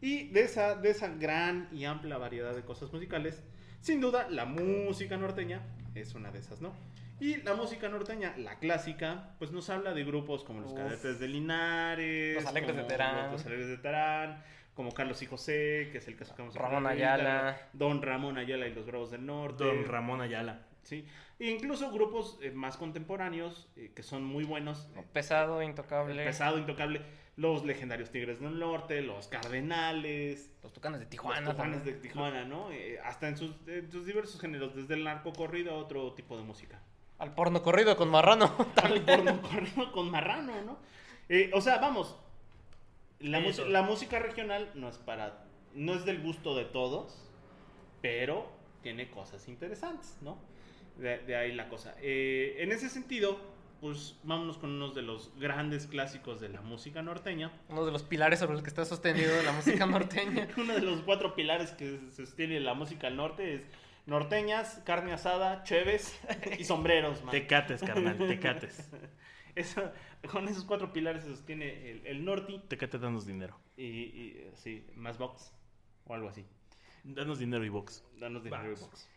Speaker 4: Y de esa, de esa gran y amplia variedad de cosas musicales, sin duda la música norteña es una de esas, ¿no? Y la música norteña, la clásica, pues nos habla de grupos como los
Speaker 3: Uf.
Speaker 4: Cadetes de Linares,
Speaker 3: Los Alegres de
Speaker 4: como
Speaker 3: Terán.
Speaker 4: Los Alegres de Terán, como Carlos y José, que es el caso que vamos a
Speaker 3: Ramón Ayala.
Speaker 4: Don Ramón Ayala y los Bravos del Norte.
Speaker 1: Don Ramón Ayala.
Speaker 4: Sí. E incluso grupos eh, más contemporáneos eh, que son muy buenos. eh,
Speaker 3: Pesado, intocable.
Speaker 4: Pesado, intocable. Los legendarios Tigres del Norte, los Cardenales,
Speaker 3: Los tucanes de
Speaker 4: los
Speaker 3: Tijuana.
Speaker 4: Tucanes de. Tijuana, ¿no? Hasta en sus, en sus diversos géneros, desde el narco corrido a otro tipo de música.
Speaker 3: Al porno corrido con marrano. [LAUGHS]
Speaker 4: Al porno corrido con marrano, ¿no? O sea, vamos. La, la música regional no es para. No es del gusto de todos, pero tiene cosas interesantes, ¿no? De, de ahí la cosa. Eh, en ese sentido, pues vámonos con unos de los grandes clásicos de la música norteña.
Speaker 3: Uno de los pilares sobre los que está sostenido la música [LAUGHS] norteña.
Speaker 4: Uno de los cuatro pilares que sostiene la música al norte es norteñas, carne asada, cheves y [LAUGHS] sombreros, man.
Speaker 1: Tecates, carnal, tecates. [LAUGHS]
Speaker 4: Eso- con esos cuatro pilares se sostiene el, el norte
Speaker 1: Tecate, danos dinero.
Speaker 4: y, y, sí, más box o algo así.
Speaker 1: Danos dinero y box.
Speaker 4: Danos dinero y box.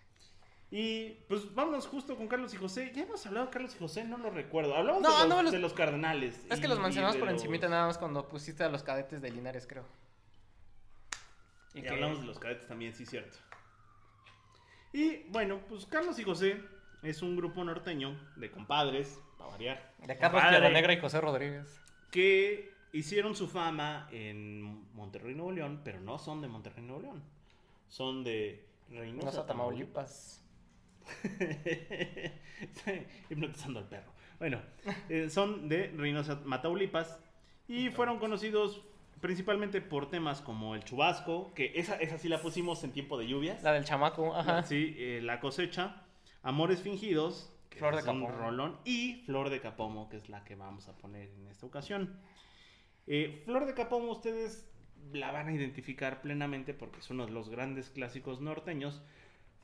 Speaker 4: Y pues vámonos justo con Carlos y José. Ya hemos hablado de Carlos y José, no lo recuerdo. Hablamos
Speaker 3: No,
Speaker 4: de, los,
Speaker 3: no, los-
Speaker 4: de los cardenales.
Speaker 3: Es que los mencionamos por
Speaker 4: los-
Speaker 3: encimita nada más cuando pusiste a los cadetes de Linares, creo.
Speaker 4: Y,
Speaker 3: que-
Speaker 4: hablamos de los cadetes también, sí, cierto. Y bueno, pues Carlos y José es un grupo norteño de compadres, para variar,
Speaker 3: De Carlos Negra y José Rodríguez.
Speaker 4: que hicieron su fama en Monterrey, Nuevo León, pero no son de Monterrey, Nuevo León. Son de Reynosa,
Speaker 3: Reynosa,
Speaker 4: Tamaulipas. [LAUGHS] Hipnotizando al perro. Bueno, eh, son de Reynosa, Mataulipas. Y fueron conocidos principalmente por temas como el chubasco, que esa, esa sí la pusimos en tiempo de lluvias.
Speaker 3: La del chamaco, ajá.
Speaker 4: Sí, eh, la cosecha, Amores fingidos, que
Speaker 3: Flor de
Speaker 4: es un
Speaker 3: Capomo.
Speaker 4: rolón, y Flor de Capomo, que es la que vamos a poner en esta ocasión. Eh, Flor de Capomo ustedes la van a identificar plenamente porque es uno de los grandes clásicos norteños,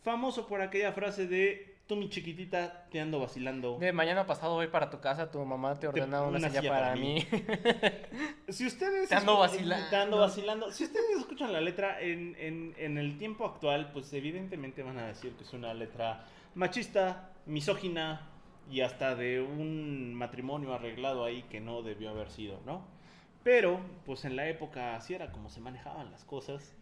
Speaker 4: famoso por aquella frase de tú mi chiquitita te ando vacilando.
Speaker 3: De mañana pasado voy para tu casa, tu mamá te ordena una,
Speaker 4: una
Speaker 3: silla,
Speaker 4: silla
Speaker 3: para,
Speaker 4: para
Speaker 3: mí. [LAUGHS]
Speaker 4: Si ustedes
Speaker 3: Te ando vacilando.
Speaker 4: te ando vacilando. Si ustedes escuchan la letra en, en- en el tiempo actual, pues evidentemente van a decir que es una letra machista, misógina y hasta de un matrimonio arreglado ahí que no debió haber sido, ¿no? Pero, pues en la época así era como se manejaban las cosas.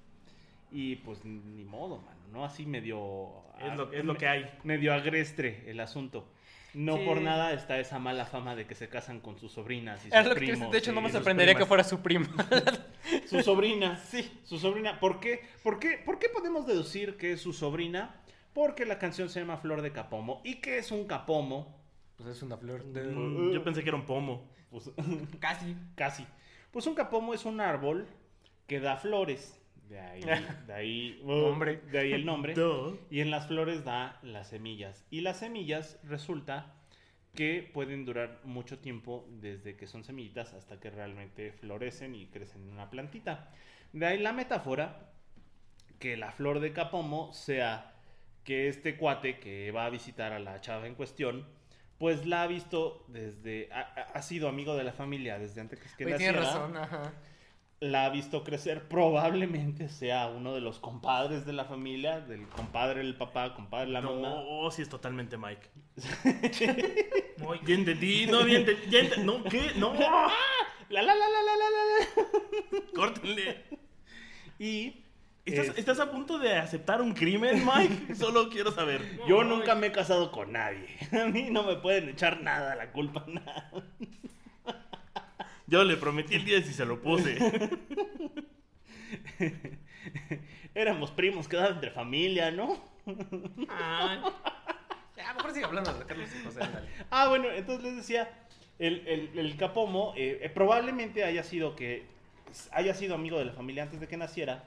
Speaker 4: Y pues ni modo, mano, ¿no? Así medio...
Speaker 1: Es lo, es lo que hay.
Speaker 4: Medio agrestre el asunto. No
Speaker 3: Sí.
Speaker 4: por nada está esa mala fama de que se casan con sus sobrinas y sus
Speaker 3: Es lo que
Speaker 4: primos
Speaker 3: de hecho, no me sorprendería que fuera su prima. [LAUGHS]
Speaker 4: Su sobrina.
Speaker 3: Sí.
Speaker 4: Su sobrina. ¿Por qué? ¿Por qué? ¿Por qué podemos deducir que es su sobrina? Porque la canción se llama Flor de Capomo. ¿Y qué es un capomo?
Speaker 3: Pues es una flor.
Speaker 1: Mm, Yo pensé que era un pomo.
Speaker 4: Pues,
Speaker 3: Casi. [LAUGHS]
Speaker 4: casi. Pues un capomo es un árbol que da flores. De ahí, [LAUGHS] de ahí,
Speaker 3: Nombre.
Speaker 4: de ahí el nombre.
Speaker 1: Duh.
Speaker 4: Y en las flores da las semillas. Y las semillas resulta que pueden durar mucho tiempo desde que son semillitas hasta que realmente florecen y crecen en una plantita. De ahí la metáfora que la flor de capomo sea que este cuate que va a visitar a la chava en cuestión, pues la ha visto desde, ha, sido amigo de la familia desde antes que
Speaker 3: Oye,
Speaker 4: naciera
Speaker 3: tienes razón, ajá.
Speaker 4: La ha visto crecer, probablemente sea uno de los compadres de la familia, del compadre del papá, compadre de la mamá.
Speaker 1: No, sí es totalmente [LAUGHS] Mike. Ya entendí, no, ya entendí, no, ¿qué? No, [LAUGHS]
Speaker 4: La la la la la la la.
Speaker 1: córtenle.
Speaker 4: Y
Speaker 1: ¿Estás,
Speaker 4: es-
Speaker 1: estás a punto de aceptar un crimen, Mike? [LAUGHS] Solo quiero saber.
Speaker 4: yo nunca me he casado con nadie. A mí no me pueden echar nada la culpa, nada.
Speaker 1: Yo le prometí el 10 y se lo puse. [LAUGHS]
Speaker 4: Éramos primos, quedaba entre familia, ¿no? [LAUGHS]
Speaker 3: Ya, mejor sigue hablando de Carlos y José. dale.
Speaker 4: Ah, bueno, entonces les decía, el, el- el capomo eh, eh, probablemente haya sido que haya sido amigo de la familia antes de que naciera,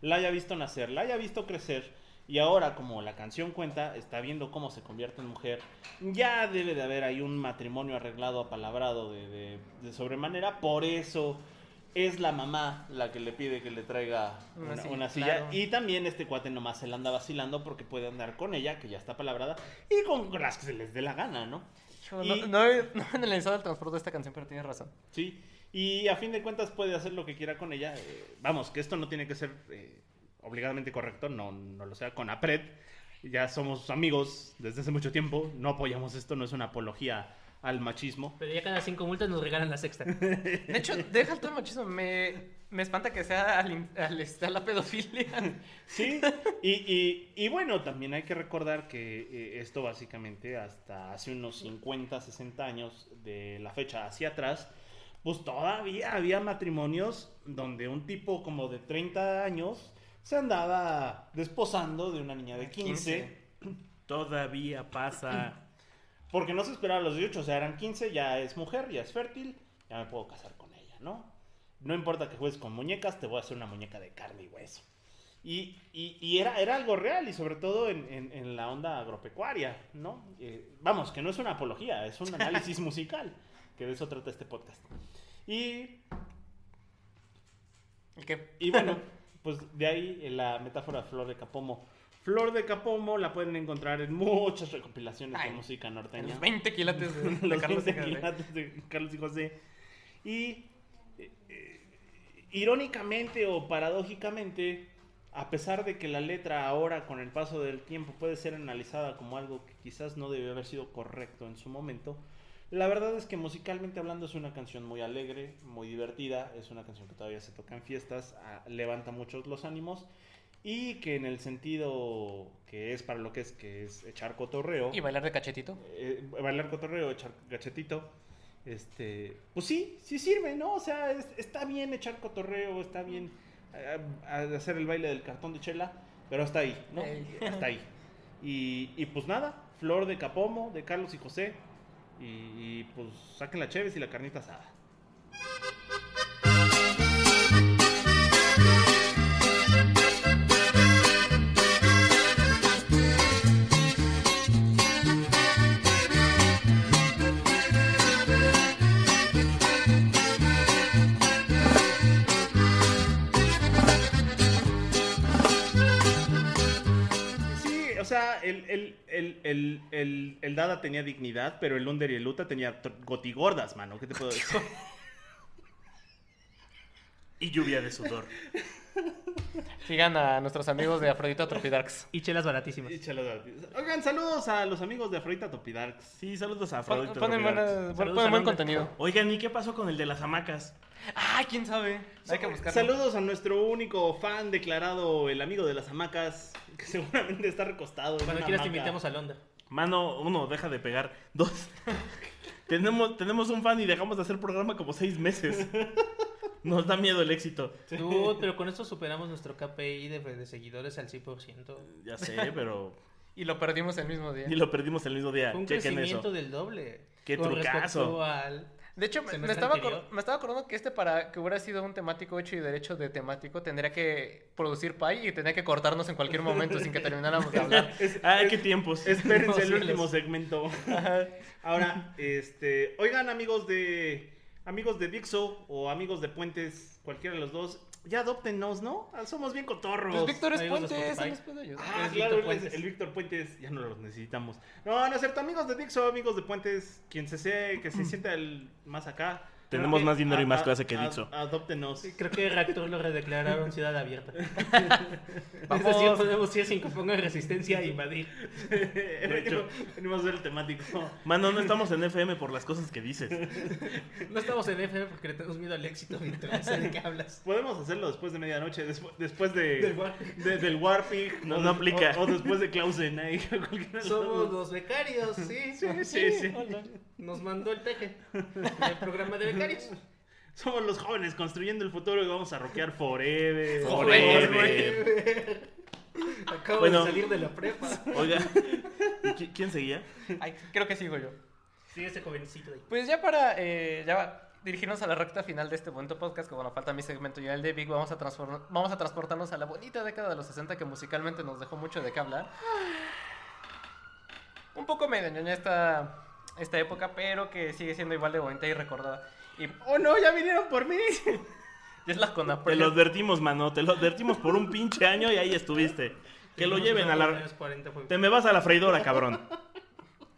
Speaker 4: la haya visto nacer, la haya visto crecer y ahora como la canción cuenta, está viendo cómo se convierte en mujer, ya debe de haber ahí un matrimonio arreglado, apalabrado de, de, de sobremanera, por eso es la mamá la que le pide que le traiga
Speaker 3: Una
Speaker 4: una,
Speaker 3: silla,
Speaker 4: una silla.
Speaker 3: claro.
Speaker 4: Y también este cuate nomás se la anda vacilando porque puede andar con ella, que ya está palabrada, y con las que se les dé la gana, ¿no? Y-
Speaker 3: No, no he, [LAUGHS] no he analizado el transporte de esta canción, pero tienes razón.
Speaker 4: Sí. Y a fin de cuentas puede hacer lo que quiera con ella. Eh, vamos, que esto no tiene que ser eh, obligadamente correcto, no, no lo sea con APRED. Ya somos amigos desde hace mucho tiempo, no apoyamos esto, no es una apología al machismo.
Speaker 5: Pero ya cada cinco multas nos regalan la sexta. [LAUGHS]
Speaker 3: De hecho, deja el todo el machismo. Me, me espanta que sea al, al- este, a la pedofilia. [LAUGHS]
Speaker 4: Sí, y, y- y bueno, también hay que recordar que eh, esto básicamente hasta hace unos 50, 60 años de la fecha hacia atrás, pues todavía había matrimonios donde un tipo como de 30 años se andaba desposando de una niña de 15.
Speaker 1: Todavía pasa. [CLEARS THROAT]
Speaker 4: Porque no se esperaba los 18, o sea, eran 15, ya es mujer, ya es fértil, ya me puedo casar con ella, ¿no? No importa que juegues con muñecas, te voy a hacer una muñeca de carne y hueso. Y, y- y era, era algo real, y sobre todo en, en- en la onda agropecuaria, ¿no? Eh, vamos, que no es una apología, es un análisis [LAUGHS] musical, que de eso trata este podcast. Y,
Speaker 3: ¿El qué?
Speaker 4: y bueno, [LAUGHS] pues de ahí eh, la metáfora de Flor de Capomo. Flor de Capomo la pueden encontrar en muchas recopilaciones
Speaker 3: Ay,
Speaker 4: de música norteña.
Speaker 3: los 20 quilates de, [LAUGHS] de
Speaker 4: los
Speaker 3: Carlos
Speaker 4: 20
Speaker 3: Sagan, ¿eh?
Speaker 4: quilates de Carlos y José. Y eh, eh, irónicamente o paradójicamente, a pesar de que la letra ahora con el paso del tiempo puede ser analizada como algo que quizás no debió haber sido correcto en su momento, la verdad es que musicalmente hablando es una canción muy alegre, muy divertida, es una canción que todavía se toca en fiestas, levanta muchos los ánimos y que en el sentido que es para lo que es, que es echar cotorreo
Speaker 3: Y bailar de cachetito.
Speaker 4: eh, bailar cotorreo, echar gachetito, este, pues sí, sí sirve, ¿no? O sea, es- está bien echar cotorreo, está bien eh, hacer el baile del cartón de chela, pero hasta ahí, ¿no? Hasta ahí. Y, y pues nada, Flor de Capomo, de Carlos y José, y, pues saquen la Cheves y la carnita asada. El, el, el, el, Dada tenía dignidad, pero el Under y el Luta tenía gotigordas, mano. ¿Qué te puedo decir? [LAUGHS]
Speaker 1: Y lluvia de sudor.
Speaker 3: Sigan a nuestros amigos de Afrodita Tropidarks.
Speaker 5: Y chelas baratísimas.
Speaker 4: Y Oigan, saludos a los amigos de Afrodita Topidarks.
Speaker 1: Sí, saludos a Afrodito.
Speaker 3: Ponen, ponen buen contenido.
Speaker 1: Oigan, ¿y qué pasó con el de las hamacas?
Speaker 3: Ah, quién sabe. Hay que buscarlo.
Speaker 4: Saludos a nuestro único fan declarado, el amigo de las hamacas, [LAUGHS] que seguramente está recostado.
Speaker 5: Cuando quieras te invitamos a Londra.
Speaker 1: Mano, uno, deja de pegar. Dos, [LAUGHS] tenemos, tenemos un fan y dejamos de hacer programa como seis meses. [LAUGHS] Nos da miedo el éxito.
Speaker 5: Dude, pero con esto superamos nuestro KPI de, de seguidores al 100%.
Speaker 1: Ya sé, pero... [LAUGHS]
Speaker 3: Y lo perdimos el mismo día.
Speaker 1: Y lo perdimos el mismo día.
Speaker 5: Fue un
Speaker 1: Chequen
Speaker 5: crecimiento
Speaker 1: eso.
Speaker 5: del doble.
Speaker 1: Qué
Speaker 5: con
Speaker 1: trucazo.
Speaker 5: al...
Speaker 3: De hecho, me, estaba me estaba acordando que este para que hubiera sido un temático hecho y derecho de temático tendría que producir pay y tendría que cortarnos en cualquier momento sin que termináramos de hablar. [LAUGHS]
Speaker 1: Ay, qué tiempos. [LAUGHS]
Speaker 4: Espérense el
Speaker 5: No,
Speaker 4: último
Speaker 5: los-
Speaker 4: segmento. Ahora, este, oigan amigos de amigos de Dixo o amigos de Puentes, cualquiera de los dos, ya adóptenos, ¿no? Ah, Somos bien cotorros.
Speaker 3: Pues Víctor es
Speaker 5: amigos de
Speaker 3: Puente,
Speaker 5: Spotify.
Speaker 3: ese no es pedo de ellos.
Speaker 4: Ah,
Speaker 5: Es
Speaker 4: claro,
Speaker 5: Víctor Puentes.
Speaker 4: el Víctor Puentes, ya no los necesitamos. No, no es cierto, amigos de Dixo, amigos de Puentes, quien se sea, que se sienta el más acá.
Speaker 1: Tenemos más dinero y más clase que
Speaker 4: a-
Speaker 1: Dixo.
Speaker 4: Adóptenos.
Speaker 5: Creo que Reactor lo redeclararon ciudad abierta. [LAUGHS]
Speaker 3: Vamos.
Speaker 5: Es decir, podemos ir sin que ponga resistencia e invadir.
Speaker 4: Venimos- [LAUGHS] Venimos a ver el temático.
Speaker 1: Mano, no estamos en FM por las cosas que dices. [LAUGHS]
Speaker 5: No estamos en FM porque le tenemos miedo al éxito, sé de qué hablas.
Speaker 4: Podemos hacerlo después de medianoche, despu- después de,
Speaker 5: Del Warpig.
Speaker 4: de- del Warpig.
Speaker 1: No,
Speaker 4: o-
Speaker 1: no aplica.
Speaker 4: O, o después de Clausen. ahí, de
Speaker 5: Somos los becarios, sí.
Speaker 4: Sí, sí, sí.
Speaker 5: Nos mandó el teje. El programa de becarios. [LAUGHS]
Speaker 4: Somos los jóvenes construyendo el futuro y vamos a rockear forever. [LAUGHS]
Speaker 1: Forever.
Speaker 5: Acabo
Speaker 1: Bueno.
Speaker 5: de salir de la prepa. [LAUGHS]
Speaker 1: Oiga, ¿y qui- ¿quién seguía?
Speaker 3: Ay, creo que sigo yo.
Speaker 5: Sí, ese jovencito de ahí.
Speaker 3: Pues ya para eh, ya dirigirnos a la recta final de este bonito podcast, que bueno, falta mi segmento y el de Big, vamos a, vamos a transportarnos a la bonita década de los 60 que musicalmente nos dejó mucho de qué hablar. Un poco medio ñoña esta, esta época, pero que sigue siendo igual de bonita y recordada. Y
Speaker 4: ¡Oh no! ¡Ya vinieron por mí! [LAUGHS]
Speaker 3: y es la
Speaker 1: Te lo advertimos, mano. Te lo advertimos por un pinche año y ahí estuviste. Que lo lleven a la...
Speaker 5: 40 fue-
Speaker 1: Te me vas a la freidora, cabrón.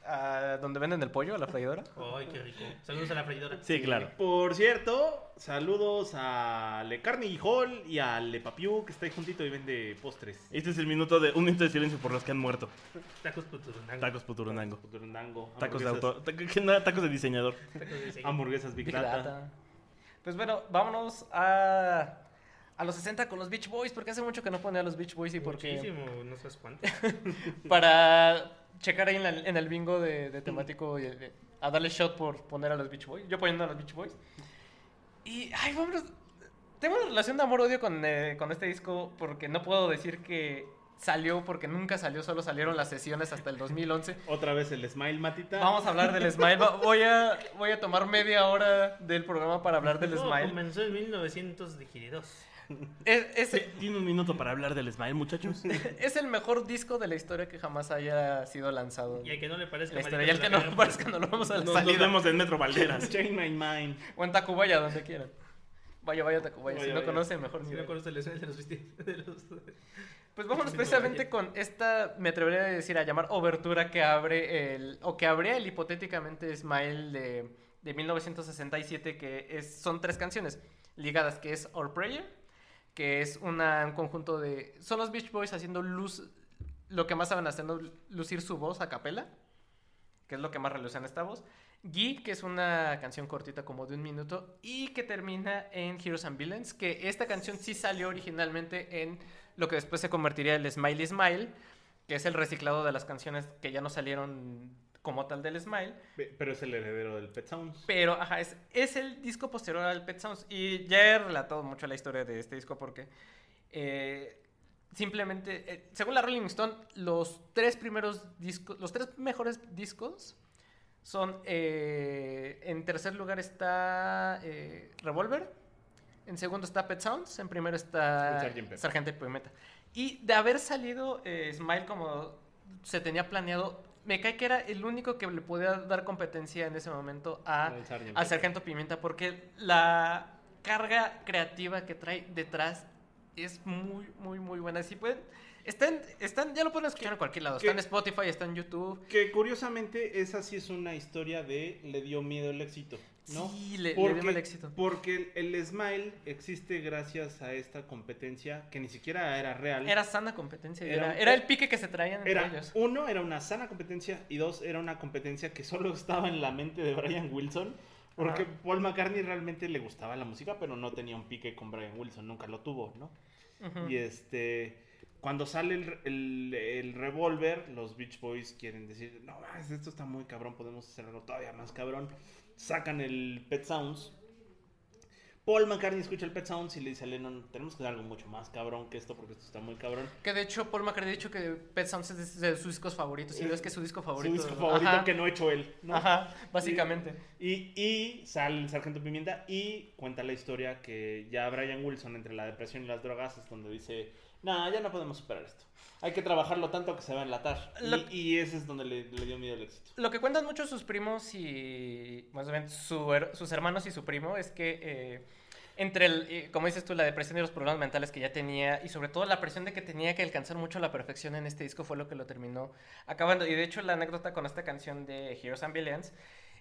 Speaker 3: A donde venden el pollo, a la freidora.
Speaker 5: Ay, qué rico. Saludos a la freidora.
Speaker 1: Sí, claro.
Speaker 4: Por cierto, saludos a Le Carnegie Hall y a Le Papiu, que está ahí juntito y vende postres.
Speaker 1: Este es el minuto de un minuto de silencio por los que han muerto.
Speaker 5: Tacos puturunango.
Speaker 1: Tacos puturunango.
Speaker 4: Futuronango,
Speaker 1: Tacos de autor. ta- ¿qué nada? Tacos de diseñador.
Speaker 5: Tacos de diseño.
Speaker 4: Hamburguesas Big
Speaker 3: Big
Speaker 4: Data.
Speaker 3: Data. Pues bueno, vámonos a, a los 60 con los Beach Boys, porque hace mucho que no ponía a los Beach Boys y porque
Speaker 5: Muchísimo, no sabes cuánto. [LAUGHS]
Speaker 3: para checar ahí en, la- en el bingo de, de temático y, eh, a darle shot por poner a los Beach Boys. Yo poniendo a los Beach Boys. Y, ay, vámonos. Tengo una relación de amor-odio con, eh, con este disco porque no puedo decir que salió porque nunca salió, solo salieron las sesiones hasta el 2011. [LAUGHS]
Speaker 4: Otra vez el Smile Matita.
Speaker 3: Vamos a hablar del Smile. Voy a, voy a tomar media hora del programa para hablar del
Speaker 5: Todo
Speaker 3: Smile.
Speaker 5: comenzó en 1922.
Speaker 3: Es, es-
Speaker 1: Tiene un minuto para hablar del Smile, muchachos. [LAUGHS]
Speaker 3: es el mejor disco de la historia que jamás haya sido lanzado.
Speaker 5: Y al que no le parezca
Speaker 3: La
Speaker 5: malito,
Speaker 3: historia, y al
Speaker 5: se
Speaker 3: que
Speaker 5: la
Speaker 3: no
Speaker 5: cagamos.
Speaker 3: parezca, no lo vamos a la
Speaker 1: Nos, vemos en Metro Valderas. [LAUGHS]
Speaker 4: Chain My Mind.
Speaker 3: O en Tacubaya, donde quieran. Vaya, vaya, Tacubaya.
Speaker 4: Vaya,
Speaker 3: si no
Speaker 4: vaya.
Speaker 3: conocen, mejor ni
Speaker 5: Si no conoce el escenario de los vestidos. De los...
Speaker 3: Pues vámonos precisamente con esta, me atrevería a decir, a llamar obertura que abre el, o que abría el hipotéticamente Smile de, de 1967, que es, son tres canciones ligadas, que es Our Prayer, que es un conjunto de, son los Beach Boys haciendo luz, lo que más saben haciendo, lucir su voz a capela, que es lo que más reluce en esta voz. Gee, que es una canción cortita como de un minuto, y que termina en Heroes and Villains, que esta canción sí salió originalmente en lo que después se convertiría en el Smiley Smile, que es el reciclado de las canciones que ya no salieron como tal del Smile.
Speaker 4: Pe- Pero es el heredero del Pet Sounds.
Speaker 3: Pero, ajá, es, es el disco posterior al Pet Sounds. Y ya he relatado mucho la historia de este disco porque eh, simplemente, eh, según la Rolling Stone, los tres primeros discos, los tres mejores discos son, eh, en tercer lugar está Revolver, en segundo está Pet Sounds, en primero está. Sargento Pimienta. Y de haber salido Smile como se tenía planeado, me cae que era el único que le podía dar competencia en ese momento a,
Speaker 4: al Pepper.
Speaker 3: Sargento Pimienta, porque la carga creativa que trae detrás es muy, muy, muy buena. Si pueden, están, están, ya lo pueden escuchar en cualquier lado. Está en Spotify, está en YouTube.
Speaker 4: Que curiosamente esa sí es una historia de le dio miedo el éxito, ¿no?
Speaker 3: Sí, le, le
Speaker 4: porque,
Speaker 3: dio mal éxito.
Speaker 4: porque el, el Smile existe gracias a esta competencia que ni siquiera era real.
Speaker 3: Era sana competencia.
Speaker 4: Era
Speaker 3: era el pique que se traían entre
Speaker 4: Era,
Speaker 3: ellos.
Speaker 4: uno, era una sana competencia y dos, era una competencia que solo estaba en la mente de Brian Wilson. Porque. Paul McCartney realmente le gustaba la música, pero no tenía un pique con Brian Wilson, nunca lo tuvo, ¿no? Y este, cuando sale el, el, el revólver, los Beach Boys quieren decir, no, más, esto está muy cabrón, podemos hacer algo todavía más cabrón. Sacan el Pet Sounds. Paul McCartney escucha el Pet Sounds y le dice a Lennon, tenemos que hacer algo mucho más cabrón que esto porque esto está muy cabrón.
Speaker 3: Que de hecho, Paul McCartney ha dicho que Pet Sounds es de, sus discos favoritos. Y no es que es su disco favorito.
Speaker 4: Su disco favorito
Speaker 3: Ajá.
Speaker 4: que no ha hecho él. ¿no?
Speaker 3: Ajá, básicamente.
Speaker 4: Y, y sale el Sargento Pimienta y cuenta la historia que ya Brian Wilson, entre la depresión y las drogas, es donde dice: No, ya no podemos superar esto. Hay que trabajarlo tanto que se va a enlatar. Y-
Speaker 3: Lo-
Speaker 4: Y, ese es donde le, le dio miedo el éxito.
Speaker 3: Lo que cuentan mucho sus primos y más bien su sus hermanos y su primo es que eh, entre el, eh, como dices tú, la depresión y los problemas mentales que ya tenía y sobre todo la presión de que tenía que alcanzar mucho la perfección en este disco fue lo que lo terminó acabando. Y de hecho la anécdota con esta canción de Heroes and Villains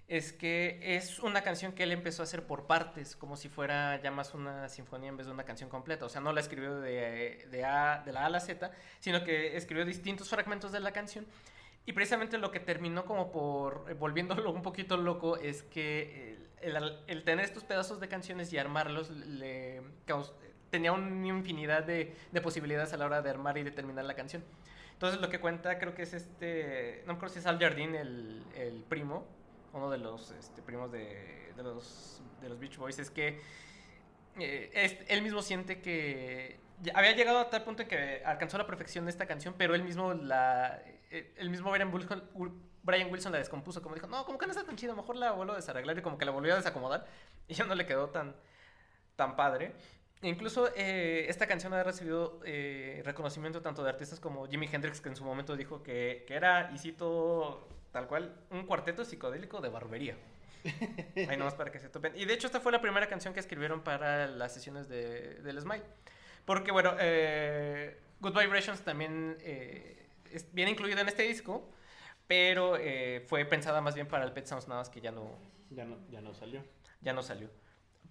Speaker 3: es que es una canción que él empezó a hacer por partes, como si fuera ya más una sinfonía en vez de una canción completa. O sea, no la escribió de, de, A, de la A a la Z, sino que escribió distintos fragmentos de la canción. Y precisamente lo que terminó como por eh, volviéndolo un poquito loco es que el, tener estos pedazos de canciones y armarlos tenía una infinidad de, de posibilidades a la hora de armar y de terminar la canción. Entonces lo que cuenta creo que es este, no me acuerdo si es Al Jardín, el primo, uno de los este, primos de, los, de los Beach Boys, es que eh, es- él mismo siente que había llegado a tal punto en que alcanzó la perfección de esta canción, pero él mismo la eh, el mismo Brian Wilson, Brian Wilson la descompuso, como dijo, no, como que no está tan chido, mejor la vuelvo a desarreglar y como que la volvió a desacomodar [LAUGHS] y ya no le quedó tan, tan padre. E Incluso eh, esta canción ha recibido reconocimiento tanto de artistas como Jimi Hendrix, que en su momento dijo que, que era, y cito tal cual, un cuarteto psicodélico de barbería. Ahí nomás para que se topen. Y de hecho esta fue la primera canción que escribieron para las sesiones de, del Smile. Porque bueno, eh, Good Vibrations también eh, es- viene incluido en este disco, Pero eh, fue pensada más bien para el Pet Sounds, nada más que ya no,
Speaker 4: Ya no, ya no salió.
Speaker 3: ya no salió.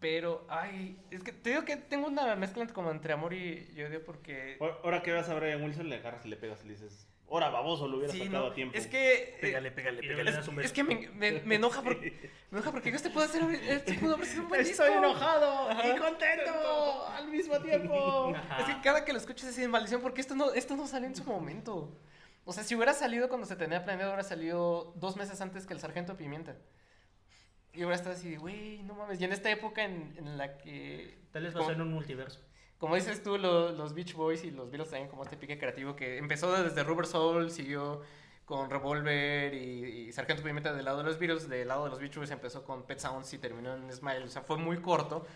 Speaker 3: Pero, ay, es que te digo que tengo una mezcla como entre amor y, y odio porque...
Speaker 4: Ahora- Ahora que vas a Brian Wilson, le agarras y le pegas y le dices, ahora baboso, lo hubiera
Speaker 3: Sí,
Speaker 4: sacado
Speaker 3: no,
Speaker 4: a tiempo.
Speaker 3: Es que... eh,
Speaker 1: Pégale, pégale, pégale.
Speaker 5: beso.
Speaker 3: Es que me, me, me enoja porque me enoja porque este pudo hacer este pudo haber sido un buen
Speaker 4: Estoy
Speaker 3: disco.
Speaker 4: enojado
Speaker 3: Ajá.
Speaker 4: y contento al mismo tiempo.
Speaker 3: Es que cada que lo escuchas es maldición porque esto no, esto no salió en su momento. O sea, si hubiera salido cuando se tenía planeado, hubiera salido dos meses antes que el Sargento Pimienta. Y hubiera estado así de, güey, no mames. Y en esta época en, en la que...
Speaker 5: Tal vez va a ser un multiverso.
Speaker 3: Como dices tú, lo- los Beach Boys y los Beatles también como este pique creativo que empezó desde Rubber Soul, siguió con Revolver y, y Sargento Pimienta del lado de los Beatles, del lado de los Beach Boys empezó con Pet Sounds y terminó en Smile. O sea, fue muy corto,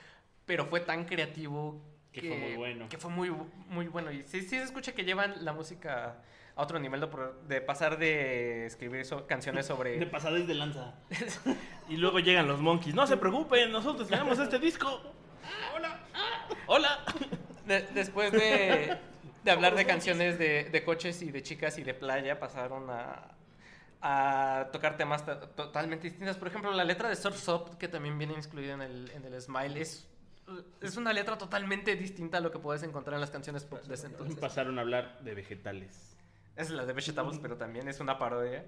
Speaker 3: pero fue tan creativo
Speaker 4: Que fue muy bueno.
Speaker 3: Que fue muy, muy bueno. Y sí, sí se escucha que llevan la música a otro nivel de, de pasar de escribir so- canciones sobre...
Speaker 4: De pasadez de lanza. [LAUGHS]
Speaker 1: Y luego llegan los monkeys. No se preocupen, nosotros tenemos este disco. Hola. Hola.
Speaker 3: De- después de, de hablar de canciones de, de coches y de chicas y de playa, pasaron a, a tocar temas to- totalmente distintos. Por ejemplo, la letra de Surf's Up, que también viene incluida en el, en el Smile, es, es una letra totalmente distinta a lo que puedes encontrar en las canciones pop de ese entonces.
Speaker 4: Pasaron a hablar de vegetales.
Speaker 3: Es la de Vegetables, pero también es una parodia.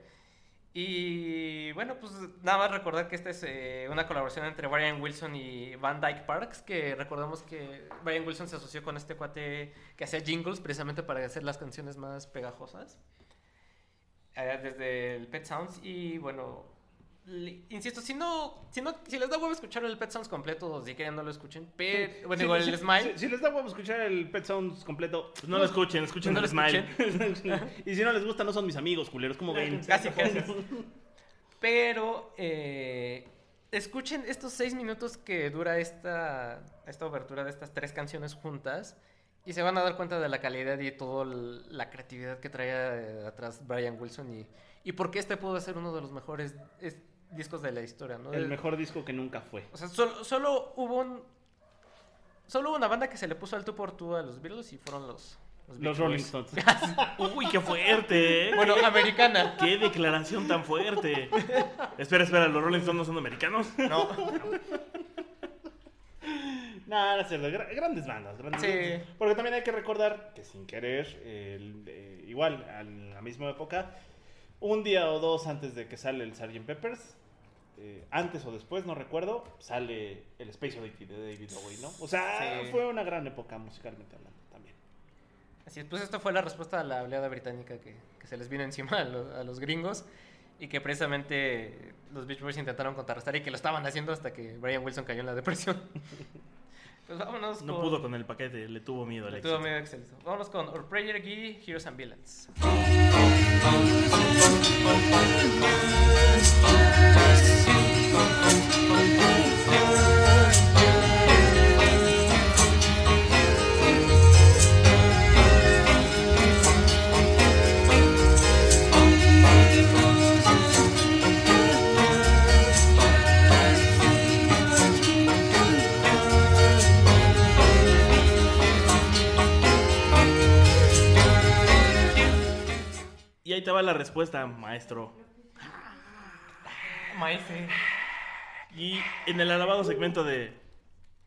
Speaker 3: Y bueno, pues nada más recordar que esta es eh, una colaboración entre Brian Wilson y Van Dyke Parks, que recordamos que Brian Wilson se asoció con este cuate que hacía jingles precisamente para hacer las canciones más pegajosas. eh, desde el Pet Sounds y bueno, le- insisto, si no, si no, si les da huevo escuchar el Pet Sounds completo, si quieren no lo escuchen, pero bueno,
Speaker 4: Sí,
Speaker 3: igual
Speaker 4: sí,
Speaker 3: el Smile,
Speaker 4: Si, les da huevo escuchar el Pet Sounds completo,
Speaker 1: Pues no lo escuchen, escuchen
Speaker 3: No
Speaker 1: el smile. [LAUGHS]
Speaker 4: y si no les gusta, no son mis amigos, culeros. como ven?
Speaker 3: Casi, casi. [LAUGHS] Pero eh, escuchen estos seis minutos que dura esta, esta obertura de estas tres canciones juntas y se van a dar cuenta de la calidad y toda la creatividad que traía eh, atrás Brian Wilson y, y por qué este pudo ser uno de los mejores es- discos de la historia, ¿no?
Speaker 4: El mejor disco que nunca fue.
Speaker 3: O sea, solo, solo hubo un... Solo hubo una banda que se le puso al tú por tú a los Beatles y fueron los... Los,
Speaker 4: Los Rolling. Stones. [LAUGHS]
Speaker 1: Uy, qué fuerte. ¿eh?
Speaker 3: Bueno, americana.
Speaker 1: Qué declaración tan fuerte. espera, espera, ¿los Rolling Stones no son americanos?
Speaker 3: No.
Speaker 4: Nada, no grandes bandas, grandes
Speaker 3: Sí.
Speaker 4: bandas. Porque también hay que recordar que sin querer, el- eh, igual, a la misma época, un día o dos antes de que sale el Sgt. Peppers, eh, antes o después, no recuerdo, sale el Space Oddity de David Bowie, ¿no? O sea,
Speaker 3: Sí.
Speaker 4: fue una gran época musicalmente hablando también.
Speaker 3: Así es, pues esta fue la respuesta a la oleada británica que, que se les vino encima a, lo- a los gringos y que precisamente los Beach Boys intentaron contrarrestar y que lo estaban haciendo hasta que Brian Wilson cayó en la depresión. [LAUGHS] pues vámonos
Speaker 1: No
Speaker 3: con...
Speaker 1: pudo con el paquete, le tuvo miedo al
Speaker 3: le tuvo excelso. Vámonos con Our Prayer Gee, Heroes and Villains.
Speaker 1: Ahí te va la respuesta, maestro.
Speaker 3: Maese.
Speaker 1: Y en el alabado segmento de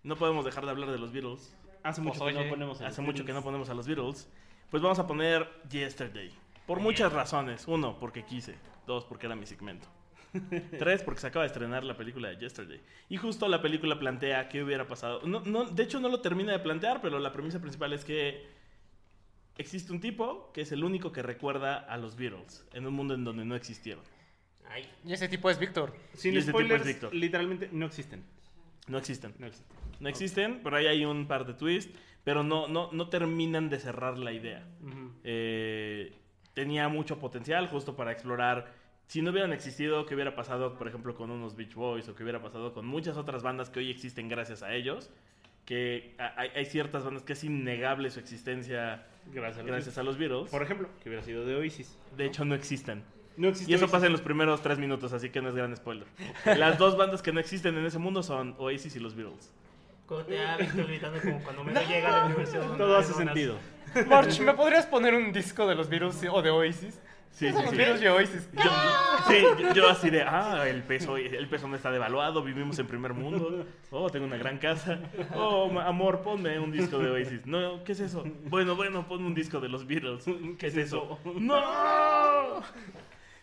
Speaker 1: No podemos dejar de hablar de los Beatles.
Speaker 4: Hace mucho
Speaker 3: Pues,
Speaker 4: que
Speaker 3: oye,
Speaker 4: no ponemos a
Speaker 1: Hace
Speaker 4: los
Speaker 1: mucho que no
Speaker 4: Beatles.
Speaker 1: ponemos a los Beatles. Pues vamos a poner Yesterday. Por muchas razones. Uno, porque quise. Dos, porque era mi segmento. [LAUGHS] Tres, porque se acaba de estrenar la película de Yesterday. Y justo la película plantea qué hubiera pasado. No, no, de hecho, no lo termina de plantear, pero la premisa principal es que existe un tipo que es el único que recuerda a los Beatles en un mundo en donde no existieron.
Speaker 5: Ay,
Speaker 3: Y ese tipo es Víctor.
Speaker 4: Sin
Speaker 1: Y ese tipo es
Speaker 4: spoilers,
Speaker 1: Víctor.
Speaker 4: literalmente no existen.
Speaker 1: No existen.
Speaker 4: No existen.
Speaker 1: No existen, pero ahí hay un par de twists, pero no, no, no terminan de cerrar la idea. Eh, tenía mucho potencial justo para explorar. Si no hubieran existido, qué hubiera pasado, por ejemplo, con unos Beach Boys o qué hubiera pasado con muchas otras bandas que hoy existen gracias a ellos. Que hay, hay ciertas bandas que es innegable su existencia
Speaker 4: Gracias a los
Speaker 1: gracias a los Beatles.
Speaker 4: Por ejemplo, que hubiera sido de Oasis.
Speaker 1: De hecho, no existen.
Speaker 4: No existe
Speaker 1: Y eso
Speaker 4: Oasis.
Speaker 1: pasa en los primeros tres minutos, así que no es gran spoiler. Las dos bandas que no existen en ese mundo son Oasis y los Beatles.
Speaker 5: Corte A, Víctor gritando como cuando me llega a la universidad.
Speaker 4: Todo hace
Speaker 5: donas.
Speaker 4: sentido.
Speaker 3: March, ¿me podrías poner un disco de los Beatles o de Oasis?
Speaker 1: Sí, sí,
Speaker 3: Los
Speaker 1: sí.
Speaker 3: Beatles y Oasis.
Speaker 1: Yo, sí, yo- yo así de, ah, el peso, el peso no está devaluado, vivimos en primer mundo. Oh, tengo una gran casa. Oh, amor, ponme un disco de Oasis. No, ¿qué es eso? Bueno, bueno, ponme un disco de los Beatles. ¿Qué es eso? ¡No!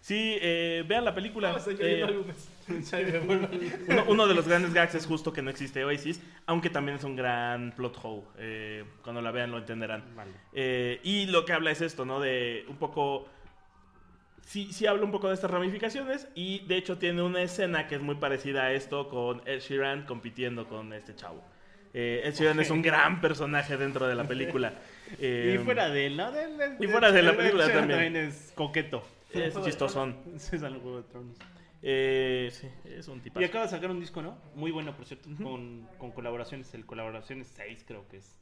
Speaker 1: Sí, eh, vean la película. Eh, [LAUGHS] uno, uno de los grandes gags es justo que no existe Oasis, aunque también es un gran plot hole. Eh, cuando la vean lo entenderán.
Speaker 4: Vale.
Speaker 1: Eh, y lo que habla es esto, ¿no? De un poco... Sí, sí habla un poco de estas ramificaciones y de hecho tiene una escena que es muy parecida a esto con Ed Sheeran compitiendo con este chavo. Eh, Ed Sheeran es un gran personaje dentro de la película. Eh, [LAUGHS]
Speaker 4: y fuera de él, ¿no? De- de-
Speaker 1: y fuera de la película
Speaker 4: de-
Speaker 1: también.
Speaker 4: es coqueto.
Speaker 1: Es chistosón. [LAUGHS]
Speaker 4: Es al Juego de Tronos.
Speaker 1: Eh, sí, es un tipazo.
Speaker 4: Y acaba de sacar un disco, ¿no? Muy bueno, por cierto, con, con colaboraciones. El colaboraciones 6 creo que es.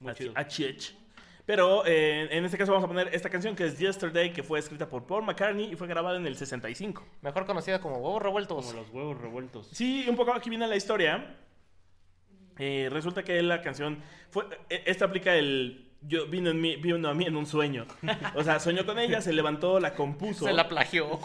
Speaker 4: Muy
Speaker 1: Así,
Speaker 4: chido.
Speaker 1: HH. Pero eh, en este caso vamos a poner esta canción que es Yesterday, que fue escrita por Paul McCartney y fue grabada en el 65.
Speaker 3: Mejor conocida como huevos revueltos.
Speaker 4: Como los huevos revueltos.
Speaker 1: Sí, un poco aquí viene la historia. Eh, resulta que la canción fue eh, esta aplica el yo vino en mí vino a mí en un sueño. O sea, soñó con ella, se levantó, la compuso.
Speaker 3: Se la plagió.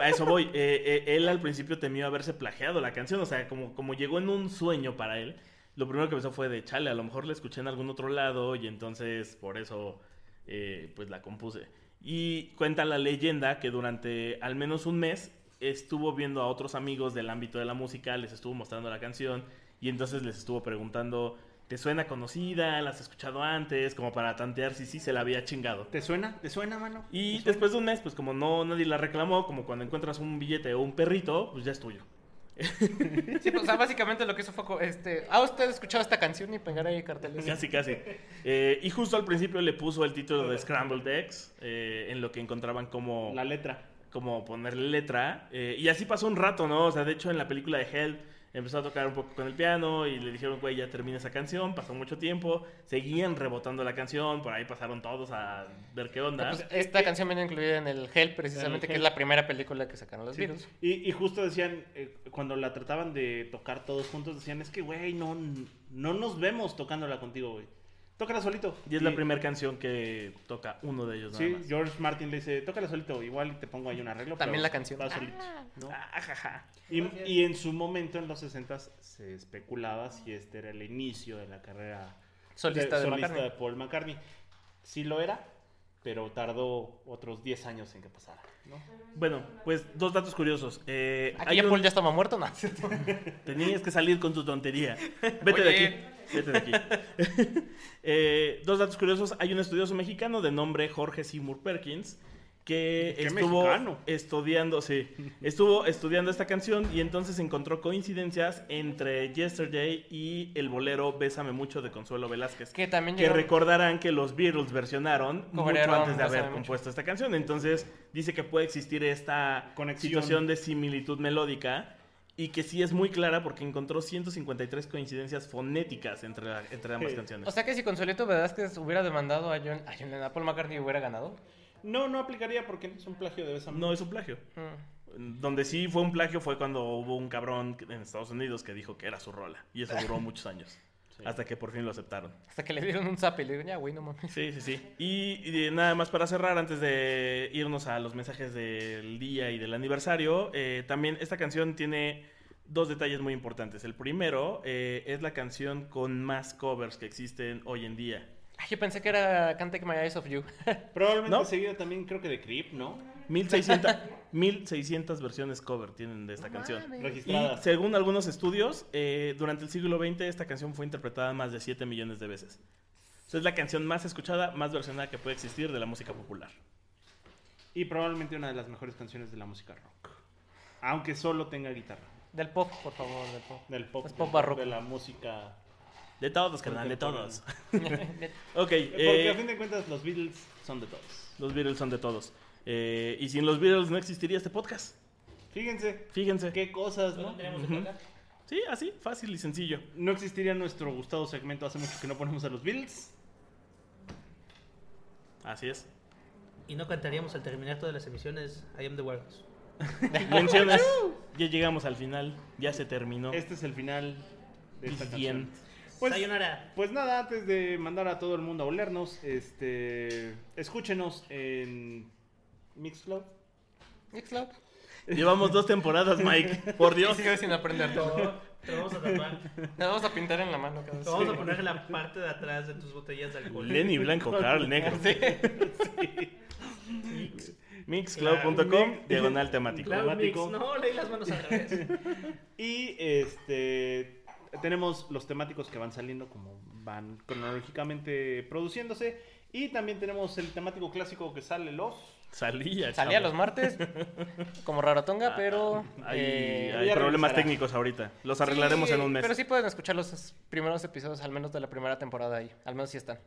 Speaker 1: A eso voy. Eh, eh, él al principio temió haberse plagiado la canción. O sea, como, como llegó en un sueño para él, lo primero que pensó fue de chale, a lo mejor la escuché en algún otro lado y entonces por eso eh, pues la compuse. Y cuenta la leyenda que durante al menos un mes estuvo viendo a otros amigos del ámbito de la música, les estuvo mostrando la canción y entonces les estuvo preguntando, ¿te suena conocida? ¿La has escuchado antes? Como para tantear si sí se la había chingado.
Speaker 4: ¿Te suena? ¿Te suena, mano?
Speaker 1: Y después de un mes, pues como no nadie la reclamó, como cuando encuentras un billete o un perrito, pues ya es tuyo. [LAUGHS]
Speaker 3: Sí, pues, o sea, básicamente lo que hizo fue este, ¿ha usted escuchado esta canción y pegar ahí carteles?
Speaker 1: Casi, casi. Eh, y justo al principio le puso el título de Scrambled Eggs, eh, en lo que encontraban como,
Speaker 4: La letra.
Speaker 1: como ponerle letra. eh, y así pasó un rato, ¿no? O sea, de hecho en la película de Hell empezó a tocar un poco con el piano y le dijeron, güey, ya termina esa canción. Pasó mucho tiempo, seguían rebotando la canción, por ahí pasaron todos a ver qué onda.
Speaker 3: Pues, esta canción viene incluida en el Hell, precisamente,
Speaker 4: El
Speaker 3: que es la primera película que sacaron los
Speaker 4: Sí.
Speaker 3: Beatles.
Speaker 4: Y, y justo decían, eh, cuando la trataban de tocar todos juntos, decían, es que, güey, no, no nos vemos tocándola contigo, güey. Tócala solito.
Speaker 1: Y es la primera canción que toca uno de ellos. nada
Speaker 4: Sí,
Speaker 1: más.
Speaker 4: George Martin le dice, tócala solito, igual te pongo ahí un arreglo.
Speaker 3: También
Speaker 4: pero
Speaker 3: la canción.
Speaker 4: va solito, ¿no?
Speaker 1: Ah, jaja.
Speaker 4: Y, y en su momento, en los 60 se especulaba si este era el inicio de la carrera
Speaker 3: Solista de
Speaker 4: solista
Speaker 3: McCartney.
Speaker 4: de Paul McCartney. Sí lo era, pero tardó otros 10 años en que pasara. ¿no?
Speaker 1: Bueno, pues dos datos curiosos. Eh,
Speaker 3: Aquí
Speaker 1: hay
Speaker 3: ya
Speaker 1: un-
Speaker 3: Paul ya estaba muerto, ¿no? [LAUGHS]
Speaker 1: Tenías que salir con tu tontería. [LAUGHS] Vete de aquí. Vete de aquí. [LAUGHS] Eh, dos datos curiosos. Hay un estudioso mexicano de nombre Jorge Seymour Perkins que
Speaker 4: ¿Qué
Speaker 1: estuvo
Speaker 4: mexicano?
Speaker 1: estudiando, sí, estuvo estudiando esta canción y entonces encontró coincidencias entre Yesterday y el bolero Bésame mucho de Consuelo Velázquez.
Speaker 3: Que también
Speaker 1: Que recordarán que los Beatles versionaron mucho antes de haber
Speaker 3: Mucho.
Speaker 1: compuesto esta canción. Entonces dice que puede existir esta
Speaker 4: Conexión.
Speaker 1: situación de similitud melódica y que sí es muy clara porque encontró 153 coincidencias fonéticas entre, la- entre ambas
Speaker 4: Sí.
Speaker 1: canciones.
Speaker 3: O sea que si Consuelito Velázquez hubiera demandado a John, a John Lennon, a Paul McCartney hubiera ganado.
Speaker 4: No, no aplicaría porque es un plagio de Bésame.
Speaker 1: no es un plagio.
Speaker 3: Mm.
Speaker 1: Donde sí fue un plagio fue cuando hubo un cabrón en Estados Unidos que dijo que era su rola. Y eso duró muchos años. Hasta que por fin lo aceptaron.
Speaker 3: Hasta que le dieron un zap y le dijeron, ya, güey, no mames.
Speaker 1: Sí, sí, sí. Y, y nada más para cerrar, antes de irnos a los mensajes del día y del aniversario, eh, también esta canción tiene dos detalles muy importantes. El primero eh, es la canción con más covers que existen hoy en día.
Speaker 3: Ay, yo pensé que era Can't Take My Eyes Off You. [LAUGHS]
Speaker 4: Probablemente
Speaker 1: ¿No?
Speaker 4: seguida también creo que de Creep, ¿no?
Speaker 1: 1600, 1600 versiones cover tienen de esta canción. Y
Speaker 4: Registradas.
Speaker 1: según algunos estudios, eh, durante el siglo XX esta canción fue interpretada más de 7 millones de veces. O sea, es la canción más escuchada, más versionada que puede existir de la música popular.
Speaker 4: Y probablemente una de las mejores canciones de la música rock. Aunque solo tenga guitarra.
Speaker 3: Del pop, por favor, del pop.
Speaker 4: Del pop,
Speaker 3: Es pop barroco.
Speaker 4: de la música.
Speaker 1: De todos, carnal, de todos. [LAUGHS] ok,
Speaker 4: Porque
Speaker 1: eh,
Speaker 4: a fin de cuentas los Beatles son de todos.
Speaker 1: los Beatles son de todos. Eh, y sin los Beatles no existiría este podcast.
Speaker 4: Fíjense,
Speaker 1: Fíjense.
Speaker 4: qué cosas, ¿no?
Speaker 1: Sí, así, fácil y sencillo.
Speaker 4: No existiría nuestro gustado segmento hace mucho que no ponemos a los Beatles.
Speaker 1: Así es.
Speaker 5: Y no cantaríamos al terminar todas las emisiones I Am the Walrus. [LAUGHS]
Speaker 1: Menciones. ya llegamos al final. Ya se terminó.
Speaker 4: Este es el final de esta
Speaker 1: Bien.
Speaker 4: canción. Pues,
Speaker 5: Sayonara.
Speaker 4: pues nada, antes de mandar a todo el mundo a olernos, este, escúchenos en Mixcloud.
Speaker 3: Mixcloud.
Speaker 1: Llevamos dos temporadas, Mike. [LAUGHS] Por
Speaker 3: Y
Speaker 1: Dios.
Speaker 3: sigue sin aprender todo.
Speaker 5: Te lo vamos a tapar.
Speaker 3: Nos vamos a pintar en la mano cada vez.
Speaker 5: Te vamos a poner en la parte de atrás de tus botellas de alcohol.
Speaker 1: Lenny Blanco, Carl Negro. Mixcloud.com,
Speaker 4: Mix-
Speaker 1: diagonal temático.
Speaker 5: Cloud Mix.
Speaker 4: temático.
Speaker 5: No, leí las manos al revés. [LAUGHS]
Speaker 4: Y este tenemos los temáticos que van saliendo como van cronológicamente produciéndose. Y también tenemos el temático clásico que sale los.
Speaker 1: Salía,
Speaker 3: Salía
Speaker 1: chavo.
Speaker 3: los martes, como Rarotonga, pero...
Speaker 1: Hay,
Speaker 3: eh,
Speaker 1: hay problemas técnicos ahorita. Los arreglaremos
Speaker 3: sí,
Speaker 1: en un mes.
Speaker 3: Pero sí pueden escuchar los primeros episodios, al menos de la primera temporada ahí. Al menos sí están.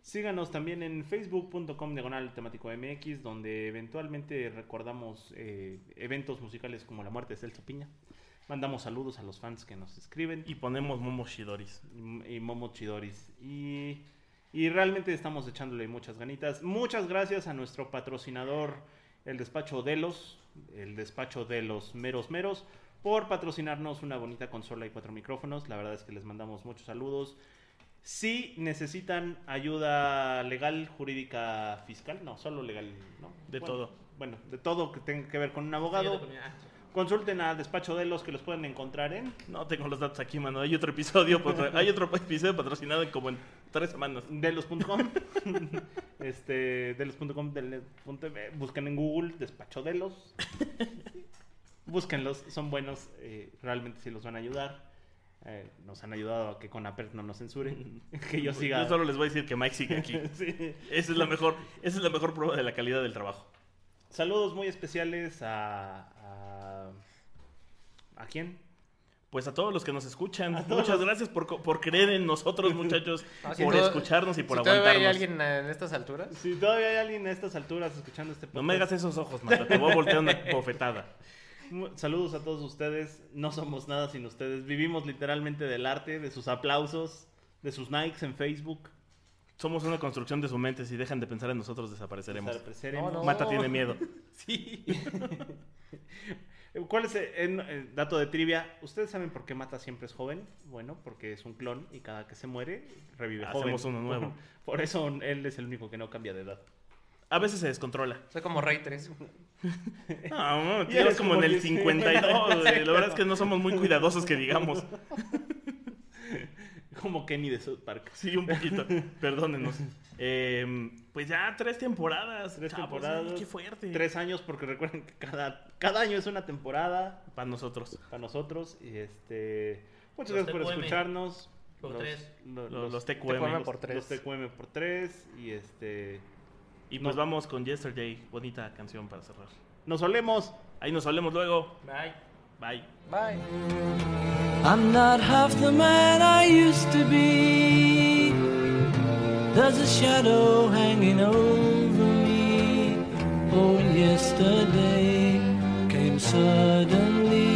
Speaker 4: Síganos también en facebook.com diagonal temático MX, donde eventualmente recordamos eh, eventos musicales como la muerte de Celso Piña. Mandamos saludos a los fans que nos escriben.
Speaker 1: Y ponemos Momo Shidoris.
Speaker 4: y, y Momo Chidoris. Y, y realmente estamos echándole muchas ganitas. Muchas gracias a nuestro patrocinador, el despacho Delos, el despacho de los meros meros, por patrocinarnos una bonita consola y cuatro micrófonos. La verdad es que les mandamos muchos saludos. Si necesitan ayuda legal, jurídica, fiscal, no, solo legal, ¿no?
Speaker 1: De
Speaker 4: Bueno,
Speaker 1: todo.
Speaker 4: Bueno, de todo que tenga que ver con un abogado.
Speaker 5: Ah,
Speaker 4: Consulten a Despacho Delos que los pueden encontrar en
Speaker 1: No tengo los datos aquí, mano. Hay otro episodio, [LAUGHS] hay otro episodio patrocinado como en tres semanas.
Speaker 4: delos.com [LAUGHS] este delos.com del- punto- eh, busquen en Google despacho delos búsquenlos son buenos eh, realmente sí los van a ayudar Eh, nos han ayudado a que con Apert no nos censuren [LAUGHS] que yo siga
Speaker 1: Yo solo les voy a decir que Mike sigue aquí. [LAUGHS]
Speaker 4: Sí.
Speaker 1: Esa es la mejor, esa es la mejor prueba de la calidad del trabajo.
Speaker 4: saludos muy especiales a a, ¿a quién
Speaker 1: Pues a todos los que nos escuchan, muchas gracias por, por creer en nosotros, [LAUGHS] muchachos,
Speaker 3: Ah, si
Speaker 1: por
Speaker 3: todo-
Speaker 1: escucharnos y por
Speaker 3: si todavía
Speaker 1: aguantarnos.
Speaker 3: hay alguien en estas alturas?
Speaker 4: si todavía hay alguien a estas alturas escuchando este
Speaker 1: No me hagas
Speaker 4: podcast,
Speaker 1: esos ojos, Mata, te voy a voltear una [LAUGHS] bofetada.
Speaker 4: saludos a todos ustedes no somos nada sin ustedes vivimos literalmente del arte de sus aplausos de sus likes en Facebook
Speaker 1: Somos una construcción de su mente, si dejan de pensar en nosotros desapareceremos.
Speaker 4: Desapareceremos.
Speaker 3: No, no.
Speaker 1: Mata tiene miedo. [LAUGHS] Sí.
Speaker 4: ¿Cuál es el, el- el dato de trivia? ¿Ustedes saben por qué Mata siempre es joven? Bueno, porque es un clon y cada que se muere revive
Speaker 1: Hacemos
Speaker 4: joven.
Speaker 1: uno nuevo. [LAUGHS]
Speaker 4: Por eso él es el único que no cambia de edad.
Speaker 1: A veces se descontrola.
Speaker 3: Soy como Rey 3.
Speaker 1: No, no, tío,
Speaker 4: eres
Speaker 1: es como
Speaker 4: como
Speaker 1: en el
Speaker 4: 10.
Speaker 1: 52, güey. La verdad es que no somos muy cuidadosos que digamos. [LAUGHS] [LAUGHS]
Speaker 4: Como Kenny de South Park.
Speaker 1: Sí, un poquito. [LAUGHS] Perdónenos. Eh, pues ya tres temporadas.
Speaker 4: Tres
Speaker 1: chavos,
Speaker 4: temporadas.
Speaker 1: ay, Qué fuerte.
Speaker 4: Tres años, porque recuerden que cada, cada año es una temporada
Speaker 1: Para nosotros.
Speaker 4: para nosotros. Y este. Muchas
Speaker 5: Los
Speaker 4: gracias por
Speaker 5: TQM.
Speaker 4: escucharnos.
Speaker 5: Por
Speaker 4: Los-
Speaker 5: tres.
Speaker 4: lo-
Speaker 1: Los,
Speaker 4: los,
Speaker 1: los TQM.
Speaker 3: TQM por tres.
Speaker 4: los TQM por tres. Y este.
Speaker 1: Y pues
Speaker 4: No.
Speaker 1: vamos con Yesterday. Bonita canción para cerrar.
Speaker 4: Nos solemos.
Speaker 1: Ahí nos hablemos luego.
Speaker 5: Bye.
Speaker 1: Bye.
Speaker 3: Bye.
Speaker 6: I'm not half the man I used to be. There's a shadow hanging over me. Oh, and yesterday came suddenly.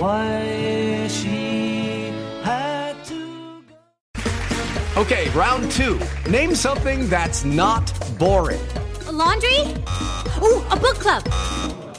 Speaker 6: Why she had to go.
Speaker 9: Okay, round two. Name something that's not boring.
Speaker 10: A laundry? Ooh, a book club.